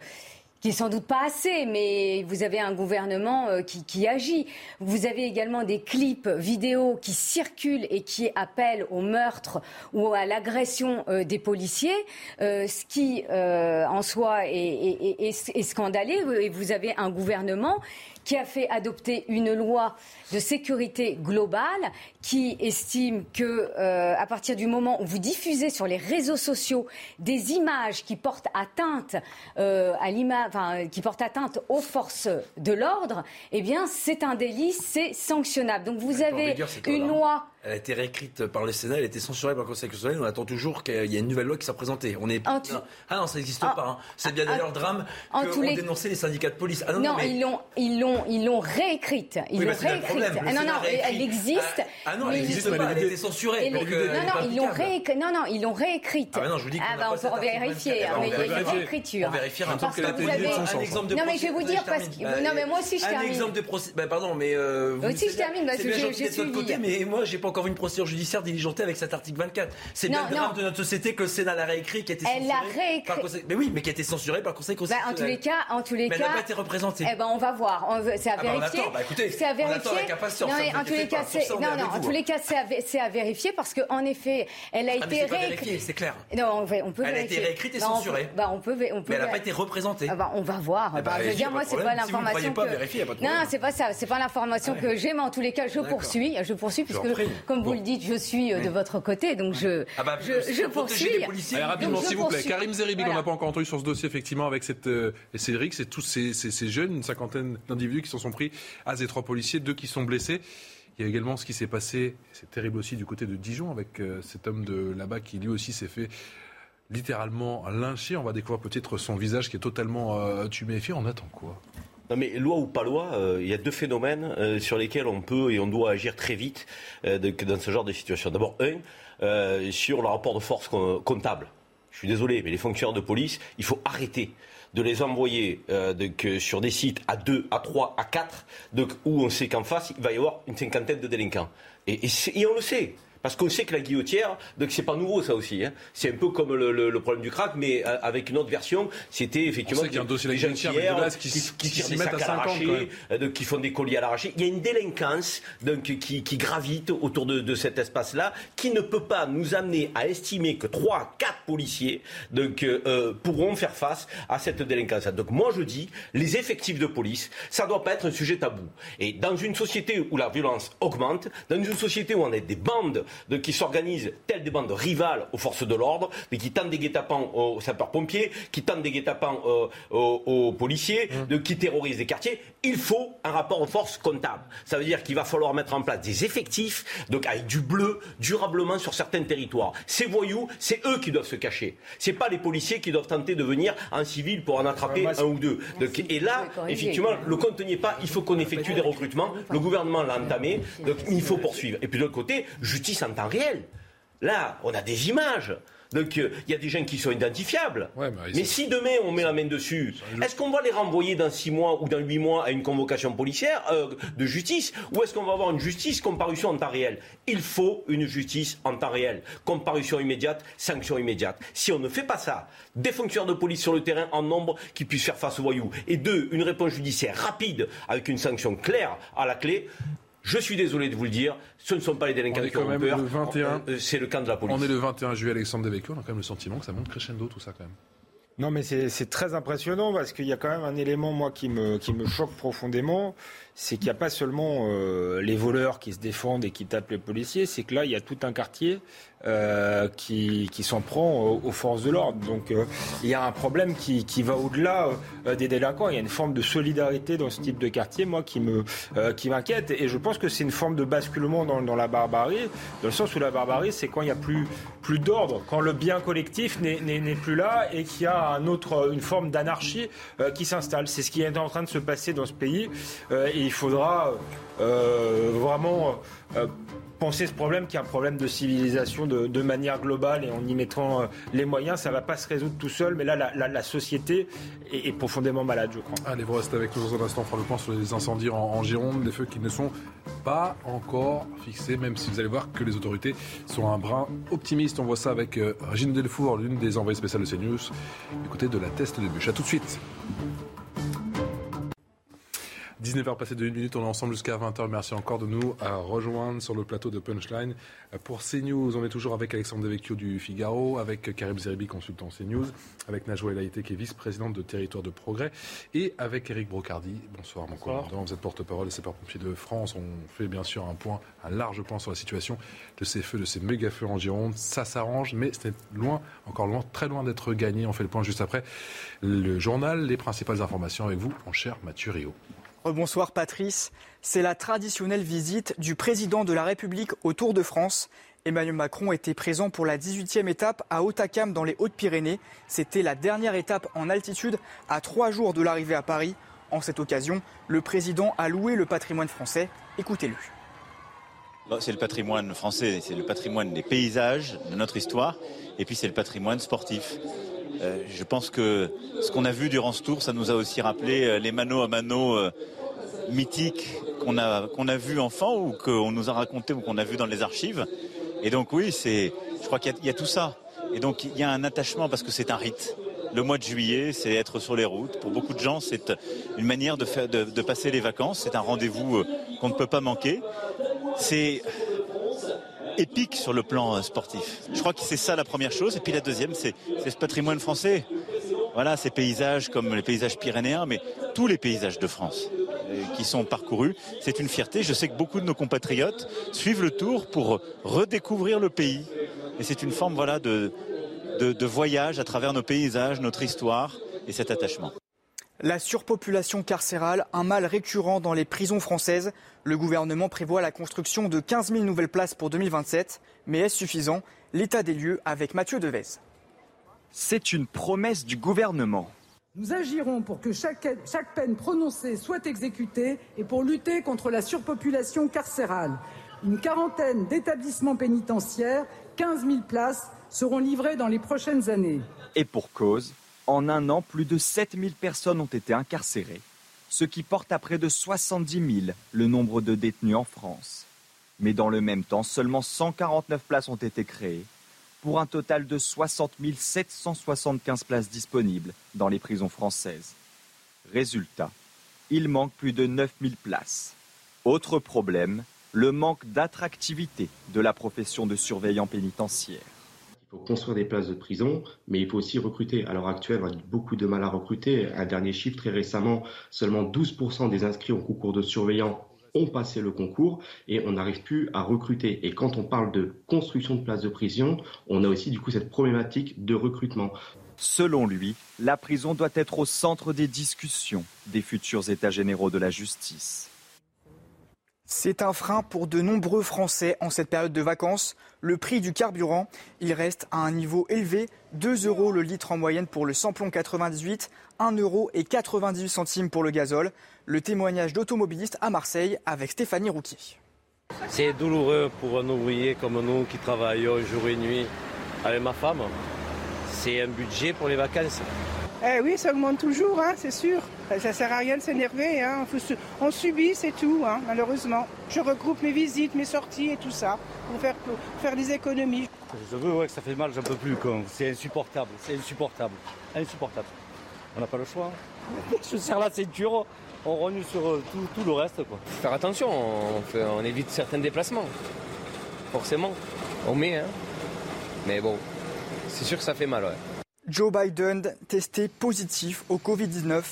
Euh, qui est sans doute pas assez, mais vous avez un gouvernement euh, qui, agit. Vous avez également des clips vidéo qui circulent et qui appellent au meurtre ou à l'agression euh, des policiers, ce qui en soi est, est, scandaleux. Et vous avez un gouvernement qui a fait adopter une loi de sécurité globale qui estime que euh, à partir du moment où vous diffusez sur les réseaux sociaux des images qui portent atteinte euh, à l'image, enfin, qui portent atteinte aux forces de l'ordre, eh bien c'est un délit, c'est sanctionnable. Donc vous avez une loi elle a été réécrite par le Sénat, elle a été censurée par le Conseil constitutionnel. On attend toujours qu'il y ait une nouvelle loi qui soit présentée. On est... Ah non, ça n'existe pas. Hein. C'est bien d'ailleurs drame qu'on les... dénoncé les syndicats de police. Ah non, ils l'ont, ils l'ont, ils l'ont réécrite. Ils l'ont réécrite. Ah non, non, elle existe. Ah, non, elle n'existe pas. Elle a été censurée. non, non, ils l'ont réécrite. Non, non, ils l'ont réécrite. Ah non, je vous dis Ah bah, on peut vérifier. Mais il y a une réécriture. On vérifiera un exemple de. Non, mais je vais vous dire parce que. Non, mais moi aussi je termine. Un exemple de procès. Pardon, mais. Moi aussi je termine parce que je suis. Mais moi, j'ai pas encore une procédure judiciaire diligentée avec cet article 24. C'est bien le drame de notre société que le Sénat l'a réécrit, qui a été Elle l'a réécrit. Mais oui, mais qui a été censuré par le Conseil constitutionnel. Bah, en tous les cas, en tous les mais cas. elle n'a pas été représentée. Eh ben, on va voir. C'est à ah bah, vérifier. Bah, écoutez, c'est à vérifier. On attend avec impatience. Non, mais en tous les cas, c'est non, non. En tous les cas, c'est à vérifier parce que en effet, elle a ah, été réécrite. C'est clair. Non, on, on peut Elle a été réécrite et censurée. Bah, on peut, on. Mais elle n'a pas été représentée. Ah on va voir. Eh je veux dire, moi, c'est pas l'information. Non, c'est pas ça. C'est pas l'information que j'ai, mais en tous les cas, je poursuis. Je poursuis puisque, comme vous le dites, je suis de votre côté, donc je. Je poursuis. Allez, rapidement, s'il vous plaît. Karim Zeribi, qu'on n'a pas encore entendu sur ce dossier, effectivement, avec cette. Et Cédric, c'est tous ces, ces, ces, jeunes, une cinquantaine d'individus qui s'en sont pris à ces trois policiers, deux qui sont blessés. Il y a également ce qui s'est passé, c'est terrible aussi, du côté de Dijon, avec euh, cet homme de là-bas qui lui aussi s'est fait littéralement lyncher. On va découvrir peut-être son visage qui est totalement euh, tuméfié. On attend quoi? Non mais loi ou pas loi, euh, il y a deux phénomènes euh, sur lesquels on peut et on doit agir très vite euh, dans ce genre de situation. D'abord, un, sur le rapport de force comptable. Je suis désolé, mais les fonctionnaires de police, il faut arrêter de les envoyer sur des sites à 2, à 3, à 4, de, où on sait qu'en face, il va y avoir une cinquantaine de délinquants. Et, et, et on le sait. Parce qu'on sait que la guillotière, donc c'est pas nouveau ça aussi. Hein. C'est un peu comme le, le, le, problème du crack, mais euh, avec une autre version. C'était effectivement qu'il y a un dossier des gens qui, qui, qui, qui, tirent des sacs à, à l'arraché, euh, qui font des colis à l'arraché. Il y a une délinquance donc, qui, qui gravite autour de, de cet espace-là, qui ne peut pas nous amener à estimer que 3, 4 policiers donc, euh, pourront faire face à cette délinquance. Donc moi je dis, les effectifs de police, ça doit pas être un sujet tabou. Et dans une société où la violence augmente, dans une société où on a des bandes de, qui s'organisent telles des bandes rivales aux forces de l'ordre, mais qui tendent des guet-apens aux sapeurs-pompiers, qui tendent des guet-apens euh, aux, aux, policiers, mmh. de, qui terrorisent des quartiers. Il faut un rapport aux forces comptable. Ça veut dire qu'il va falloir mettre en place des effectifs, donc avec du bleu, durablement sur certains territoires. Ces voyous, c'est eux qui doivent se cacher. C'est pas les policiers qui doivent tenter de venir en civil pour en attraper un ou deux. Donc, et là, effectivement, le compte n'y est pas. Il faut qu'on effectue des recrutements. Le gouvernement l'a entamé. Donc, il faut poursuivre. Et puis de l'autre côté, justice en temps réel. Là, on a des images. Donc il euh, y a des gens qui sont identifiables. Ouais, bah, mais si demain on met la main dessus, est-ce qu'on va les renvoyer dans 6 mois ou dans 8 mois à une convocation policière euh, de justice Ou est-ce qu'on va avoir une justice comparution en temps réel? Il faut une justice en temps réel. Comparution immédiate, sanction immédiate. Si on ne fait pas ça, des fonctionnaires de police sur le terrain en nombre qui puissent faire face aux voyous. Et deux, une réponse judiciaire rapide avec une sanction claire à la clé. Je suis désolé de vous le dire, ce ne sont pas les délinquants qui ont peur. Le 21, c'est le camp de la police. On est le 21 juillet, Alexandre Devecchio, on a quand même le sentiment que ça monte crescendo tout ça quand même. Non, mais c'est très impressionnant parce qu'il y a quand même un élément, moi, qui me, qui me choque profondément. C'est qu'il n'y a pas seulement euh, les voleurs qui se défendent et qui tapent les policiers, c'est que là, il y a tout un quartier euh, qui, qui s'en prend aux, forces de l'ordre. Donc euh, il y a un problème qui, qui va au-delà des délinquants. Il y a une forme de solidarité dans ce type de quartier, moi, qui me qui m'inquiète. Et je pense que c'est une forme de basculement dans, dans, la barbarie, dans le sens où la barbarie, c'est quand il n'y a plus plus d'ordre, quand le bien collectif n'est plus là et qu'il y a un autre, une forme d'anarchie qui s'installe. C'est ce qui est en train de se passer dans ce pays. Il faudra vraiment penser ce problème qui est un problème de civilisation de, manière globale et en y mettant euh, les moyens, ça ne va pas se résoudre tout seul. Mais là, la, société est, profondément malade, je crois. Allez, vous restez avec nous dans un instant. On le point sur les incendies en, Gironde, des feux qui ne sont pas encore fixés, même si vous allez voir que les autorités sont un brin optimiste. On voit ça avec euh, Régine Delfour, l'une des envoyées spéciales de CNews, du côté de la test de bûche. A tout de suite. 19h passé de 1 minute, on est ensemble jusqu'à 20h. Merci encore de nous à rejoindre sur le plateau de Punchline. Pour CNews, on est toujours avec Alexandre Devecchio du Figaro, avec Karim Zeribi, consultant CNews, avec Najwa Elaïté, qui est vice-présidente de Territoire de Progrès, et avec Eric Brocardi. Bonsoir, mon commandant. Vous êtes porte-parole des sapeurs-pompiers de France. On fait bien sûr un point, un large point sur la situation de ces feux, de ces méga feux en Gironde. Ça s'arrange, mais c'est loin, encore loin, très loin d'être gagné. On fait le point juste après le journal, les principales informations avec vous, mon cher Mathieu Rio. Bonsoir Patrice. C'est la traditionnelle visite du président de la République au Tour de France. Emmanuel Macron était présent pour la 18e étape à Hautacam dans les Hautes-Pyrénées. C'était la dernière étape en altitude à trois jours de l'arrivée à Paris. En cette occasion, le président a loué le patrimoine français. Écoutez-le. C'est le patrimoine français, c'est le patrimoine des paysages, de notre histoire, et puis c'est le patrimoine sportif. Euh, je pense que ce qu'on a vu durant ce tour, ça nous a aussi rappelé les mano à mano mythiques qu'on a, qu'on a vu enfant ou qu'on nous a raconté ou qu'on a vu dans les archives. Et donc oui, c'est, je crois qu'il y, a tout ça. Et donc il y a un attachement parce que c'est un rite. Le mois de juillet, c'est être sur les routes. Pour beaucoup de gens, c'est une manière de, faire, de, de passer les vacances. C'est un rendez-vous euh, qu'on ne peut pas manquer. C'est épique sur le plan euh, sportif. Je crois que c'est ça la première chose. Et puis la deuxième, c'est ce patrimoine français. Voilà, ces paysages comme les paysages pyrénéens, mais tous les paysages de France qui sont parcourus. C'est une fierté. Je sais que beaucoup de nos compatriotes suivent le tour pour redécouvrir le pays. Et c'est une forme voilà, de, de, de voyage à travers nos paysages, notre histoire et cet attachement. La surpopulation carcérale, un mal récurrent dans les prisons françaises. Le gouvernement prévoit la construction de 15 000 nouvelles places pour 2027. Mais est-ce suffisant? L'état des lieux avec Mathieu Devez. C'est une promesse du gouvernement. Nous agirons pour que chaque, peine prononcée soit exécutée et pour lutter contre la surpopulation carcérale. Une quarantaine d'établissements pénitentiaires, 15 000 places, seront livrées dans les prochaines années. Et pour cause, en un an, plus de 7000 personnes ont été incarcérées, ce qui porte à près de 70 000 le nombre de détenus en France. Mais dans le même temps, seulement 149 places ont été créées, pour un total de 60 775 places disponibles dans les prisons françaises. Résultat, il manque plus de 9000 places. Autre problème, le manque d'attractivité de la profession de surveillant pénitentiaire construire des places de prison, mais il faut aussi recruter. À l'heure actuelle, on a beaucoup de mal à recruter. Un dernier chiffre, très récemment, seulement 12% des inscrits au concours de surveillants ont passé le concours et on n'arrive plus à recruter. Et quand on parle de construction de places de prison, on a aussi du coup cette problématique de recrutement. Selon lui, la prison doit être au centre des discussions des futurs États généraux de la justice. C'est un frein pour de nombreux Français en cette période de vacances. Le prix du carburant, il reste à un niveau élevé, 2 euros le litre en moyenne pour le samplon 98, 1 euro et 98 centimes pour le gazole. Le témoignage d'automobilistes à Marseille avec Stéphanie Rouquier. C'est douloureux pour un ouvrier comme nous qui travaillons jour et nuit avec ma femme. C'est un budget pour les vacances. Eh oui, ça augmente toujours, hein, c'est sûr. Ça sert à rien de s'énerver. Hein. On subit, c'est tout, hein, malheureusement. Je regroupe mes visites, mes sorties et tout ça pour faire, faire des économies. Je veux ouais, que ça fait mal, j'en peux plus. C'est insupportable, c'est insupportable. Insupportable. On n'a pas le choix. Hein. Je serre la ceinture, on renoue sur euh, tout, le reste. Quoi. Faire attention, on, on évite certains déplacements. Forcément, on met. Hein. Mais bon, c'est sûr que ça fait mal. Ouais. Joe Biden testé positif au Covid-19.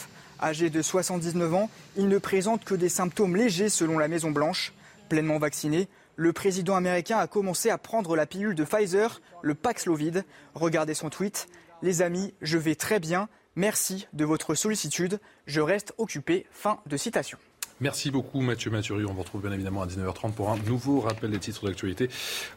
Âgé de 79 ans, il ne présente que des symptômes légers selon la Maison-Blanche. Pleinement vacciné, le président américain a commencé à prendre la pilule de Pfizer, le Paxlovid. Regardez son tweet. Les amis, je vais très bien. Merci de votre sollicitude. Je reste occupé. Fin de citation. Merci beaucoup Mathieu Mathieu. On vous retrouve bien évidemment à 19h30 pour un nouveau rappel des titres d'actualité.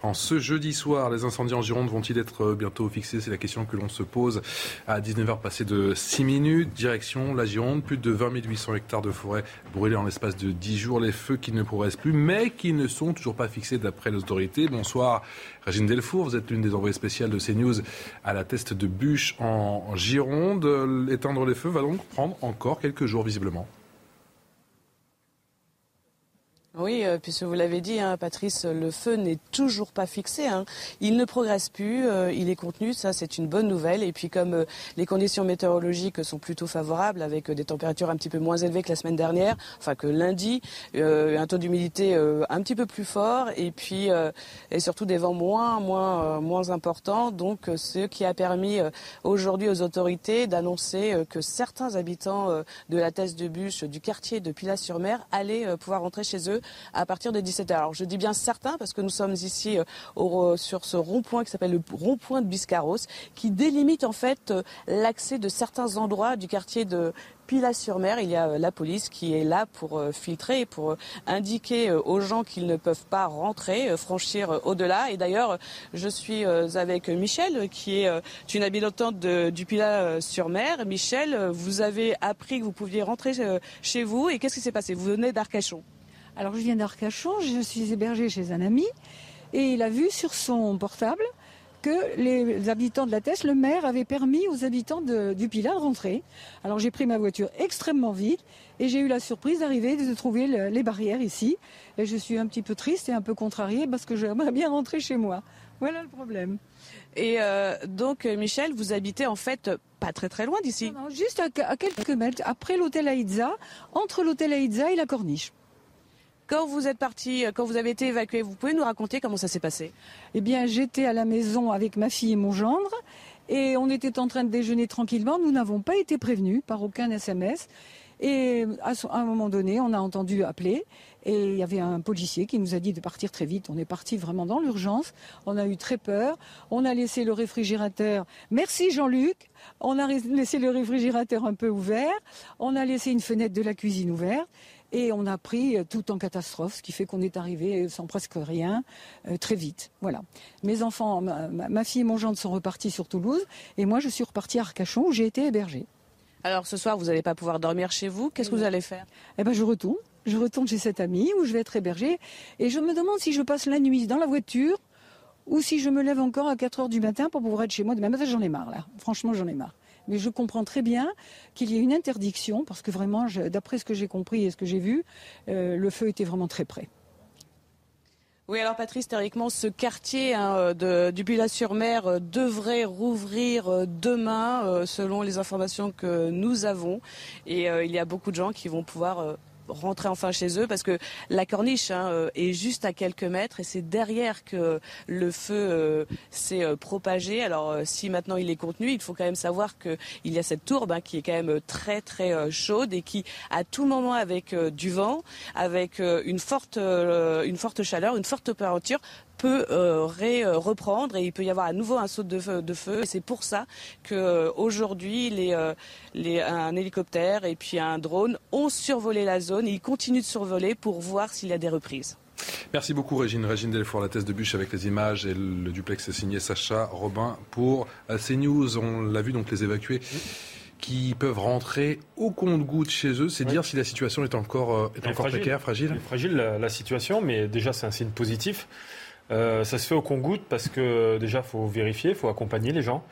En ce jeudi soir, les incendies en Gironde vont-ils être bientôt fixés? C'est la question que l'on se pose à 19h passé de 6 minutes. Direction la Gironde, plus de 20 800 hectares de forêt brûlés en l'espace de 10 jours. Les feux qui ne progressent plus, mais qui ne sont toujours pas fixés d'après les autorités. Bonsoir Régine Delfour, vous êtes l'une des envoyées spéciales de CNews à la teste de bûche en Gironde. Éteindre les feux va donc prendre encore quelques jours visiblement. Oui, euh, puisque vous l'avez dit, hein, Patrice, le feu n'est toujours pas fixé. Hein. Il ne progresse plus, euh, il est contenu, ça c'est une bonne nouvelle. Et puis comme euh, les conditions météorologiques sont plutôt favorables, avec des températures un petit peu moins élevées que la semaine dernière, enfin que lundi, un taux d'humidité un petit peu plus fort, et puis et surtout des vents moins moins moins importants. Donc ce qui a permis aujourd'hui aux autorités d'annoncer que certains habitants de la Thèse de Bûche, du quartier de Pilat-sur-Mer, allaient pouvoir rentrer chez eux à partir de 17h. Alors je dis bien certains parce que nous sommes ici euh, sur ce rond-point qui s'appelle le rond-point de Biscarros, qui délimite en fait euh, l'accès de certains endroits du quartier de Pilat-sur-Mer, il y a euh, la police qui est là pour filtrer et pour indiquer aux gens qu'ils ne peuvent pas rentrer, franchir au-delà. Et d'ailleurs, je suis avec Michel, qui est une habitante du Pilat-sur-Mer. Michel, vous avez appris que vous pouviez rentrer chez vous. Et qu'est-ce qui s'est passé? Vous venez d'Arcachon. Alors je viens d'Arcachon, je suis hébergée chez un ami et il a vu sur son portable que les habitants de la Teste, le maire avait permis aux habitants du Pilat de rentrer. Alors j'ai pris ma voiture extrêmement vite et j'ai eu la surprise d'arriver de trouver les barrières ici. Et je suis un petit peu triste et un peu contrariée parce que j'aimerais bien rentrer chez moi. Voilà le problème. Et euh, donc, Michel, vous habitez en fait pas très très loin d'ici non, Juste à, quelques mètres, après l'hôtel Aïdza, entre l'hôtel Aïdza et la Corniche. Quand vous êtes parti, quand vous avez été évacué, vous pouvez nous raconter comment ça s'est passé? Eh bien, j'étais à la maison avec ma fille et mon gendre. Et on était en train de déjeuner tranquillement. Nous n'avons pas été prévenus par aucun SMS. Et à un moment donné, on a entendu appeler et il y avait un policier qui nous a dit de partir très vite. On est parti vraiment dans l'urgence. On a eu très peur. On a laissé le réfrigérateur. Merci Jean-Luc. On a laissé le réfrigérateur un peu ouvert. On a laissé une fenêtre de la cuisine ouverte. Et on a pris tout en catastrophe, ce qui fait qu'on est arrivé sans presque rien, euh, très vite. Voilà. Mes enfants, ma, fille et mon gendre sont repartis sur Toulouse, et moi je suis reparti à Arcachon où j'ai été hébergée. Alors ce soir, vous n'allez pas pouvoir dormir chez vous. Qu'est-ce que vous allez faire? Eh ben, je retourne. Je retourne chez cette amie où je vais être hébergée. Et je me demande si je passe la nuit dans la voiture ou si je me lève encore à 4 heures du matin pour pouvoir être chez moi demain matin. J'en ai marre, là. Franchement, j'en ai marre. Mais je comprends très bien qu'il y ait une interdiction parce que vraiment, d'après ce que j'ai compris et ce que j'ai vu, euh, le feu était vraiment très près. Oui, alors Patrice, théoriquement, ce quartier hein, de, du sur mer euh, devrait rouvrir euh, demain, selon les informations que nous avons. Et il y a beaucoup de gens qui vont pouvoir rentrer enfin chez eux parce que la corniche hein, euh, est juste à quelques mètres et c'est derrière que le feu euh, s'est euh, propagé. Alors si maintenant il est contenu, il faut quand même savoir qu'il y a cette tourbe hein, qui est quand même très très chaude et qui à tout moment avec du vent, avec une forte une forte chaleur, une forte température peut euh, euh, reprendre et il peut y avoir à nouveau un saut de feu. De feu. Et c'est pour ça qu'aujourd'hui, euh, les, un hélicoptère et puis un drone ont survolé la zone et ils continuent de survoler pour voir s'il y a des reprises. Merci beaucoup Régine. Régine Delfour, la thèse de bûche avec les images et le duplex signé Sacha Robin pour CNews. On l'a vu donc les évacués qui peuvent rentrer au compte-goutte chez eux. C'est dire si la situation est encore, est encore précaire, fragile. fragile la, situation, mais déjà c'est un signe positif. Euh, ça se fait au compte parce que déjà, faut vérifier, faut accompagner les gens.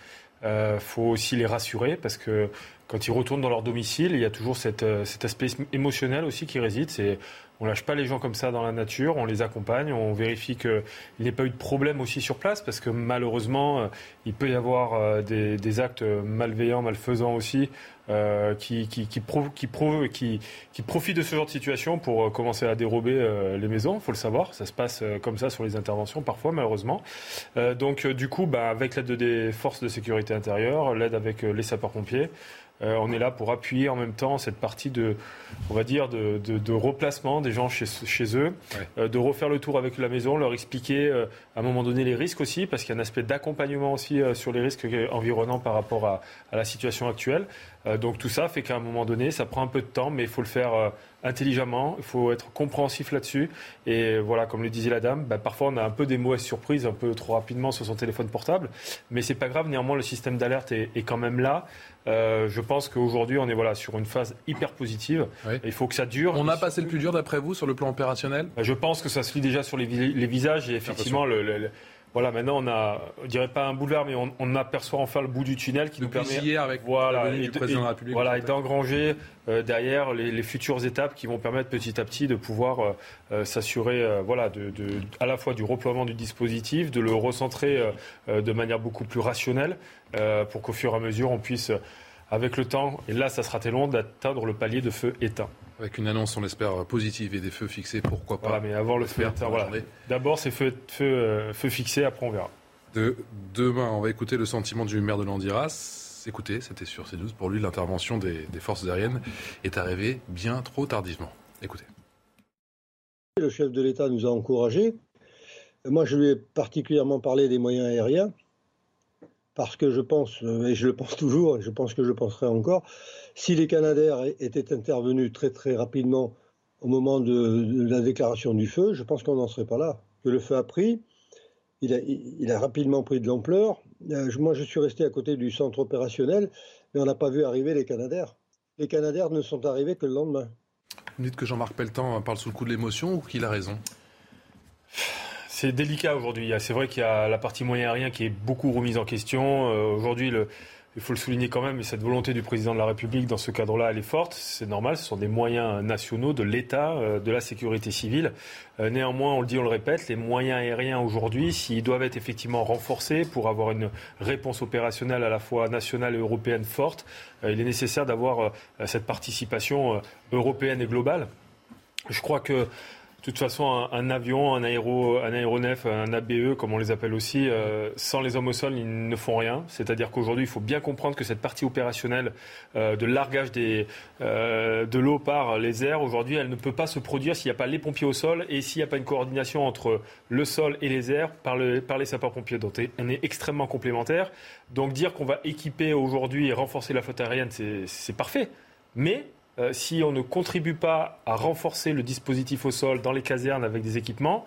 Euh, faut aussi les rassurer parce que quand ils retournent dans leur domicile, il y a toujours cette, euh, cet aspect émotionnel aussi qui réside. C'est on lâche pas les gens comme ça dans la nature, on les accompagne, on vérifie qu'il n'y ait pas eu de problème aussi sur place, parce que malheureusement, il peut y avoir des, des actes malveillants, malfaisants aussi, euh, qui, qui, qui, qui, qui, qui profitent de ce genre de situation pour euh, commencer à dérober euh, les maisons. Il faut le savoir, ça se passe comme ça sur les interventions parfois, malheureusement. donc, du coup, bah, avec l'aide des forces de sécurité intérieure, l'aide avec les sapeurs-pompiers, euh, on est là pour appuyer en même temps cette partie de, on va dire, de, de, replacement des gens chez, chez eux, euh, de refaire le tour avec la maison, leur expliquer euh, à un moment donné les risques aussi, parce qu'il y a un aspect d'accompagnement aussi sur les risques environnants par rapport à, à la situation actuelle. donc tout ça fait qu'à un moment donné, ça prend un peu de temps, mais il faut le faire intelligemment, il faut être compréhensif là-dessus. Et voilà, comme le disait la dame, bah, parfois on a un peu des mauvaises surprises un peu trop rapidement sur son téléphone portable, mais c'est pas grave. Néanmoins, le système d'alerte est, est, quand même là. Euh, je pense qu'aujourd'hui, on est voilà, sur une phase hyper positive. Il faut que ça dure. On a passé le plus dur, d'après vous, sur le plan opérationnel? Bah, Je pense que ça se lit déjà sur les, les visages et effectivement, le, voilà, maintenant on a, je dirais pas un boulevard, mais on, aperçoit enfin le bout du tunnel qui nous permet, hier avec voilà, et, président de la République, voilà, et d'engranger euh, derrière les, futures étapes qui vont permettre petit à petit de pouvoir euh, euh, s'assurer, voilà, de, à la fois du reploiement du dispositif, de le recentrer de manière beaucoup plus rationnelle, pour qu'au fur et à mesure on puisse avec le temps, et là ça sera très long, d'atteindre le palier de feu éteint. Avec une annonce, on l'espère, positive et des feux fixés, pourquoi pas. Voilà, mais avant le feu éteint, voilà. D'abord c'est feu, feu, euh, feu fixé, après on verra. De, demain, on va écouter le sentiment du maire de Landiras. Écoutez, c'était sur C12, pour lui l'intervention des, des forces aériennes est arrivée bien trop tardivement. Écoutez. Le chef de l'État nous a encouragés. Moi, je lui ai particulièrement parlé des moyens aériens parce que je pense, euh, et je le pense toujours, et je pense que je penserai encore, si les Canadaires étaient intervenus très très rapidement au moment de, la déclaration du feu, je pense qu'on n'en serait pas là. Que le feu a pris, il a, il a rapidement pris de l'ampleur. Euh, moi, je suis resté à côté du centre opérationnel, mais on n'a pas vu arriver les Canadaires. Les Canadaires ne sont arrivés que le lendemain. Vous dites que Jean-Marc Pelletan parle sous le coup de l'émotion ou qu'il a raison? C'est délicat aujourd'hui. C'est vrai qu'il y a la partie moyen aérien qui est beaucoup remise en question. Euh, aujourd'hui, il faut le souligner quand même, cette volonté du président de la République dans ce cadre-là, elle est forte. C'est normal, ce sont des moyens nationaux de l'État, euh, de la sécurité civile. Euh, néanmoins, on le dit, on le répète, les moyens aériens aujourd'hui, s'ils doivent être effectivement renforcés pour avoir une réponse opérationnelle à la fois nationale et européenne forte, il est nécessaire d'avoir cette participation européenne et globale. Je crois que de toute façon, un, avion, un, aéro, un aéronef, un ABE, comme on les appelle aussi, euh, sans les hommes au sol, ils ne font rien. C'est-à-dire qu'aujourd'hui, il faut bien comprendre que cette partie opérationnelle euh, de largage des, euh, de l'eau par les airs, aujourd'hui, elle ne peut pas se produire s'il n'y a pas les pompiers au sol et s'il n'y a pas une coordination entre le sol et les airs par, le, par les sapeurs-pompiers. Donc, elle est extrêmement complémentaire. Donc, dire qu'on va équiper aujourd'hui et renforcer la flotte aérienne, c'est parfait. Mais euh, si on ne contribue pas à renforcer le dispositif au sol dans les casernes avec des équipements,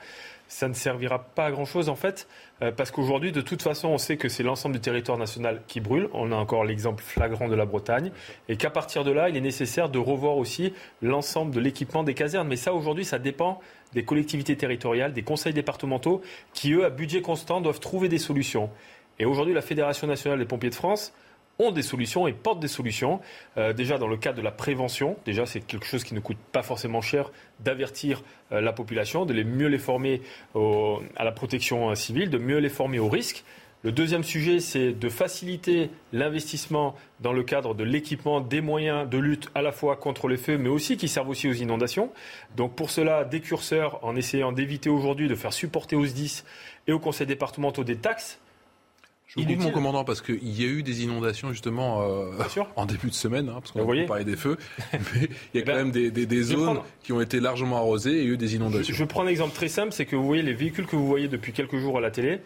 ça ne servira pas à grand-chose en fait, euh, parce qu'aujourd'hui, de toute façon, on sait que c'est l'ensemble du territoire national qui brûle. On a encore l'exemple flagrant de la Bretagne, et qu'à partir de là, il est nécessaire de revoir aussi l'ensemble de l'équipement des casernes. Mais ça, aujourd'hui, ça dépend des collectivités territoriales, des conseils départementaux, qui eux, à budget constant, doivent trouver des solutions. Et aujourd'hui, la Fédération nationale des pompiers de France ont des solutions et portent des solutions. Euh, déjà dans le cadre de la prévention, déjà c'est quelque chose qui ne coûte pas forcément cher d'avertir euh, la population, de mieux les former à la protection euh, civile, de mieux les former au risque. Le deuxième sujet, c'est de faciliter l'investissement dans le cadre de l'équipement des moyens de lutte à la fois contre les feux, mais aussi qui servent aussi aux inondations. Donc pour cela, des curseurs en essayant d'éviter aujourd'hui de faire supporter aux SDIS et aux conseils départementaux des taxes je vous mon commandant, parce qu'il y a eu des inondations justement euh, en début de semaine, hein, parce qu'on a parlé des feux, mais il y a eh quand ben, même des, zones qui ont été largement arrosées et il y a eu des inondations. Je, prends un exemple très simple, c'est que vous voyez les véhicules que vous voyez depuis quelques jours à la télé,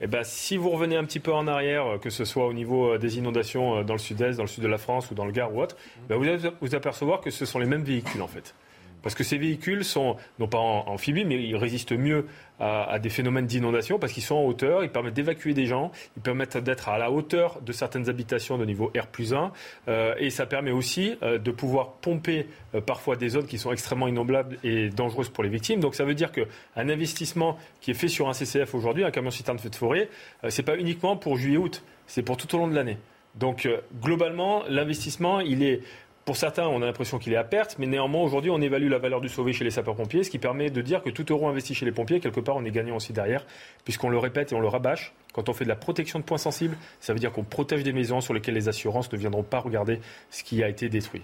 eh ben, si vous revenez un petit peu en arrière, que ce soit au niveau euh, des inondations euh, dans le sud-est, dans le sud de la France ou dans le Gard ou autre, ben, vous allez vous apercevoir que ce sont les mêmes véhicules en fait. Parce que ces véhicules sont, non pas amphibies, mais ils résistent mieux à, des phénomènes d'inondation parce qu'ils sont en hauteur, ils permettent d'évacuer des gens, ils permettent d'être à la hauteur de certaines habitations de niveau R plus 1, euh, et ça permet aussi euh, de pouvoir pomper euh, parfois des zones qui sont extrêmement innombrables et dangereuses pour les victimes. Donc ça veut dire qu'un investissement qui est fait sur un CCF aujourd'hui, un camion citerne feu de forêt, c'est pas uniquement pour juillet-août, c'est pour tout au long de l'année. Donc globalement, l'investissement, il est pour certains, on a l'impression qu'il est à perte, mais néanmoins, aujourd'hui, on évalue la valeur du sauvé chez les sapeurs-pompiers, ce qui permet de dire que tout euro investi chez les pompiers, quelque part, on est gagnant aussi derrière, puisqu'on le répète et on le rabâche. Quand on fait de la protection de points sensibles, ça veut dire qu'on protège des maisons sur lesquelles les assurances ne viendront pas regarder ce qui a été détruit.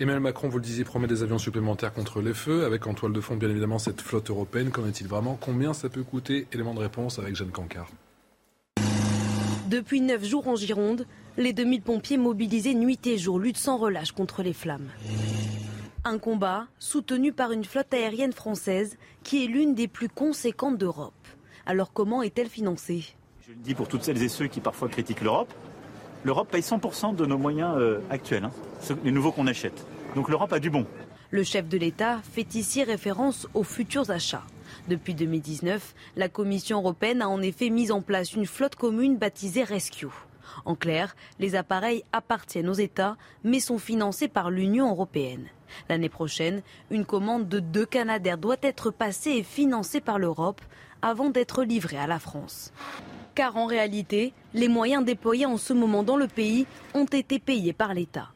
Emmanuel Macron, vous le disiez, promet des avions supplémentaires contre les feux, avec en toile de fond, bien évidemment, cette flotte européenne. Qu'en est-il vraiment? Combien ça peut coûter? Élément de réponse avec Jeanne Cancard. Depuis neuf jours en Gironde, les 2000 pompiers mobilisés nuit et jour luttent sans relâche contre les flammes. Un combat soutenu par une flotte aérienne française qui est l'une des plus conséquentes d'Europe. Alors comment est-elle financée? Je le dis pour toutes celles et ceux qui parfois critiquent l'Europe. L'Europe paye 100% de nos moyens euh, actuels, hein, les nouveaux qu'on achète. Donc l'Europe a du bon. Le chef de l'État fait ici référence aux futurs achats. Depuis 2019, la Commission européenne a en effet mis en place une flotte commune baptisée Rescue. En clair, les appareils appartiennent aux États, mais sont financés par l'Union européenne. L'année prochaine, une commande de deux Canadair doit être passée et financée par l'Europe avant d'être livrée à la France. Car en réalité, les moyens déployés en ce moment dans le pays ont été payés par l'État.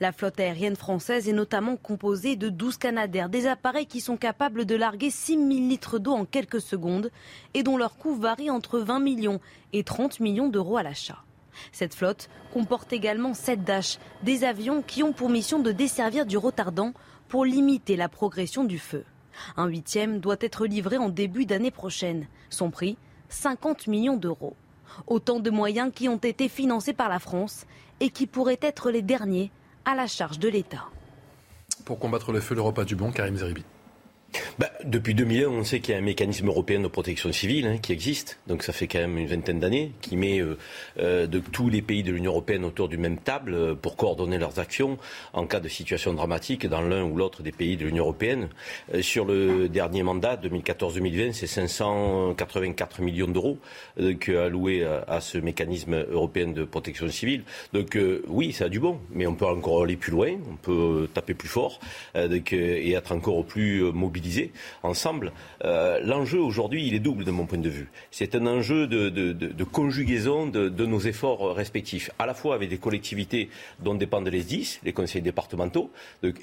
La flotte aérienne française est notamment composée de 12 Canadair, des appareils qui sont capables de larguer 6 000 litres d'eau en quelques secondes et dont leur coût varie entre 20 millions et 30 millions d'euros à l'achat. Cette flotte comporte également 7 Dash, des avions qui ont pour mission de desservir du retardant pour limiter la progression du feu. Un huitième doit être livré en début d'année prochaine. Son prix 50 millions d'euros. Autant de moyens qui ont été financés par la France et qui pourraient être les derniers à la charge de l'État. Pour combattre le feu, l'Europe a du bon, Karim Zeribi. Bah, depuis 2001, on sait qu'il y a un mécanisme européen de protection civile hein, qui existe. Donc ça fait quand même une vingtaine d'années, qui met euh, euh, de tous les pays de l'Union européenne autour d'une même table euh, pour coordonner leurs actions en cas de situation dramatique dans l'un ou l'autre des pays de l'Union européenne. sur le dernier mandat, 2014-2020, c'est 584 millions d'euros alloués à, à, ce mécanisme européen de protection civile. Donc oui, ça a du bon, mais on peut encore aller plus loin, on peut taper plus fort et être encore plus mobilisé ensemble. Euh, l'enjeu aujourd'hui, il est double de mon point de vue. C'est un enjeu de, conjugaison de, nos efforts respectifs, à la fois avec des collectivités dont dépendent les 10, les conseils départementaux,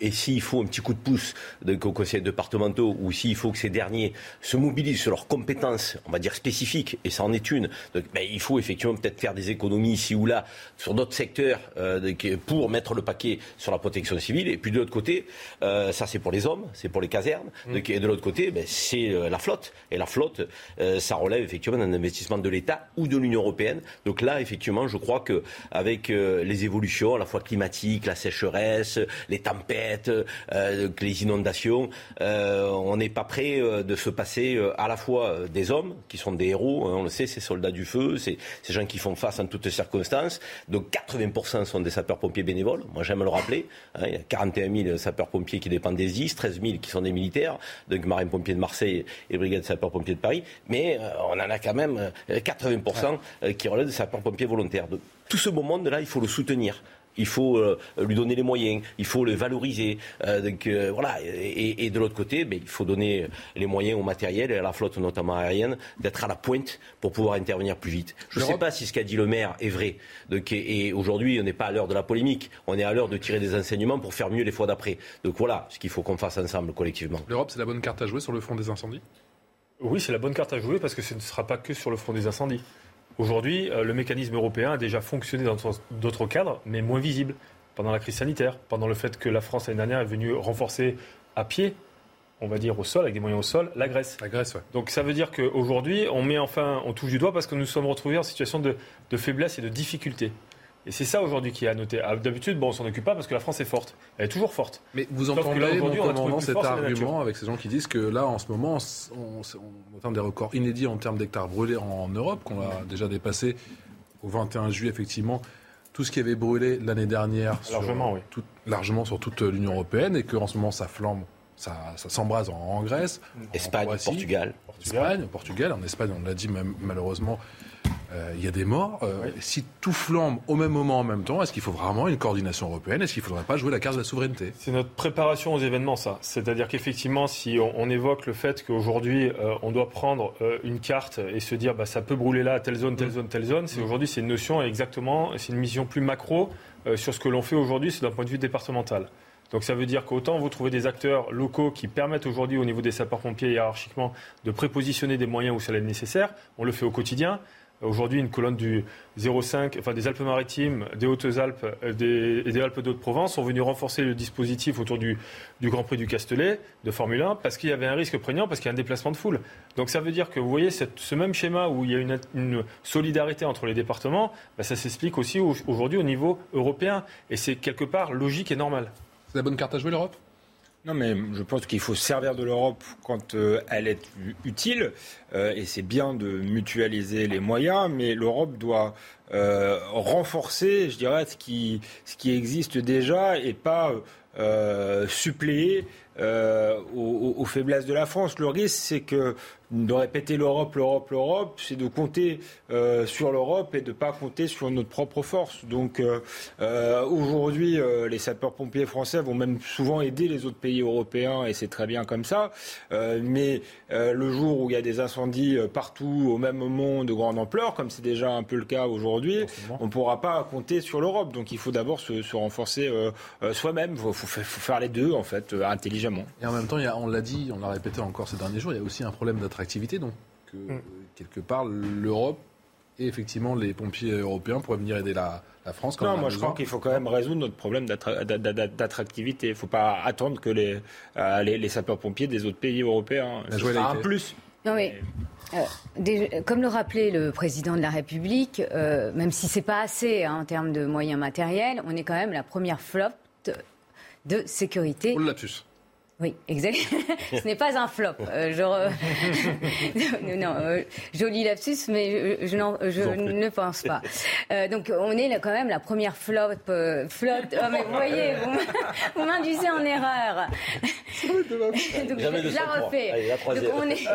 et s'il faut un petit coup de pouce aux conseils départementaux, ou s'il faut que ces derniers se mobilisent sur leurs compétences, on va dire spécifiques, et ça en est une, donc, ben, il faut effectivement peut-être faire des économies ici ou là sur d'autres secteurs euh, pour mettre le paquet sur la protection civile. Et puis de l'autre côté, euh, ça c'est pour les hommes, c'est pour les casernes. Mmh. Et de l'autre côté, ben, c'est euh, la flotte. Et la flotte, ça relève effectivement d'un investissement de l'État ou de l'Union européenne. Donc là, effectivement, je crois que avec les évolutions, à la fois climatiques, la sécheresse, les tempêtes, les inondations, on n'est pas prêt de se passer à la fois des hommes qui sont des héros, hein, on le sait, ces soldats du feu, ces gens qui font face en toutes circonstances. Donc 80% sont des sapeurs-pompiers bénévoles. Moi, j'aime le rappeler. Hein, il y a 41 000 sapeurs-pompiers qui dépendent des IS, 13 000 qui sont des militaires, donc marine-pompiers de Marseille et brigade sapeurs-pompiers de Paris. Mais euh, on en a quand même 80% euh, euh, qui relèvent des sapeurs-pompiers volontaires. tout ce beau monde-là, il faut le soutenir il faut euh, lui donner les moyens, il faut le valoriser. Euh, donc, euh, voilà. Et, de l'autre côté, ben, il faut donner les moyens au matériel et à la flotte, notamment aérienne, d'être à la pointe pour pouvoir intervenir plus vite. Je ne sais pas si ce qu'a dit le maire est vrai. Donc, et, aujourd'hui, on n'est pas à l'heure de la polémique. On est à l'heure de tirer des enseignements pour faire mieux les fois d'après. Donc voilà ce qu'il faut qu'on fasse ensemble collectivement. L'Europe, c'est la bonne carte à jouer sur le front des incendies? Oui, c'est la bonne carte à jouer parce que ce ne sera pas que sur le front des incendies. Aujourd'hui, euh, le mécanisme européen a déjà fonctionné dans d'autres cadres, mais moins visible. Pendant la crise sanitaire, pendant le fait que la France l'année dernière est venue renforcer à pied, on va dire au sol, avec des moyens au sol, la Grèce. La Grèce, ouais. Donc ça veut dire qu'aujourd'hui, on met enfin, on touche du doigt parce que nous nous sommes retrouvés en situation de, de faiblesse et de difficulté. Et c'est ça aujourd'hui qui est à noter. Ah, d'habitude, bon, on s'en occupe pas parce que la France est forte. Elle est toujours forte. Mais vous entendez mon cet argument avec ces gens qui disent que là, en ce moment, on, on, atteint des records inédits en termes d'hectares brûlés en, Europe, qu'on a déjà dépassé au 21 juillet, effectivement. Tout ce qui avait brûlé l'année dernière, largement, sur, largement sur toute l'Union européenne, et qu'en ce moment, ça flambe ça, s'embrase en, Grèce, Espagne, Portugal. Espagne, Portugal. En Espagne, on l'a dit même, malheureusement, euh, il y a des morts. Euh, si tout flambe au même moment, en même temps, est-ce qu'il faut vraiment une coordination européenne? Est-ce qu'il ne faudrait pas jouer la carte de la souveraineté? C'est notre préparation aux événements, ça. C'est-à-dire qu'effectivement, si on, évoque le fait qu'aujourd'hui, euh, on doit prendre une carte et se dire bah, ça peut brûler là, telle zone, telle mm. zone, telle zone, c'est mm. aujourd'hui, c'est une notion exactement, c'est une mission plus macro sur ce que l'on fait aujourd'hui, c'est d'un point de vue départemental. Donc ça veut dire qu'autant vous trouvez des acteurs locaux qui permettent aujourd'hui au niveau des sapeurs-pompiers hiérarchiquement de prépositionner des moyens où ça est nécessaire, on le fait au quotidien. Aujourd'hui, une colonne du 05, enfin des Alpes-Maritimes, des Hautes-Alpes euh, et des Alpes d'Haute-Provence sont venus renforcer le dispositif autour du, Grand Prix du Castellet de Formule 1 parce qu'il y avait un risque prégnant, parce qu'il y a un déplacement de foule. Donc ça veut dire que vous voyez ce même schéma où il y a une, solidarité entre les départements, bah, ça s'explique aussi aujourd'hui au niveau européen. Et c'est quelque part logique et normal. C'est la bonne carte à jouer l'Europe? Non, mais je pense qu'il faut servir de l'Europe quand euh, elle est utile, euh, et c'est bien de mutualiser les moyens, mais l'Europe doit euh, renforcer, je dirais, ce qui, ce qui existe déjà et pas suppléer aux, aux, faiblesses de la France. Le risque, c'est que de répéter l'Europe, l'Europe, l'Europe, c'est de compter euh, sur l'Europe et de ne pas compter sur notre propre force. Donc euh, euh, aujourd'hui, les sapeurs-pompiers français vont même souvent aider les autres pays européens et c'est très bien comme ça. mais le jour où il y a des incendies partout au même moment de grande ampleur, comme c'est déjà un peu le cas aujourd'hui, on ne pourra pas compter sur l'Europe. Donc il faut d'abord se, renforcer soi-même. Il faut, faire les deux en fait intelligemment. Et en même temps, on l'a dit, on l'a répété encore ces derniers jours, il y a aussi un problème d'attraction activité. Donc, mm. quelque part, l'Europe et effectivement les pompiers européens pourraient venir aider la, France. non, moi je crois qu'il faut quand même résoudre notre problème d'attractivité. Il ne faut pas attendre que les, euh, les, sapeurs-pompiers des autres pays européens. soient un plus. Non, mais, euh, comme le rappelait le président de la République, euh, même si c'est pas assez hein, en termes de moyens matériels, on est quand même la première flotte de sécurité. On l'a lapsus. Oui, exact. Ce n'est pas un flop. Euh, non, euh, joli lapsus, mais je, ne pense pas. Euh, donc, on est là, quand même la première flop. flotte. Oh, mais vous voyez, vous, m'induisez en erreur. donc, je la refais. donc, on est,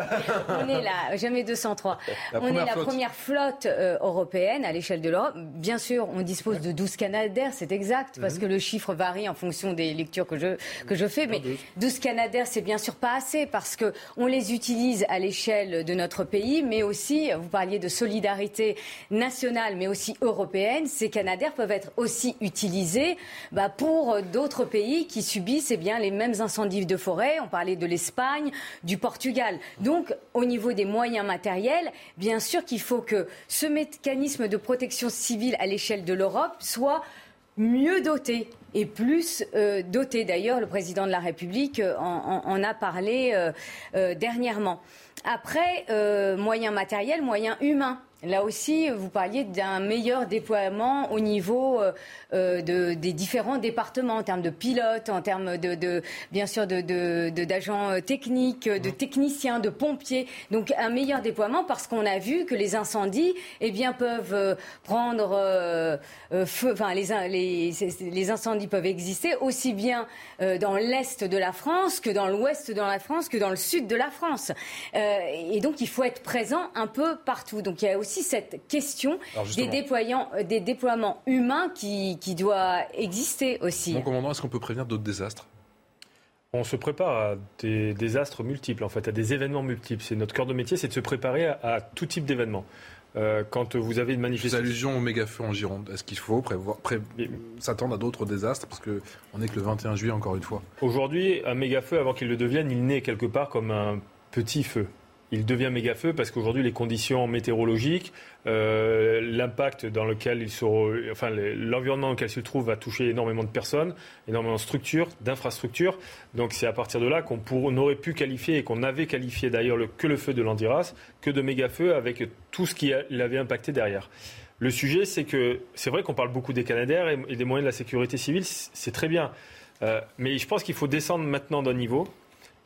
on est là, jamais 203. on est la première flotte européenne à l'échelle de l'Europe. Bien sûr, on dispose de 12 canadaires, c'est exact, parce mhm. que le chiffre varie en fonction des lectures que je, que je fais, mais 12 12 Canadair, c'est bien sûr pas assez parce que on les utilise à l'échelle de notre pays, mais aussi, vous parliez de solidarité nationale, mais aussi européenne. Ces Canadair peuvent être aussi utilisés bah, pour d'autres pays qui subissent eh les mêmes incendies de forêt. On parlait de l'Espagne, du Portugal. Donc, au niveau des moyens matériels, bien sûr qu'il faut que ce mécanisme de protection civile à l'échelle de l'Europe soit mieux doté et plus euh, doté. D'ailleurs, le président de la République euh, en, a parlé euh, dernièrement. Après, moyens matériels, moyens humains. Là aussi, vous parliez d'un meilleur déploiement au niveau euh, euh, de, des différents départements, en termes de pilotes, en termes de, de bien sûr d'agents de, euh, techniques, de mmh. techniciens, de pompiers. Donc un meilleur déploiement parce qu'on a vu que les incendies, eh bien, peuvent prendre feu. Enfin, les, les, les, incendies peuvent exister aussi bien dans l'est de la France que dans l'ouest de la France que dans le sud de la France. et donc, il faut être présent un peu partout. Donc, il y a aussi aussi cette question des, déployants, euh, des déploiements humains qui, qui doit exister aussi. Mon commandant, est-ce qu'on peut prévenir d'autres désastres? On se prépare à des désastres multiples, en fait, à des événements multiples. C'est notre cœur de métier, c'est de se préparer à, tout type d'événements. Euh, quand vous avez une manifestation. allusions au méga-feu en Gironde, est-ce qu'il faut prévoir, s'attendre à d'autres désastres? Parce qu'on n'est que le 21 juillet, encore une fois. Aujourd'hui, un méga-feu, avant qu'il le devienne, il naît quelque part comme un petit feu il devient méga feu parce qu'aujourd'hui les conditions météorologiques, euh, l'impact dans lequel il se, enfin l'environnement dans lequel il se trouve va toucher énormément de personnes, énormément de structures, d'infrastructures. Donc c'est à partir de là qu'on aurait pu qualifier et qu'on avait qualifié d'ailleurs le, que le feu de l'Andiras que de méga feu avec tout ce qui l'avait impacté derrière. Le sujet, c'est que c'est vrai qu'on parle beaucoup des Canadaires et, des moyens de la sécurité civile, c'est très bien. Euh, mais je pense qu'il faut descendre maintenant d'un niveau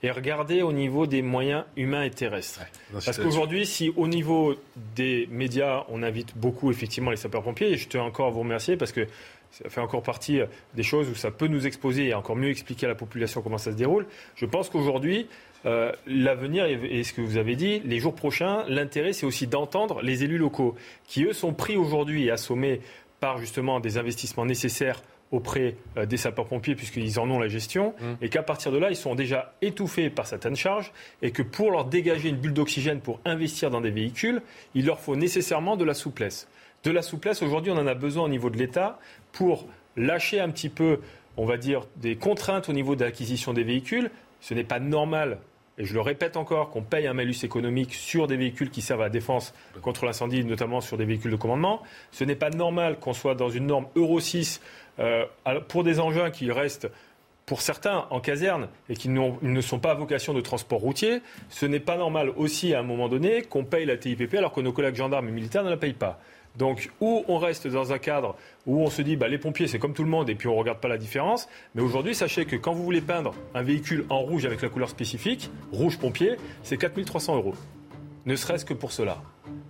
et regarder au niveau des moyens humains et terrestres. Parce qu'aujourd'hui, si au niveau des médias, on invite beaucoup effectivement les sapeurs-pompiers, et je tiens encore à vous remercier parce que ça fait encore partie euh, des choses où ça peut nous exposer et encore mieux expliquer à la population comment ça se déroule. Je pense qu'aujourd'hui, euh, l'avenir et ce que vous avez dit, les jours prochains, l'intérêt c'est aussi d'entendre les élus locaux qui eux sont pris aujourd'hui et assommés par justement des investissements nécessaires auprès euh, des sapeurs-pompiers puisqu'ils en ont la gestion mmh. et qu'à partir de là, ils sont déjà étouffés par certaines charges et que pour leur dégager une bulle d'oxygène pour investir dans des véhicules, il leur faut nécessairement de la souplesse. De la souplesse, aujourd'hui, on en a besoin au niveau de l'État pour lâcher un petit peu, on va dire, des contraintes au niveau de l'acquisition des véhicules. Ce n'est pas normal et je le répète encore, qu'on paye un malus économique sur des véhicules qui servent à la défense contre l'incendie, notamment sur des véhicules de commandement. Ce n'est pas normal qu'on soit dans une norme Euro 6 euh, pour des engins qui restent pour certains en caserne et qui ne sont pas à vocation de transport routier, ce n'est pas normal aussi à un moment donné qu'on paye la TIPP alors que nos collègues gendarmes et militaires ne la payent pas. Donc, ou on reste dans un cadre où on se dit, bah, les pompiers, c'est comme tout le monde, et puis on ne regarde pas la différence. Mais aujourd'hui, sachez que quand vous voulez peindre un véhicule en rouge avec la couleur spécifique, rouge pompier, c'est 4300 euros. Ne serait-ce que pour cela.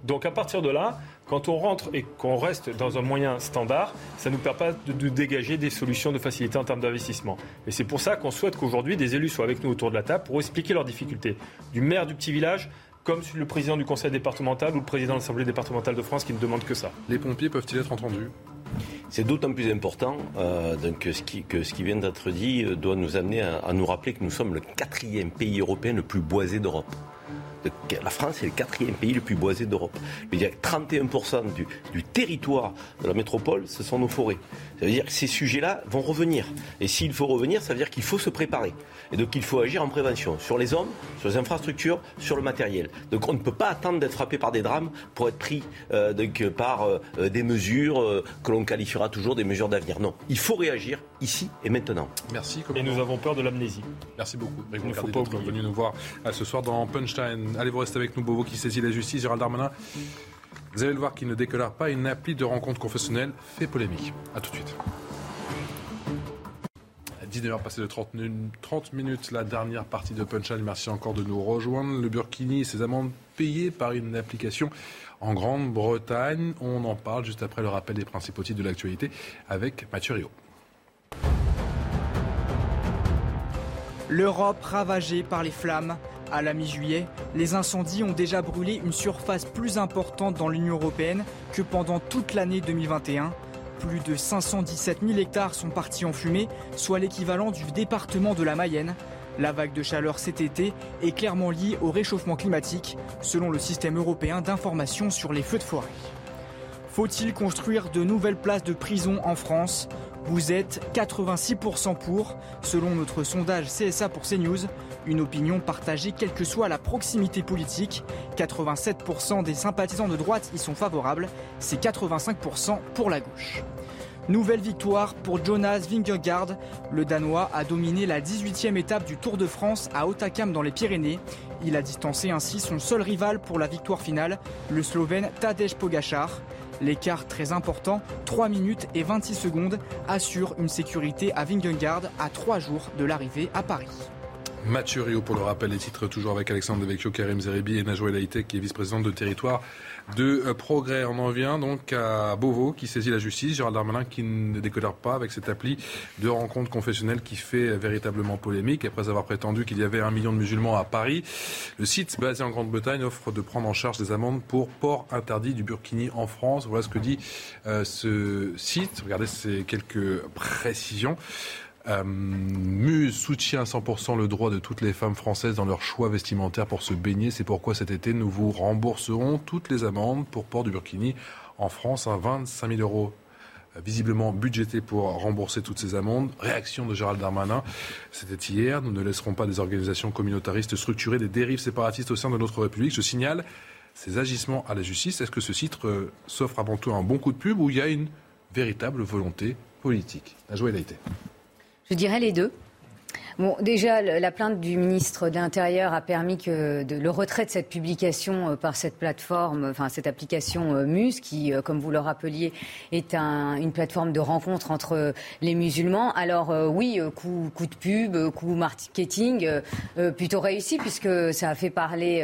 Donc, à partir de là, quand on rentre et qu'on reste dans un moyen standard, ça ne nous permet pas de, dégager des solutions de facilité en termes d'investissement. Et c'est pour ça qu'on souhaite qu'aujourd'hui, des élus soient avec nous autour de la table pour expliquer leurs difficultés. Du maire du petit village comme le président du conseil départemental ou le président de l'Assemblée départementale de France qui ne demande que ça. Les pompiers peuvent-ils être entendus? C'est d'autant plus important euh, que, ce qui, que, ce qui, vient d'être dit euh, doit nous amener à, nous rappeler que nous sommes le quatrième pays européen le plus boisé d'Europe la France est le quatrième pays le plus boisé d'Europe. Il y a 31% du, du, territoire de la métropole, ce sont nos forêts. Ça veut dire que ces sujets-là vont revenir. Et s'il faut revenir, ça veut dire qu'il faut se préparer. Et donc il faut agir en prévention, sur les hommes, sur les infrastructures, sur le matériel. Donc on ne peut pas attendre d'être frappé par des drames pour être pris euh, donc, par euh, des mesures euh, que l'on qualifiera toujours des mesures d'avenir. Non, il faut réagir ici et maintenant. Merci. Et nous avons peur de l'amnésie. Merci beaucoup. Il ne faut pas venu nous voir ce soir dans Punchline. Allez, vous restez avec nous, Bobo, qui saisit la justice. Gérald Darmanin, vous allez le voir qu'il ne déclare pas une appli de rencontre confessionnelle fait polémique. A tout de suite. 19h passé de 30, 30, minutes, la dernière partie de Punchline. Merci encore de nous rejoindre. Le Burkini et ses amendes payées par une application en Grande-Bretagne. On en parle juste après le rappel des principaux titres de l'actualité avec Mathieu Rio. L'Europe ravagée par les flammes. À la mi-juillet, les incendies ont déjà brûlé une surface plus importante dans l'Union européenne que pendant toute l'année 2021. Plus de 517 000 hectares sont partis en fumée, soit l'équivalent du département de la Mayenne. La vague de chaleur cet été est clairement liée au réchauffement climatique, selon le système européen d'information sur les feux de forêt. Faut-il construire de nouvelles places de prison en France? Vous êtes 86% pour, selon notre sondage CSA pour CNews, une opinion partagée quelle que soit la proximité politique. 87% des sympathisants de droite y sont favorables, c'est 85% pour la gauche. Nouvelle victoire pour Jonas Vingegaard. Le Danois a dominé la 18e étape du Tour de France à Otakam dans les Pyrénées. Il a distancé ainsi son seul rival pour la victoire finale, le Slovène Tadej Pogacar. L'écart très important, 3 minutes et 26 secondes, assure une sécurité à Vingegaard à 3 jours de l'arrivée à Paris. Mathieu Rio pour le rappel des titres, toujours avec Alexandre Devecchio, Karim Zeribi et Najwa Laïtek qui est vice-présidente de territoire de euh, progrès. On en vient donc à Beauvau qui saisit la justice, Gérald Darmanin qui ne décolère pas avec cette appli de rencontre confessionnelle qui fait véritablement polémique après avoir prétendu qu'il y avait un million de musulmans à Paris. Le site basé en Grande-Bretagne offre de prendre en charge des amendes pour port interdit du burkini en France. Voilà ce que dit euh, ce site. Regardez ces quelques précisions. Euh, Muse soutient 100% le droit de toutes les femmes françaises dans leur choix vestimentaire pour se baigner. C'est pourquoi cet été, nous vous rembourserons toutes les amendes pour port du burkini en France, à 25 000 euros euh, visiblement budgété pour rembourser toutes ces amendes. Réaction de Gérald Darmanin, c'était hier. Nous ne laisserons pas des organisations communautaristes structurer des dérives séparatistes au sein de notre République. Je signale ces agissements à la justice. Est-ce que ce titre euh, s'offre avant tout un bon coup de pub ou il y a une véritable volonté politique? La joie été. Je dirais les deux. Bon, déjà, la plainte du ministre de l'Intérieur a permis que le retrait de cette publication euh, par cette plateforme, enfin cette application euh, Muse, qui, euh, comme vous le rappeliez, est une plateforme de rencontre entre les musulmans. Alors oui, coup, coup, de pub, coup marketing, plutôt réussi puisque ça a fait parler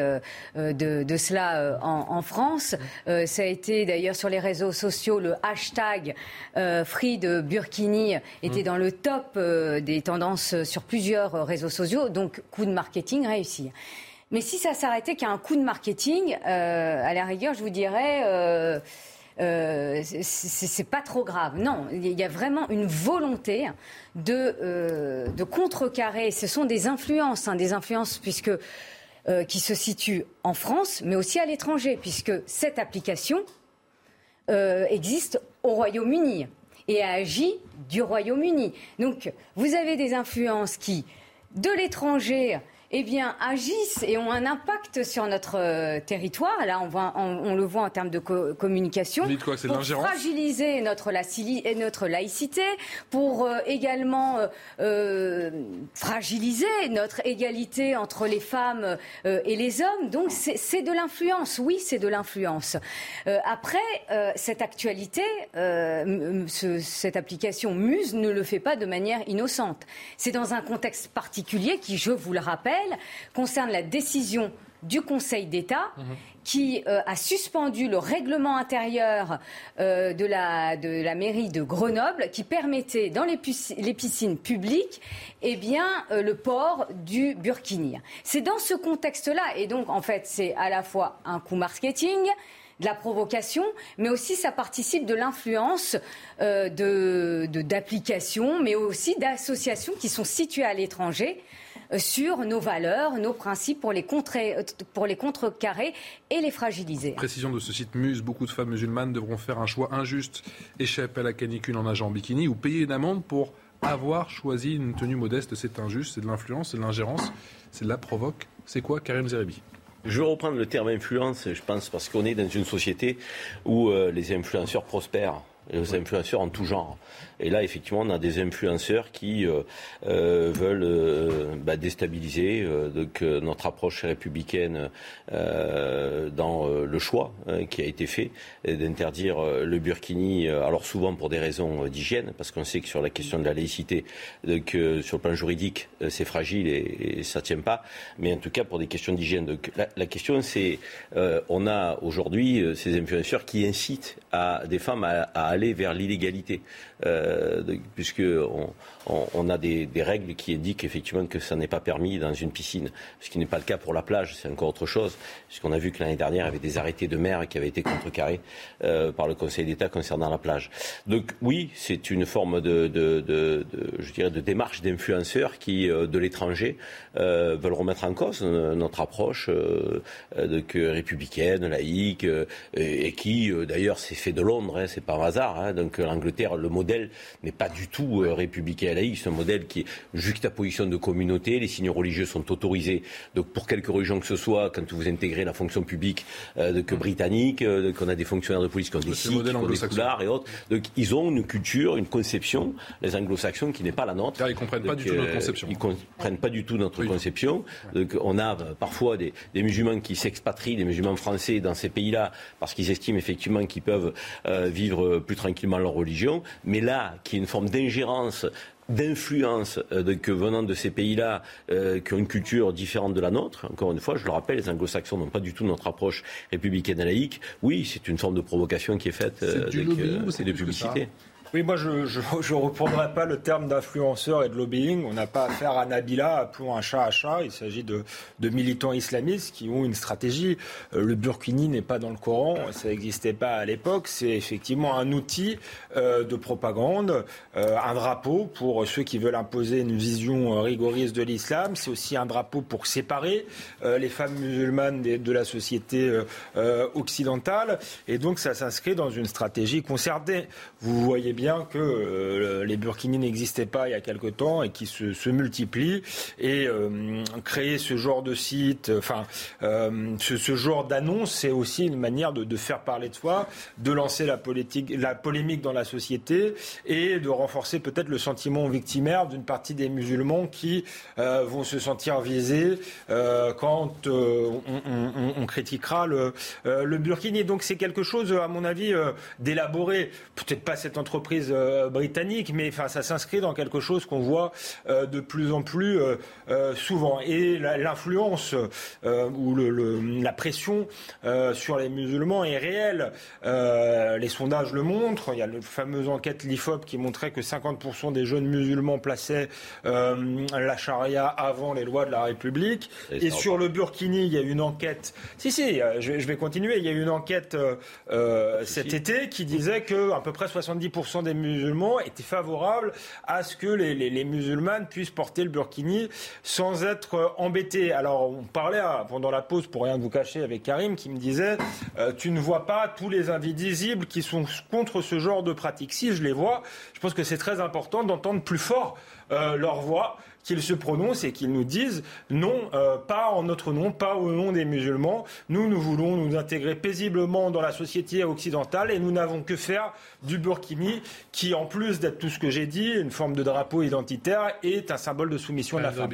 de, cela en, France. ça a été d'ailleurs sur les réseaux sociaux le hashtag Free de Burkini était mmh. dans le top des tendances sur plus plusieurs réseaux sociaux, donc coup de marketing réussi. Mais si ça s'arrêtait qu'à un coup de marketing, euh, à la rigueur, je vous dirais. Euh, euh, c'est pas trop grave. Non, il y a vraiment une volonté de, euh, de contrecarrer. Ce sont des influences, hein, des influences puisque qui se situent en France, mais aussi à l'étranger, puisque cette application existe au Royaume-Uni et a agi du Royaume-Uni. Donc, vous avez des influences qui, de l'étranger, eh bien, agissent et ont un impact sur notre euh, territoire. Là, on, voit, on, le voit en termes de communication. Quoi, pour fragiliser notre, notre, laïcité, pour euh, également euh, fragiliser notre égalité entre les femmes et les hommes. Donc, c'est de l'influence. Oui, c'est de l'influence. après, cette actualité, ce, cette application Muse ne le fait pas de manière innocente. C'est dans un contexte particulier qui, je vous le rappelle, concerne la décision du Conseil d'État mhm. qui euh, a suspendu le règlement intérieur euh, de, la, de la mairie de Grenoble qui permettait dans les, piscines publiques eh bien, euh, le port du burkini. C'est dans ce contexte-là, et donc en fait c'est à la fois un coup marketing, de la provocation, mais aussi ça participe de l'influence de d'applications, mais aussi d'associations qui sont situées à l'étranger sur nos valeurs, nos principes pour les, pour les contrecarrer et les fragiliser. Précision de ce site Muse, beaucoup de femmes musulmanes devront faire un choix injuste, échapper à la canicule en nageant en bikini ou payer une amende pour avoir choisi une tenue modeste. C'est injuste, c'est de l'influence, c'est de l'ingérence, c'est de la provoque. C'est quoi Karim Zeribi je vais reprendre le terme influence, je pense, parce qu'on est dans une société où euh, les influenceurs prospèrent les influenceurs en tout genre. Et là, effectivement, on a des influenceurs qui euh, euh, veulent euh, bah, déstabiliser notre approche républicaine dans le choix qui a été fait d'interdire le burkini, alors souvent pour des raisons d'hygiène, parce qu'on sait que sur la question de la laïcité, sur le plan juridique, c'est fragile et, ça ne tient pas, mais en tout cas pour des questions d'hygiène. La, la question, c'est on a aujourd'hui ces influenceurs qui incitent à des femmes à aller vers l'illégalité, puisque on, a des, règles qui indiquent effectivement que ça n'est pas permis dans une piscine, ce qui n'est pas le cas pour la plage, c'est encore autre chose, puisqu'on a vu que l'année dernière, il y avait des arrêtés de mer qui avaient été contrecarrés par le Conseil d'État concernant la plage. Donc oui, c'est une forme de, je dirais, de démarche d'influenceurs qui, de l'étranger, veulent remettre en cause notre approche républicaine, laïque, et, qui, d'ailleurs, s'est fait de Londres, hein, c'est pas un hasard. Hein. donc l'Angleterre, le modèle n'est pas du tout républicain laïque, c'est un modèle qui est juxtaposition de communauté, les signes religieux sont autorisés. Donc pour quelque religion que ce soit, quand vous intégrez la fonction publique euh, que britannique, qu'on a des fonctionnaires de police qui ont des sikhs, qui ont des coulards et autres, donc ils ont une culture, une conception, les anglo-saxons, qui n'est pas la nôtre. ils comprennent pas du tout notre conception. Ils comprennent pas du tout notre conception. Donc on a parfois des, des musulmans qui s'expatrient, des musulmans français dans ces pays-là, parce qu'ils estiment effectivement qu'ils peuvent vivre plus tranquillement leur religion. Mais là, qui est une forme d'ingérence d'influence euh, venant de ces pays-là euh, qui ont une culture différente de la nôtre. Encore une fois, je le rappelle, les anglo-saxons n'ont pas du tout notre approche républicaine et laïque. Oui, c'est une forme de provocation qui est faite euh, du lobbying c'est de publicité. Oui, moi je ne reprendrai pas le terme d'influenceur et de lobbying. On n'a pas affaire à Nabila, appelons un chat à chat. Il s'agit de, militants islamistes qui ont une stratégie. Euh, le burkini n'est pas dans le Coran, ça n'existait pas à l'époque. C'est effectivement un outil euh, de propagande, euh, un drapeau pour ceux qui veulent imposer une vision rigoriste de l'islam. C'est aussi un drapeau pour séparer les femmes musulmanes de, de la société occidentale. Et donc ça s'inscrit dans une stratégie concertée. Vous voyez bien que euh, les burkinis n'existaient pas il y a quelque temps et qui se, multiplient. Et euh, créer ce genre de site, enfin, euh, ce, genre d'annonce, c'est aussi une manière de, faire parler de soi, de lancer la, politique, la polémique dans la société et de renforcer peut-être le sentiment victimaire d'une partie des musulmans qui vont se sentir visés quand on, critiquera le, le burkini. Donc c'est quelque chose, à mon avis, d'élaboré. Peut-être pas cette entreprise euh, britannique, mais enfin, ça s'inscrit dans quelque chose qu'on voit euh, de plus en plus euh, souvent. Et l'influence ou le, la pression sur les musulmans est réelle. les sondages le montrent. Il y a la fameuse enquête l'IFOP qui montrait que 50% des jeunes musulmans plaçaient la charia avant les lois de la République. Et, sur le Burkini, il y a une enquête. Si, si, je, vais continuer. Il y a une enquête cet été qui disait que à peu près 70% des musulmans étaient favorables à ce que les, musulmanes puissent porter le burkini sans être embêtés. Alors, on parlait pendant la pause, pour rien vous cacher, avec Karim, qui me disait euh, Tu ne vois pas tous les invisibles qui sont contre ce genre de pratique. Si, je les vois. Je pense que c'est très important d'entendre plus fort euh, leur voix qu'ils se prononcent et qu'ils nous disent non, euh, pas en notre nom, pas au nom des musulmans. Nous, nous voulons nous intégrer paisiblement dans la société occidentale et nous n'avons que faire du burkini qui, en plus d'être tout ce que j'ai dit, une forme de drapeau identitaire, est un symbole de soumission de la femme.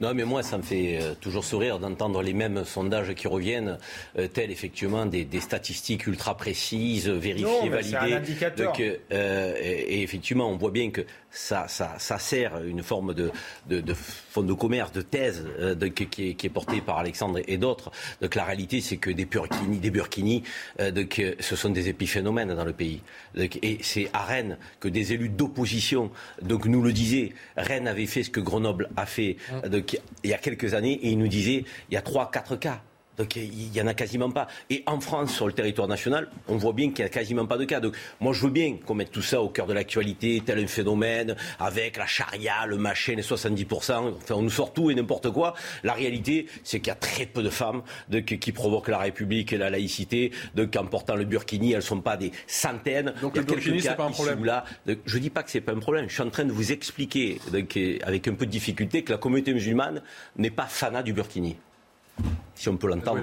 Non, mais moi, ça me fait euh, toujours sourire d'entendre les mêmes sondages qui reviennent, euh, tels effectivement des, statistiques ultra précises, vérifiées, validées. Donc, et, effectivement, on voit bien que ça, ça, ça sert une forme de, de, de fonds de commerce, de thèse euh, de, qui, est, qui, est, portée par Alexandre et d'autres. Donc la réalité, c'est que des burkinis, des burkinis, euh, donc, ce sont des épiphénomènes dans le pays. Donc, et c'est à Rennes que des élus d'opposition, donc nous le disaient, Rennes avait fait ce que Grenoble a fait donc, il y a quelques années, et il nous disait, il y a trois, quatre cas. Donc il n'y en a quasiment pas. Et en France, sur le territoire national, on voit bien qu'il n'y a quasiment pas de cas. Donc moi, je veux bien qu'on mette tout ça au cœur de l'actualité, tel un phénomène, avec la charia, le machin, les 70%, enfin on nous sort tout et n'importe quoi. La réalité, c'est qu'il y a très peu de femmes de, qui provoquent la République et la laïcité, donc en portant le burkini, elles ne sont pas des centaines. Donc le burkini, c'est pas un problème. Là. je ne dis pas que c'est pas un problème. Je suis en train de vous expliquer, donc, avec un peu de difficulté, que la communauté musulmane n'est pas fanat du burkini si on peut l'entendre.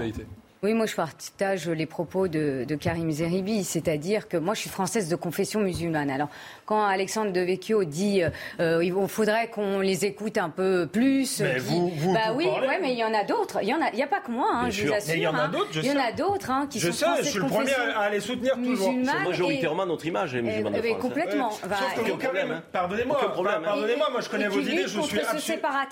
Oui, moi je partage les propos de, Karim Zeribi, c'est-à-dire que moi je suis française de confession musulmane. Alors quand Alexandre de Vecchio dit euh, il faudrait qu'on les écoute un peu plus, mais vous, vous, bah oui, ouais, mais il y en a d'autres. Il y en a, il y a pas que moi, hein, je vous assure. Mais il y en a hein. d'autres. Il y en a d'autres hein, qui je sont sais, je suis le premier à les soutenir toujours. C'est majoritairement notre image les musulmans de France. Hein. Complètement. Sauf que Karim, pardonnez-moi, pardonnez-moi, moi je connais vos idées, je suis,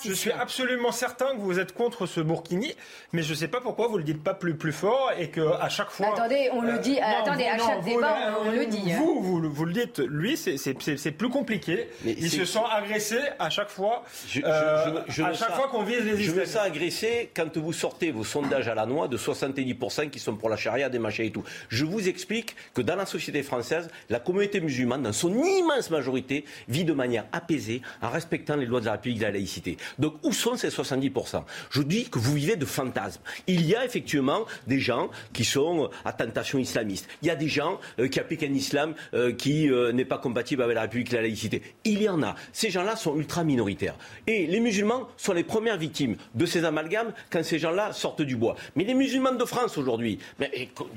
je suis absolument certain que vous êtes contre ce Burkini, mais je ne sais pas pourquoi vous le dites pas plus plus fort et que à chaque fois. Attendez, on le dit. attendez, à chaque débat, on, le dit. Hein. Vous, vous, vous, le dites. Lui, c'est plus compliqué. il se sent agressé à chaque fois. à chaque fois qu'on vise les Je me sens agressé quand vous sortez vos sondages à la noix de 70% qui sont pour la charia, des machins et tout. Je vous explique que dans la société française, la communauté musulmane, dans son immense majorité, vit de manière apaisée en respectant les lois de la République de la laïcité. Donc où sont ces 70% Je dis que vous vivez de fantasmes. Il y a effectivement des gens qui sont à tentation islamiste. Il y a des gens euh, qui appliquent un islam euh, qui euh, n'est pas compatible avec la République de la laïcité. Il y en a. Ces gens-là sont ultra minoritaires. Et les musulmans sont les premières victimes de ces amalgames quand ces gens-là sortent du bois. Mais les musulmans de France aujourd'hui,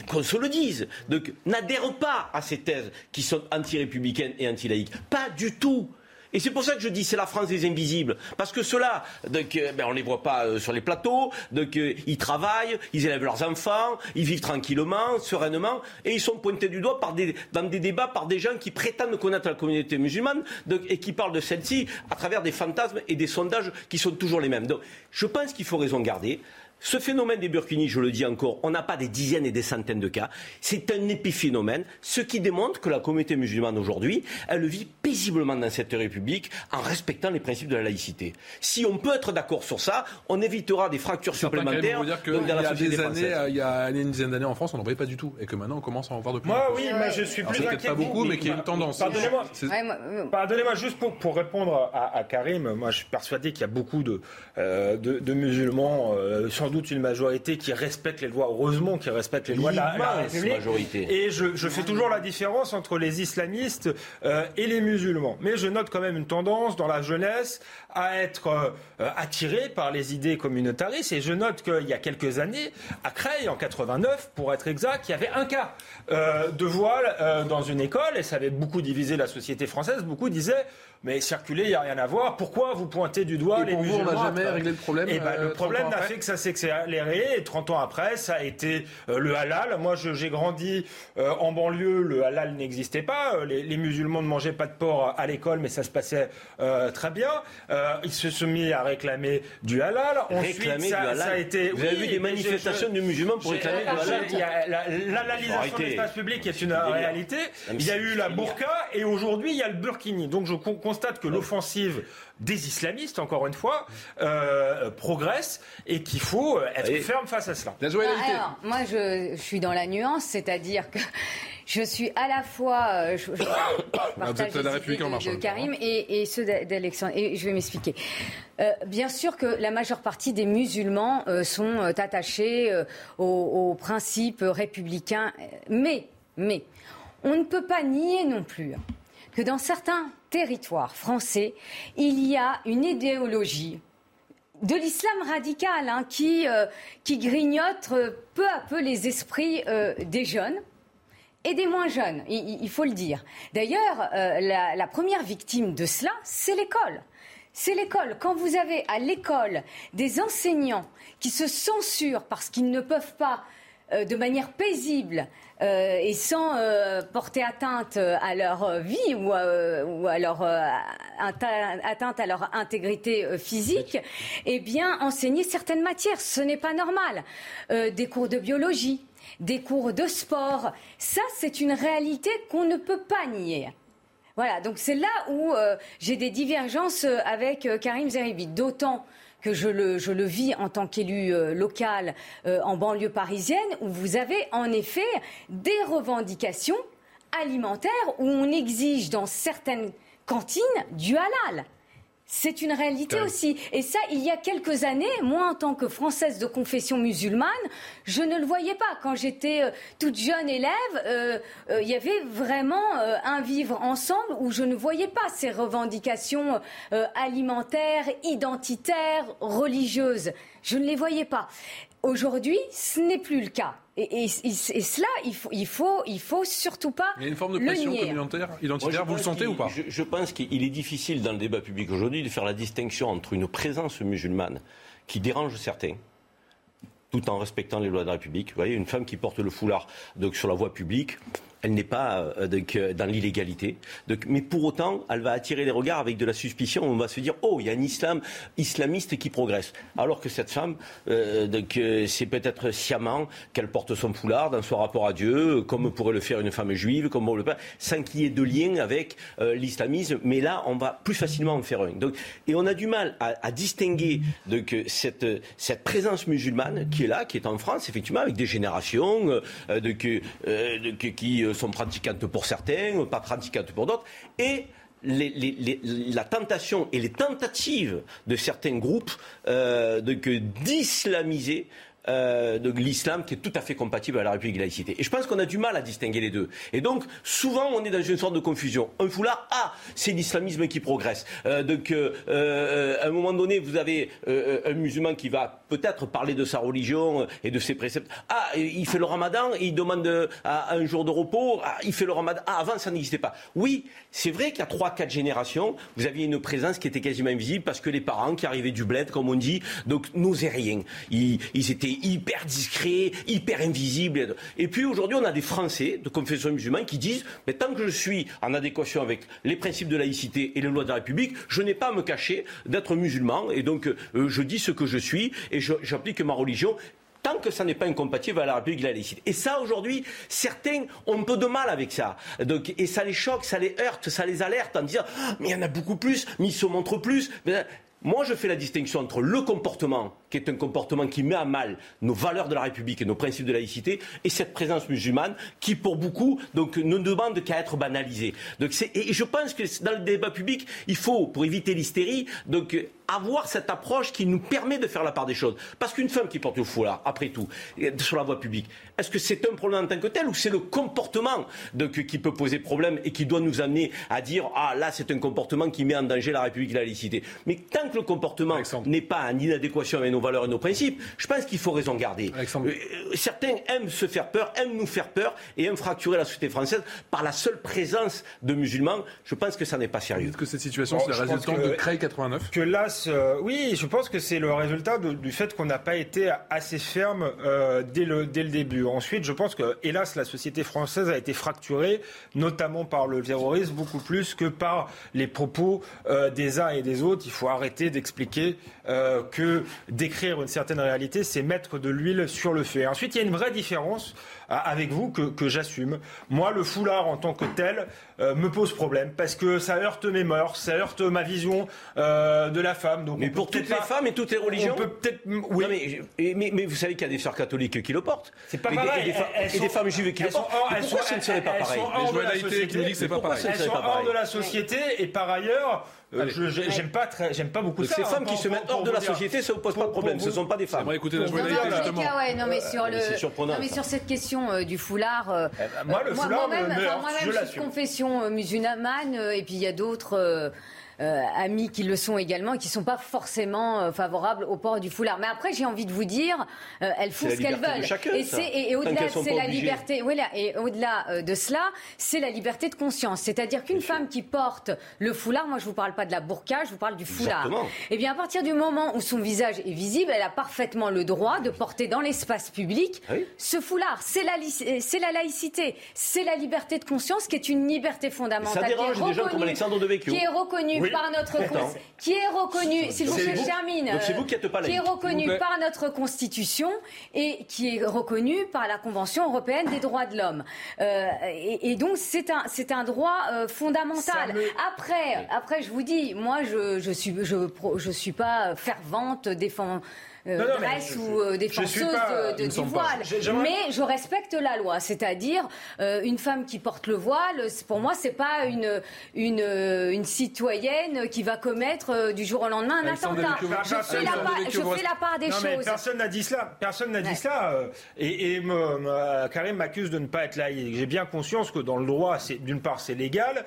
qu'on se le dise, n'adhèrent pas à ces thèses qui sont anti-républicaines et anti-laïques. Pas du tout. Et c'est pour ça que je dis c'est la France des invisibles. Parce que ceux-là, ben, on ne les voit pas euh, sur les plateaux, donc, ils travaillent, ils élèvent leurs enfants, ils vivent tranquillement, sereinement, et ils sont pointés du doigt dans des débats par des gens qui prétendent connaître la communauté musulmane et qui parlent de celle-ci à travers des fantasmes et des sondages qui sont toujours les mêmes. Donc je pense qu'il faut raison garder. Ce phénomène des burkinis, je le dis encore, on n'a pas des dizaines et des centaines de cas. C'est un épiphénomène, ce qui démontre que la communauté musulmane aujourd'hui, elle vit paisiblement dans cette République en respectant les principes de la laïcité. Si on peut être d'accord sur ça, on évitera des fractures supplémentaires. Dire que il y a des années, il y a une dizaine d'années en France, on n'en voyait pas du tout, et que maintenant on commence à en voir de plus. Moi, oui, mais je suis plus inquiet. Pas beaucoup, mais qu'il y a une tendance. Pardonnez-moi, juste pour, répondre à, Karim. Moi, je suis persuadé qu'il y a beaucoup de, euh, de, musulmans. Euh, sans doute une majorité qui respecte les lois, heureusement qui respecte les lois de la, République. Majorité. Et je, je, fais toujours la différence entre les islamistes euh, et les musulmans. Mais je note quand même une tendance dans la jeunesse à être euh, attiré par les idées communautaristes. Et je note qu'il y a quelques années, à Creil, en 89, pour être exact, il y avait un cas euh, de voile dans une école et ça avait beaucoup divisé la société française. Beaucoup disaient mais circuler, il n'y a rien à voir. Pourquoi vous pointez du doigt les musulmans vous, on n'a jamais réglé le problème. Et eh ben, le euh, problème n'a fait que ça s'est accéléré. Et 30 ans après, ça a été euh, le halal. Moi, j'ai grandi euh, en banlieue. Le halal n'existait pas. Les, musulmans ne mangeaient pas de porc à l'école, mais ça se passait très bien. ils se sont mis à réclamer du halal. Ensuite, réclamer ça, du halal. Ça a été, vous avez vu des manifestations de musulmans pour réclamer du halal L'halalisation de l'espace public est une réalité. Il y a eu la burqa et aujourd'hui, il y a le burkini. Donc, je constate que l'offensive des islamistes, encore une fois, euh, progresse et qu'il faut euh, être ferme face à cela. La Alors, moi, je, suis dans la nuance, c'est-à-dire que je suis à la fois. Euh, je, partage la République en marche. De Karim et, ceux d'Alexandre. Et je vais m'expliquer. bien sûr que la majeure partie des musulmans sont attachés aux, aux, principes républicains, mais, mais on ne peut pas nier non plus que dans certains territoires français, il y a une idéologie de l'islam radical hein, qui, euh, qui grignote euh, peu à peu les esprits euh, des jeunes et des moins jeunes, il, faut le dire. D'ailleurs, la, la première victime de cela, c'est l'école. C'est l'école. Quand vous avez à l'école des enseignants qui se censurent parce qu'ils ne peuvent pas de manière paisible euh, et sans euh, porter atteinte à leur vie ou, ou à leur euh, atteinte à leur intégrité physique, eh bien enseigner certaines matières, ce n'est pas normal. des cours de biologie, des cours de sport, ça c'est une réalité qu'on ne peut pas nier. Voilà, donc c'est là où j'ai des divergences avec Karim Zeribi, d'autant que je le, vis en tant qu'élu euh, local euh, en banlieue parisienne, où vous avez en effet des revendications alimentaires où on exige dans certaines cantines du halal. C'est une réalité aussi. Et ça, il y a quelques années, moi, en tant que Française de confession musulmane, je ne le voyais pas. Quand j'étais euh, toute jeune élève, euh, euh, il y avait vraiment un vivre ensemble où je ne voyais pas ces revendications alimentaires, identitaires, religieuses. Je ne les voyais pas. Aujourd'hui, ce n'est plus le cas. Et, cela, il faut, il faut, il faut surtout pas. Il y a une forme de pression communautaire, identitaire. vous le sentez ou pas je, je, pense qu'il est difficile dans le débat public aujourd'hui de faire la distinction entre une présence musulmane qui dérange certains, tout en respectant les lois de la République. Vous voyez, une femme qui porte le foulard donc, sur la voie publique, elle n'est pas euh, euh, dans l'illégalité. Mais pour autant, elle va attirer les regards avec de la suspicion. On va se dire, oh, il y a un islam islamiste qui progresse. Alors que cette femme, euh, c'est peut-être sciemment qu'elle porte son foulard dans son rapport à Dieu, comme pourrait le faire une femme juive, comme on le peut, sans qu'il y ait de lien avec l'islamisme. Mais là, on va plus facilement en faire un. et on a du mal à, distinguer cette, présence musulmane qui est là, qui est en France, effectivement, avec des générations qui sont pratiquantes pour certains, pas pratiquantes pour d'autres, et la tentation et les tentatives de certains groupes euh, d'islamiser euh, de l'islam qui est tout à fait compatible à la République laïcité. Et je pense qu'on a du mal à distinguer les deux. Et donc, souvent, on est dans une sorte de confusion. Un foulard, ah, c'est l'islamisme qui progresse. Euh, donc, euh, euh, à un moment donné, vous avez un musulman qui va peut-être parler de sa religion et de ses préceptes. Ah, il fait le ramadan il demande à, un jour de repos. Ah, il fait le ramadan. Ah, avant, ça n'existait pas. Oui, c'est vrai qu'il y a trois, quatre générations, vous aviez une présence qui était quasiment invisible parce que les parents qui arrivaient du bled, comme on dit, donc n'osaient rien. Ils étaient hyper discret, hyper invisible. Et puis aujourd'hui, on a des Français de confession musulmane qui disent mais tant que je suis en adéquation avec les principes de laïcité et les lois de la République, je n'ai pas à me cacher d'être musulman. Et donc, euh, je dis ce que je suis et j'applique ma religion tant que ça n'est pas incompatible avec la République de la laïcité. Et ça, aujourd'hui, certains ont un peu de mal avec ça. Donc, et ça les choque, ça les heurte, ça les alerte en disant ah, mais il y en a beaucoup plus, mais ils se montrent plus. Moi, je fais la distinction entre le comportement, qui est un comportement qui met à mal nos valeurs de la République et nos principes de laïcité, et cette présence musulmane qui, pour beaucoup, ne demande qu'à être banalisée. Et je pense que dans le débat public, il faut, pour éviter l'hystérie, avoir cette approche qui nous permet de faire la part des choses. Parce qu'une femme qui porte le foulard, après tout, sur la voie publique, est-ce que c'est un problème en tant que tel ou c'est le comportement qui peut poser problème et qui doit nous amener à dire ah là c'est un comportement qui met en danger la République et la laïcité. Mais tant que le comportement n'est pas en inadéquation avec nos valeurs et nos principes, je pense qu'il faut raison garder. Euh, certains aiment se faire peur, aiment nous faire peur et aiment fracturer la société française par la seule présence de musulmans. Je pense que ça n'est pas sérieux. Est-ce que cette situation c'est la résultante de CREI 89 Que là euh, oui, je pense que c'est le résultat du fait qu'on n'a pas été assez ferme euh, dès, le, début. Ensuite, je pense que, hélas, la société française a été fracturée, notamment par le terrorisme, beaucoup plus que par les propos euh, des uns et des autres. Il faut arrêter d'expliquer que décrire une certaine réalité, c'est mettre de l'huile sur le feu. ensuite, il y a une vraie différence avec vous que, que j'assume. Moi, le foulard en tant que tel euh, me pose problème parce que ça heurte mes mœurs, ça heurte ma vision euh, de la femme. Donc mais pour toutes les femmes et toutes les religions On peut peut-être. Oui. mais, mais, vous savez qu'il y a des sœurs catholiques qui le portent. C'est pas pareil. Et des, femmes juives qui le portent. pourquoi ce ne serait pas pareil Elles sont hors de la société et par ailleurs euh, j'aime pas très, j'aime pas beaucoup ça. Ces femmes qui se mettent hors de la société, ça vous pose pas de problème. Ce sont pas des femmes. écoutez la justement. Non mais sur le, non mais sur cette question euh, du foulard. Euh, eh ben, moi le foulard, moi-même, je suis confession musulmane et puis il y a d'autres euh, amis qui le sont également et qui ne sont pas forcément euh, favorables au port du foulard. Mais après, j'ai envie de vous dire, euh, elles font ce qu'elles veulent. et, et, au-delà, c'est la liberté. Voilà, et au-delà de cela, c'est la liberté de conscience. C'est-à-dire qu'une femme qui porte le foulard, moi je vous parle pas de la burqa, je vous parle du foulard. Et eh bien à partir du moment où son visage est visible, elle a parfaitement le droit de porter dans l'espace public ah ce foulard. C'est la, c'est la laïcité, c'est la liberté de conscience qui est une liberté fondamentale. Ça dérange des gens comme Alexandre Devecchio. Qui est reconnue par notre qui est reconnu, s'il vous plaît, termine, c'est vous qui êtes pas qui est reconnu par notre constitution et qui est reconnu par la Convention européenne des droits de l'homme. Euh, et, donc c'est un c'est un droit euh, fondamental. Après après je vous dis, moi je je suis je je suis pas fervente défend euh, ou euh, défenseuse de, du voile. Mais je respecte la loi, c'est-à-dire euh, une femme qui porte le voile, pour moi, c'est pas une, une, une citoyenne qui va commettre du jour au lendemain un attentat. Je, fais la, je fais la, part des choses. personne n'a dit cela. Personne n'a dit cela. Et, et me, Karim m'accuse de ne pas être laïque. J'ai bien conscience que dans le droit, d'une part, c'est légal,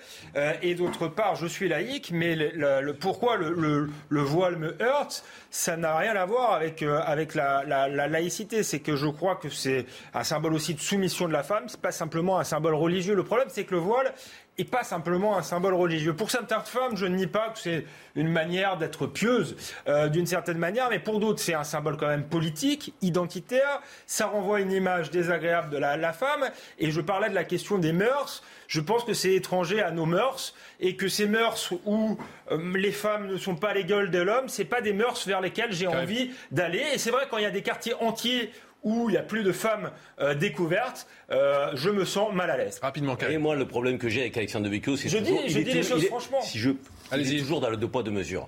et d'autre part, je suis laïque, mais le, pourquoi le, le, le voile me heurte, ça n'a rien à voir avec avec, la, laïcité. C'est que je crois que c'est un symbole aussi de soumission de la femme. C'est pas simplement un symbole religieux. Le problème, c'est que le voile et pas simplement un symbole religieux. Pour certaines femmes, je ne nie pas que c'est une manière d'être pieuse euh, d'une certaine manière, mais pour d'autres, c'est un symbole quand même politique, identitaire. Ça renvoie une image désagréable de la, la femme. Et je parlais de la question des mœurs. Je pense que c'est étranger à nos mœurs et que ces mœurs où euh, les femmes ne sont pas les gueules de l'homme, c'est pas des mœurs vers lesquelles j'ai envie d'aller. Et c'est vrai quand il y a des quartiers entiers où il n'y a plus de femmes euh, découvertes, euh, je me sens mal à l'aise. Rapidement, Et moi, le problème que j'ai avec Alexandre de Vecchio, c'est Je toujours- dis- je dis les choses est- franchement. Si je, il est toujours dans le deux poids deux mesures.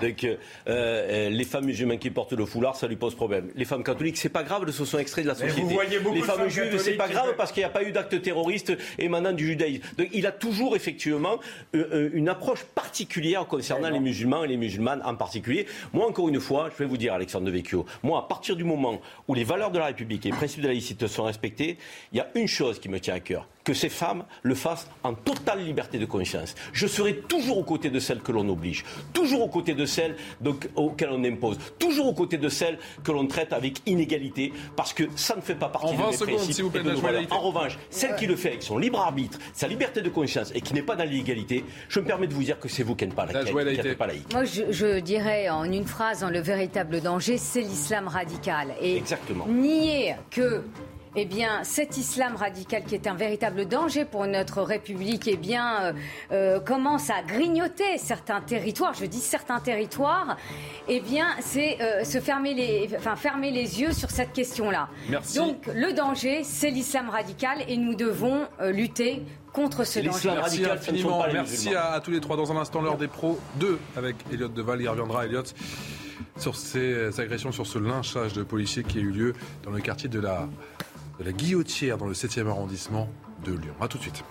Donc, euh, euh, les femmes musulmanes qui portent le foulard, ça lui pose problème. Les femmes catholiques, c'est pas grave, elles se sont extraites de la société. vous voyez beaucoup les femmes femmes juives, c'est pas grave parce qu'il n'y a pas eu d'acte terroriste émanant du judaïsme. Donc, il a toujours effectivement euh, une approche particulière concernant les musulmans et les musulmanes en particulier. Moi, encore une fois, je vais vous dire, Alexandre de Vecchio, moi, à partir du moment où les valeurs de la République et les principes de la laïcité sont respectés, il y a une chose qui me tient à cœur que ces femmes le fassent en totale liberté de conscience. Je serai toujours aux côtés de celles que l'on oblige, toujours aux côtés de celles donc, auxquelles on impose, toujours aux côtés de celles que l'on traite avec inégalité, parce que ça ne fait pas partie En de 20 mes secondes, principes vous et de. En revanche, celle qui le fait avec son libre arbitre, sa liberté de conscience et qui n'est pas dans l'illégalité, je me permets de vous dire que c'est vous qui n'êtes pas, la- laïque. Moi, je, je dirais en une phrase, hein, le véritable danger, c'est l'islam radical. Et Exactement. nier que eh bien, cet islam radical qui est un véritable danger pour notre République, eh bien, euh, euh, commence à grignoter certains territoires. Je dis certains territoires. Eh bien, c'est euh, se fermer les, enfin, fermer les yeux sur cette question-là. Merci. Donc, le danger, c'est l'islam radical, et nous devons euh, lutter contre ce danger. Merci infiniment. Merci à, à tous les trois. Dans un instant, l'heure des pros 2 avec Elliot Deval. Il reviendra, Elliot, sur ces agressions, sur ce lynchage de policiers qui a eu lieu dans le quartier de la, la Guillotière, dans le 7e arrondissement de Lyon. A tout de suite.